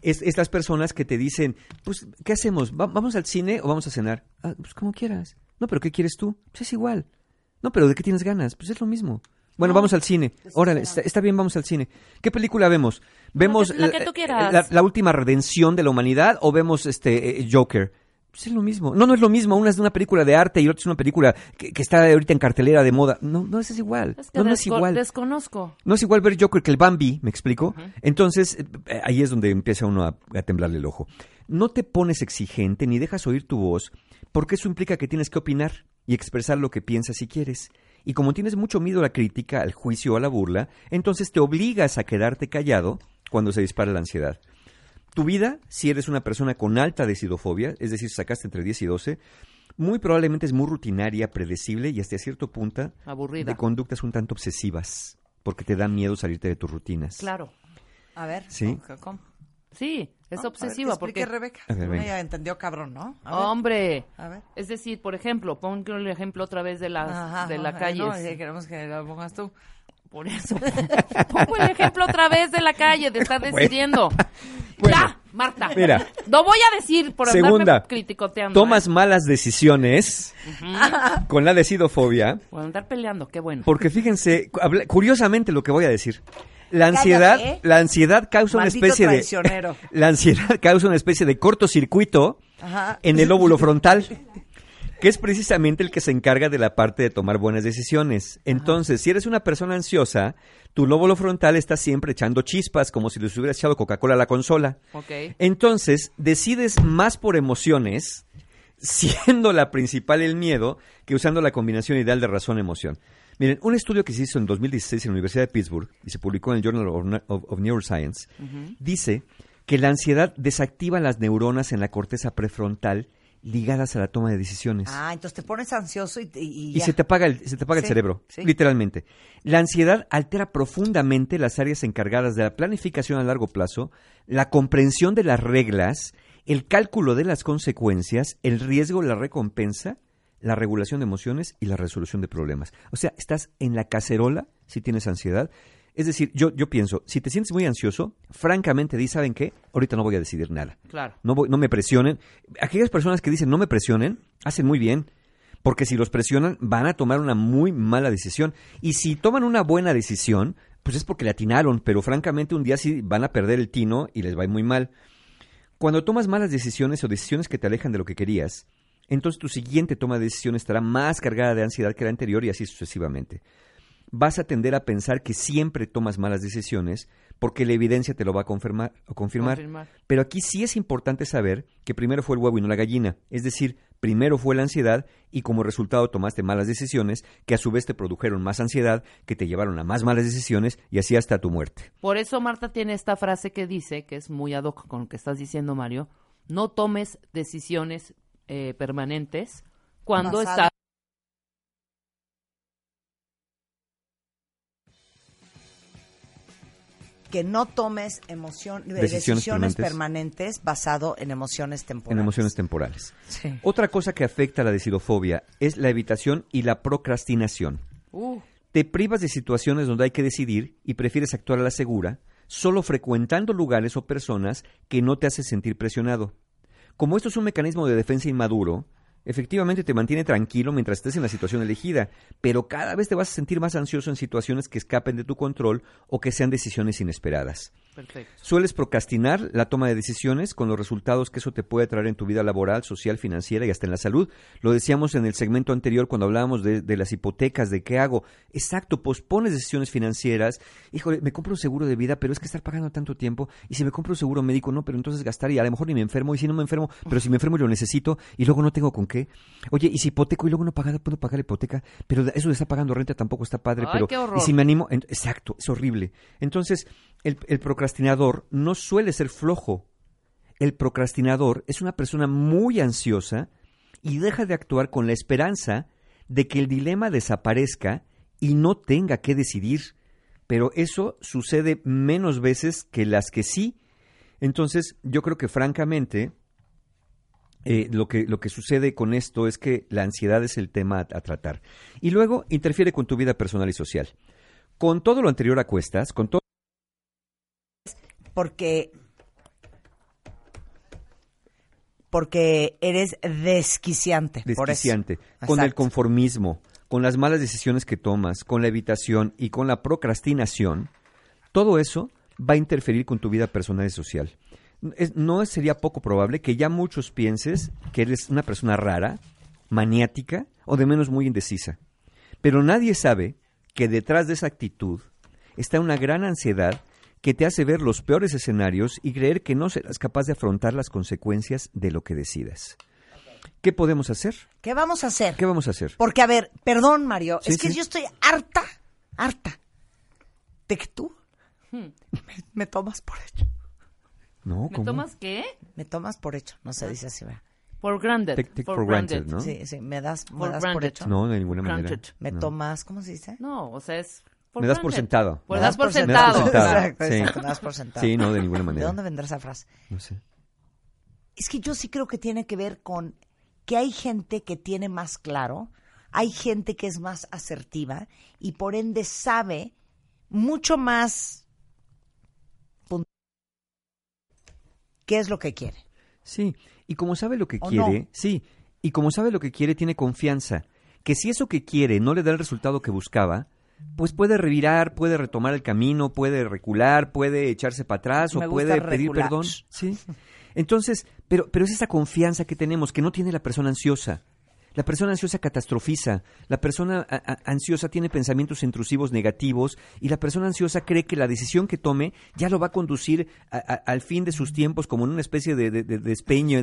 Es, estas personas que te dicen, pues, ¿qué hacemos? ¿Va- ¿Vamos al cine o vamos a cenar? "Ah, pues como quieras. No, pero ¿qué quieres tú? Pues es igual. No, pero ¿de qué tienes ganas? Pues es lo mismo. Bueno, vamos al cine. Órale, está, está bien, vamos al cine. ¿Qué película vemos? ¿Vemos la que tú quieras. la- la última redención de la humanidad o vemos este eh, Joker? Pues es lo mismo. No, no es lo mismo. Una es una película de arte y otra es una película que, que está ahorita en cartelera de moda. No, no, eso es igual. Es que no, no es igual. desconozco. No es igual ver Joker que el Bambi, ¿me explico? Entonces, eh, ahí es donde empieza uno a, a temblarle el ojo. No te pones exigente ni dejas oír tu voz, porque eso implica que tienes que opinar y expresar lo que piensas si quieres. Y como tienes mucho miedo a la crítica, al juicio o a la burla, entonces te obligas a quedarte callado cuando se dispara la ansiedad. Tu vida, si eres una persona con alta decidofobia, es decir, sacaste entre 10 y 12, muy probablemente es muy rutinaria, predecible y hasta cierto punto Aburrida. de conductas un tanto obsesivas, porque te da miedo salirte de tus rutinas. Claro. A ver. Sí. ¿cómo- cómo? Sí, es No, obsesiva que porque Rebeca. A ver, venga. Ella entendió cabrón, ¿no? A ver. hombre, A ver. es decir, por ejemplo, pongo el ejemplo otra vez de la Ajá, de la ajá, calle. No, queremos que lo pongas tú. Por eso. Pongo el ejemplo otra vez de la calle, de estar decidiendo. Bueno. ya, Marta. Mira. Lo voy a decir por Segunda, andarme criticoteando. Tomas ¿eh? malas decisiones con la decidofobia, Por andar peleando, qué bueno. porque fíjense, curiosamente lo que voy a decir. La ansiedad, Cállate, ¿eh? la ansiedad causa Maldito una especie traicionero. de la ansiedad causa una especie de cortocircuito Ajá. en el óvulo frontal, que es precisamente el que se encarga de la parte de tomar buenas decisiones. Entonces, si eres una persona ansiosa, tu lóbulo frontal está siempre echando chispas, como si les hubieras echado Coca-Cola a la consola. Ok. Entonces, decides más por emociones, siendo la principal el miedo, que usando la combinación ideal de razón-emoción. Miren, un estudio que se hizo en 2016 en la Universidad de Pittsburgh y se publicó en el Journal of, Na- of- of Neuroscience, dice que la ansiedad desactiva las neuronas en la corteza prefrontal ligadas a la toma de decisiones. Ah, entonces te pones ansioso y, y, y ya. se te apaga el, se te apaga el cerebro, sí. literalmente. La ansiedad altera profundamente las áreas encargadas de la planificación a largo plazo, la comprensión de las reglas, el cálculo de las consecuencias, el riesgo, la recompensa, la regulación de emociones y la resolución de problemas. O sea, estás en la cacerola si tienes ansiedad. Es decir, yo, yo pienso, si te sientes muy ansioso, francamente di, ¿saben qué? Ahorita no voy a decidir nada. Claro. No, voy- no me presionen. Aquellas personas que dicen no me presionen, hacen muy bien. Porque si los presionan, van a tomar una muy mala decisión. Y si toman una buena decisión, pues es porque le atinaron. Pero francamente, un día sí van a perder el tino y les va a ir muy mal. Cuando tomas malas decisiones o decisiones que te alejan de lo que querías, entonces tu siguiente toma de decisión estará más cargada de ansiedad que la anterior y así sucesivamente. Vas a tender a pensar que siempre tomas malas decisiones porque la evidencia te lo va a confirmar, o confirmar. Confirmar. Pero aquí sí es importante saber que primero fue el huevo y no la gallina. Es decir, primero fue la ansiedad y como resultado tomaste malas decisiones que a su vez te produjeron más ansiedad, que te llevaron a más malas decisiones y así hasta tu muerte. Por eso Marta tiene esta frase que dice, que es muy ad hoc con lo que estás diciendo, Mario, no tomes decisiones eh, permanentes cuando estás... Que no tomes emoción, Decisiones decisiones, permanentes. permanentes basado en emociones temporales. En emociones temporales. Sí. Otra cosa que afecta a la decidofobia es la evitación y la procrastinación. Uh, Te privas de situaciones donde hay que decidir y prefieres actuar a la segura, solo frecuentando lugares o personas que no te hacen sentir presionado. Como esto es un mecanismo de defensa inmaduro, efectivamente te mantiene tranquilo mientras estés en la situación elegida, pero cada vez te vas a sentir más ansioso en situaciones que escapen de tu control o que sean decisiones inesperadas. Perfecto. Sueles procrastinar la toma de decisiones con los resultados que eso te puede traer en tu vida laboral, social, financiera y hasta en la salud. Lo decíamos en el segmento anterior cuando hablábamos de, de las hipotecas, de qué hago. Exacto, pospones decisiones financieras. Híjole, me compro un seguro de vida, pero es que estar pagando tanto tiempo. Y si me compro un seguro médico, no, pero entonces gastar y a lo mejor ni me enfermo. Y si no me enfermo, pero si me enfermo y lo necesito y luego no tengo con qué. Oye, y si hipoteco y luego no pagar, puedo pagar la hipoteca, pero eso de estar pagando renta tampoco está padre. Ay, pero qué horror. y si me animo, en- exacto, es horrible. Entonces, el, procrastinador no suele ser flojo. El procrastinador es una persona muy ansiosa y deja de actuar con la esperanza de que el dilema desaparezca y no tenga que decidir. Pero eso sucede menos veces que las que sí. Entonces, yo creo que francamente, eh, lo, que, lo que sucede con esto es que la ansiedad es el tema a, a tratar. Y luego interfiere con tu vida personal y social. Con todo lo anterior a cuestas, con todo Porque. Porque eres desquiciante. desquiciante, con el conformismo, con las malas decisiones que tomas, con la evitación y con la procrastinación, todo eso va a interferir con tu vida personal y social. Es- no sería poco probable que ya muchos pienses que eres una persona rara, maniática o de menos muy indecisa. Pero nadie sabe que detrás de esa actitud está una gran ansiedad que te hace ver los peores escenarios y creer que no serás capaz de afrontar las consecuencias de lo que decidas. ¿Qué podemos hacer? ¿Qué vamos a hacer? ¿Qué vamos a hacer? Porque, a ver, perdón, Mario, Sí, es que sí. yo estoy harta, harta de que tú Hmm. me, me tomas por hecho. No, ¿Me ¿cómo? tomas qué? Me tomas por hecho, no se dice así, ¿verdad? For granted. Take- take for granted, ¿no? Sí, sí, me das, me For das por hecho. No, de ninguna manera. Granted. Me No. tomas, ¿cómo se dice? No, o sea, es... Me das por sentado. Me das por sentado. Exacto, exacto, me das por sentado. Sí, no, de ninguna ¿De manera. dónde vendrá esa frase? No sé. Es que yo sí creo que tiene que ver con que hay gente que tiene más claro, hay gente que es más asertiva y por ende sabe mucho más qué es lo que quiere. Sí, y como sabe lo que ¿O quiere, no? sí, y como sabe lo que quiere, tiene confianza. Que si eso que quiere no le da el resultado que buscaba, pues puede revirar, puede retomar el camino, puede recular, puede echarse para atrás Me o puede pedir perdón. Sí. Entonces, pero, pero es esa confianza que tenemos que no tiene la persona ansiosa. La persona ansiosa catastrofiza, la persona ansiosa tiene pensamientos intrusivos negativos y la persona ansiosa cree que la decisión que tome ya lo va a conducir a- a- al fin de sus tiempos como en una especie de, de- de despeño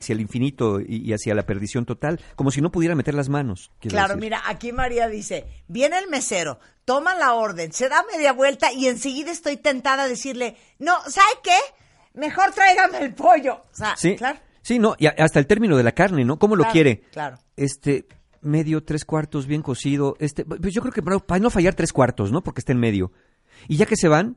hacia el infinito y, hacia la perdición total, como si no pudiera meter las manos. Claro, decir. mira, aquí María dice, viene el mesero, toma la orden, se da media vuelta y enseguida estoy tentada a decirle, no, ¿sabe qué? Mejor tráigame el pollo. O sea, Sí, claro. sí, no, y hasta el término de la carne, ¿no? ¿Cómo lo quiere? claro. Este, medio, tres cuartos, bien cocido. Este, pues yo creo que para no fallar tres cuartos, ¿no? Porque está en medio. Y ya que se van,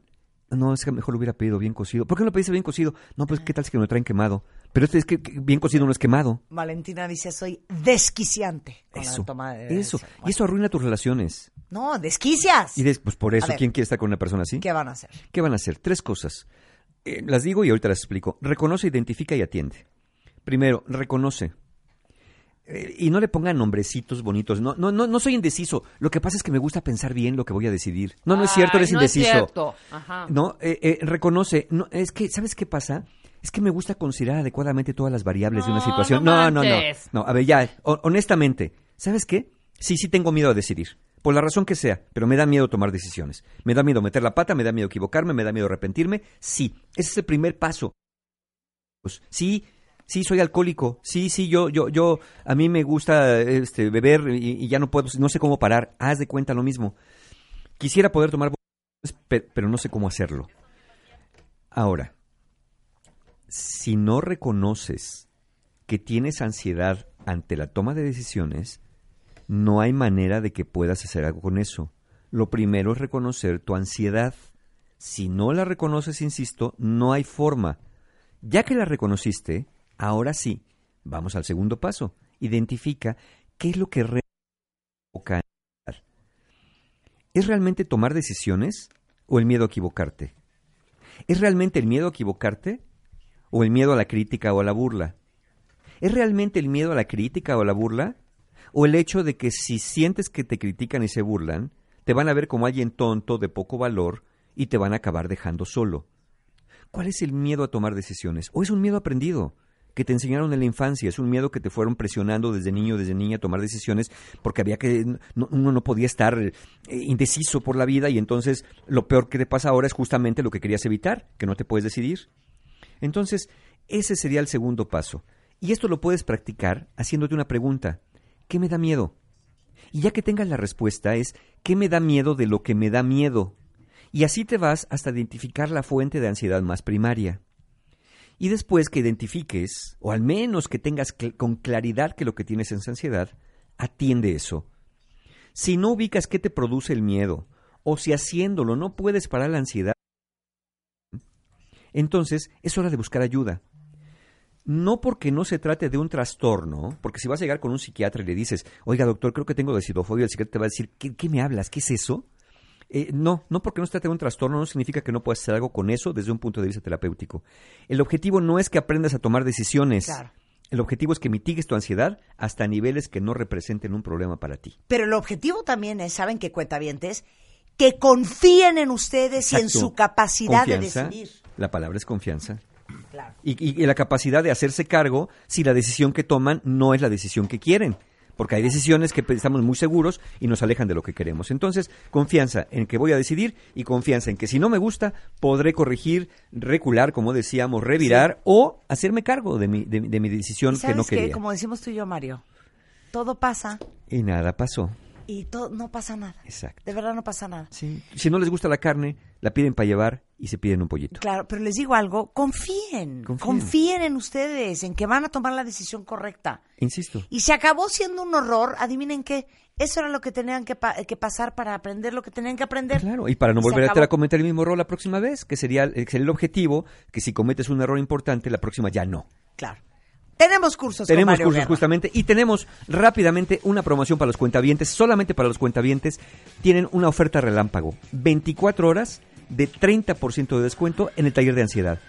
no, es que mejor lo hubiera pedido bien cocido. ¿Por qué no lo pediste bien cocido? No, pues qué tal si que me lo traen quemado. Pero este es que que bien cocido no es quemado. Valentina dice, soy desquiciante con Eso, la toma de eso. Y eso arruina tus relaciones. No, desquicias. Y des- pues por eso, ver. ¿quién quiere estar con una persona así? ¿Qué van a hacer? ¿Qué van a hacer? Tres cosas. Eh, las digo y ahorita las explico. Reconoce, identifica y atiende. Primero, reconoce. Eh, y no le pongan nombrecitos bonitos. No, no, no, no soy indeciso. Lo que pasa es que me gusta pensar bien lo que voy a decidir. No, no es cierto, Ay, eres no es indeciso. cierto. Ajá. No, eh, eh, reconoce. No, es que, ¿sabes qué pasa? Es que me gusta considerar adecuadamente todas las variables de una No, situación. no No, no, no. a ver, ya, ho- honestamente, ¿sabes qué? Sí, sí tengo miedo a decidir. Por la razón que sea, pero me da miedo tomar decisiones. Me da miedo meter la pata, me da miedo equivocarme, me da miedo arrepentirme. Sí, ese es el primer paso. Pues, sí, sí soy alcohólico. Sí, sí, yo, yo, yo, a mí me gusta este, beber y, y ya no puedo, no sé cómo parar. Haz de cuenta lo mismo. Quisiera poder tomar, pe- pero no sé cómo hacerlo. Ahora, si no reconoces que tienes ansiedad ante la toma de decisiones, no hay manera de que puedas hacer algo con eso. Lo primero es reconocer tu ansiedad. Si no la reconoces, insisto, no hay forma. Ya que la reconociste, ahora sí, vamos al segundo paso. Identifica qué es lo que realmente. ¿Es realmente tomar decisiones o el miedo a equivocarte? ¿Es realmente el miedo a equivocarte o el miedo a la crítica o a la burla? ¿Es realmente el miedo a la crítica o a la burla? ¿O el hecho de que si sientes que te critican y se burlan, te van a ver como alguien tonto, de poco valor, y te van a acabar dejando solo? ¿Cuál es el miedo a tomar decisiones? ¿O es un miedo aprendido? Que te enseñaron en la infancia, es un miedo que te fueron presionando desde niño, desde niña a tomar decisiones, porque había que, no- uno no podía estar eh, indeciso por la vida y entonces lo peor que te pasa ahora es justamente lo que querías evitar, que no te puedes decidir. Entonces, ese sería el segundo paso. Y esto lo puedes practicar haciéndote una pregunta. ¿Qué me da miedo? Y ya que tengas la respuesta es, ¿qué me da miedo de lo que me da miedo? Y así te vas hasta identificar la fuente de ansiedad más primaria. Y después que identifiques, o al menos que tengas con claridad que lo que tienes es ansiedad, atiende eso. Si no ubicas qué te produce el miedo, o si haciéndolo no puedes parar la ansiedad, entonces es hora de buscar ayuda. No porque no se trate de un trastorno, porque si vas a llegar con un psiquiatra y le dices, oiga doctor, creo que tengo decidofobia, el psiquiatra te va a decir, ¿qué, qué me hablas? ¿Qué es eso? Eh, no, no porque no se trate de un trastorno no significa que no puedas hacer algo con eso desde un punto de vista terapéutico. El objetivo no es que aprendas a tomar decisiones. Claro. El objetivo es que mitigues tu ansiedad hasta niveles que no representen un problema para ti. Pero el objetivo también es, ¿saben qué cuentavientes? Que confíen en ustedes y en su capacidad Confianza, de decidir. La palabra es confianza. Claro. Y, y- y la capacidad de hacerse cargo si la decisión que toman no es la decisión que quieren. Porque hay decisiones que estamos muy seguros y nos alejan de lo que queremos. Entonces, confianza en que voy a decidir y confianza en que si no me gusta, podré corregir, recular, como decíamos, revirar o hacerme cargo de mi, de, de mi decisión ¿Y que no quería. Como decimos tú y yo, Mario, todo pasa Y nada pasó. Y todo, no pasa nada. Exacto. De verdad no pasa nada. Sí. Si no les gusta la carne, la piden para llevar y se piden un pollito. Claro, pero les digo algo, confíen, Confíen. confíen, en ustedes, en que van a tomar la decisión correcta. Insisto. Y se acabó siendo un horror, adivinen qué, eso era lo que tenían que, pa- que pasar para aprender lo que tenían que aprender. Claro, y para no Y volver a, cometer el mismo error la próxima vez, que sería, el- sería el objetivo, que si cometes un error importante, la próxima ya no. Claro. Tenemos cursos con Tenemos Mario cursos Guerra. justamente y tenemos rápidamente una promoción para los cuentavientes, solamente para los cuentavientes tienen una oferta relámpago, 24 horas de 30% de descuento en el taller de ansiedad.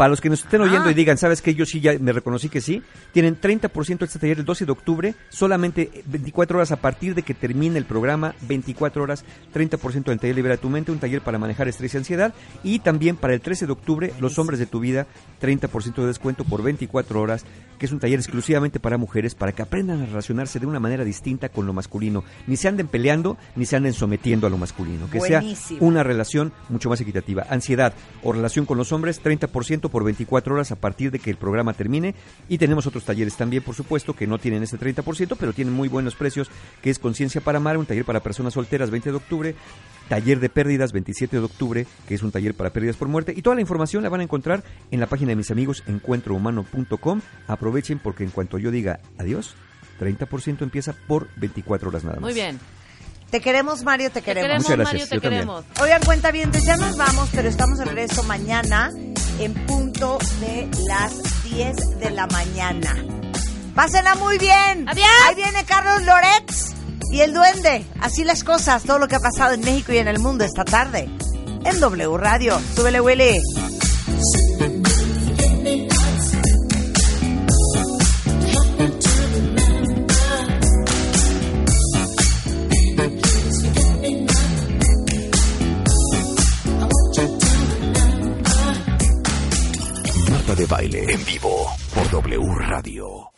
Para los que nos estén oyendo Ah. y digan, ¿sabes qué? Yo sí ya me reconocí que sí. Tienen 30% de este taller el 12 de octubre, solamente 24 horas a partir de que termine el programa, 24 horas, 30% del taller Libera tu mente, un taller para manejar estrés y ansiedad. Y también para el 13 de octubre, Los hombres de tu vida, 30% de descuento por 24 horas, que es un taller exclusivamente para mujeres, para que aprendan a relacionarse de una manera distinta con lo masculino. Ni se anden peleando, ni se anden sometiendo a lo masculino. Que Buenísimo. sea una relación mucho más equitativa. Ansiedad o relación con los hombres, 30% por 24 horas a partir de que el programa termine. Y tenemos otros talleres también, por supuesto, que no tienen ese 30%, pero tienen muy buenos precios, que es Conciencia para Amar, un taller para personas solteras, 20 de octubre. Taller de pérdidas, 27 de octubre, que es un taller para pérdidas por muerte. Y toda la información la van a encontrar en la página de mis amigos encuentrohumano.com. Aprovechen porque en cuanto yo diga adiós, 30% empieza por 24 horas nada más. Muy bien. Te queremos, Mario, te queremos. queremos, Muchas gracias, Mario, te yo también. queremos. Oigan, cuenta bien, ya nos vamos, pero estamos de regreso mañana en punto de las 10 de la mañana. Pásenla muy bien. Adiós. Ahí viene Carlos Loretz y el duende. Así las cosas, todo lo que ha pasado en México y en el mundo esta tarde. En W Radio. Súbele, Willy. De baile en vivo por W Radio.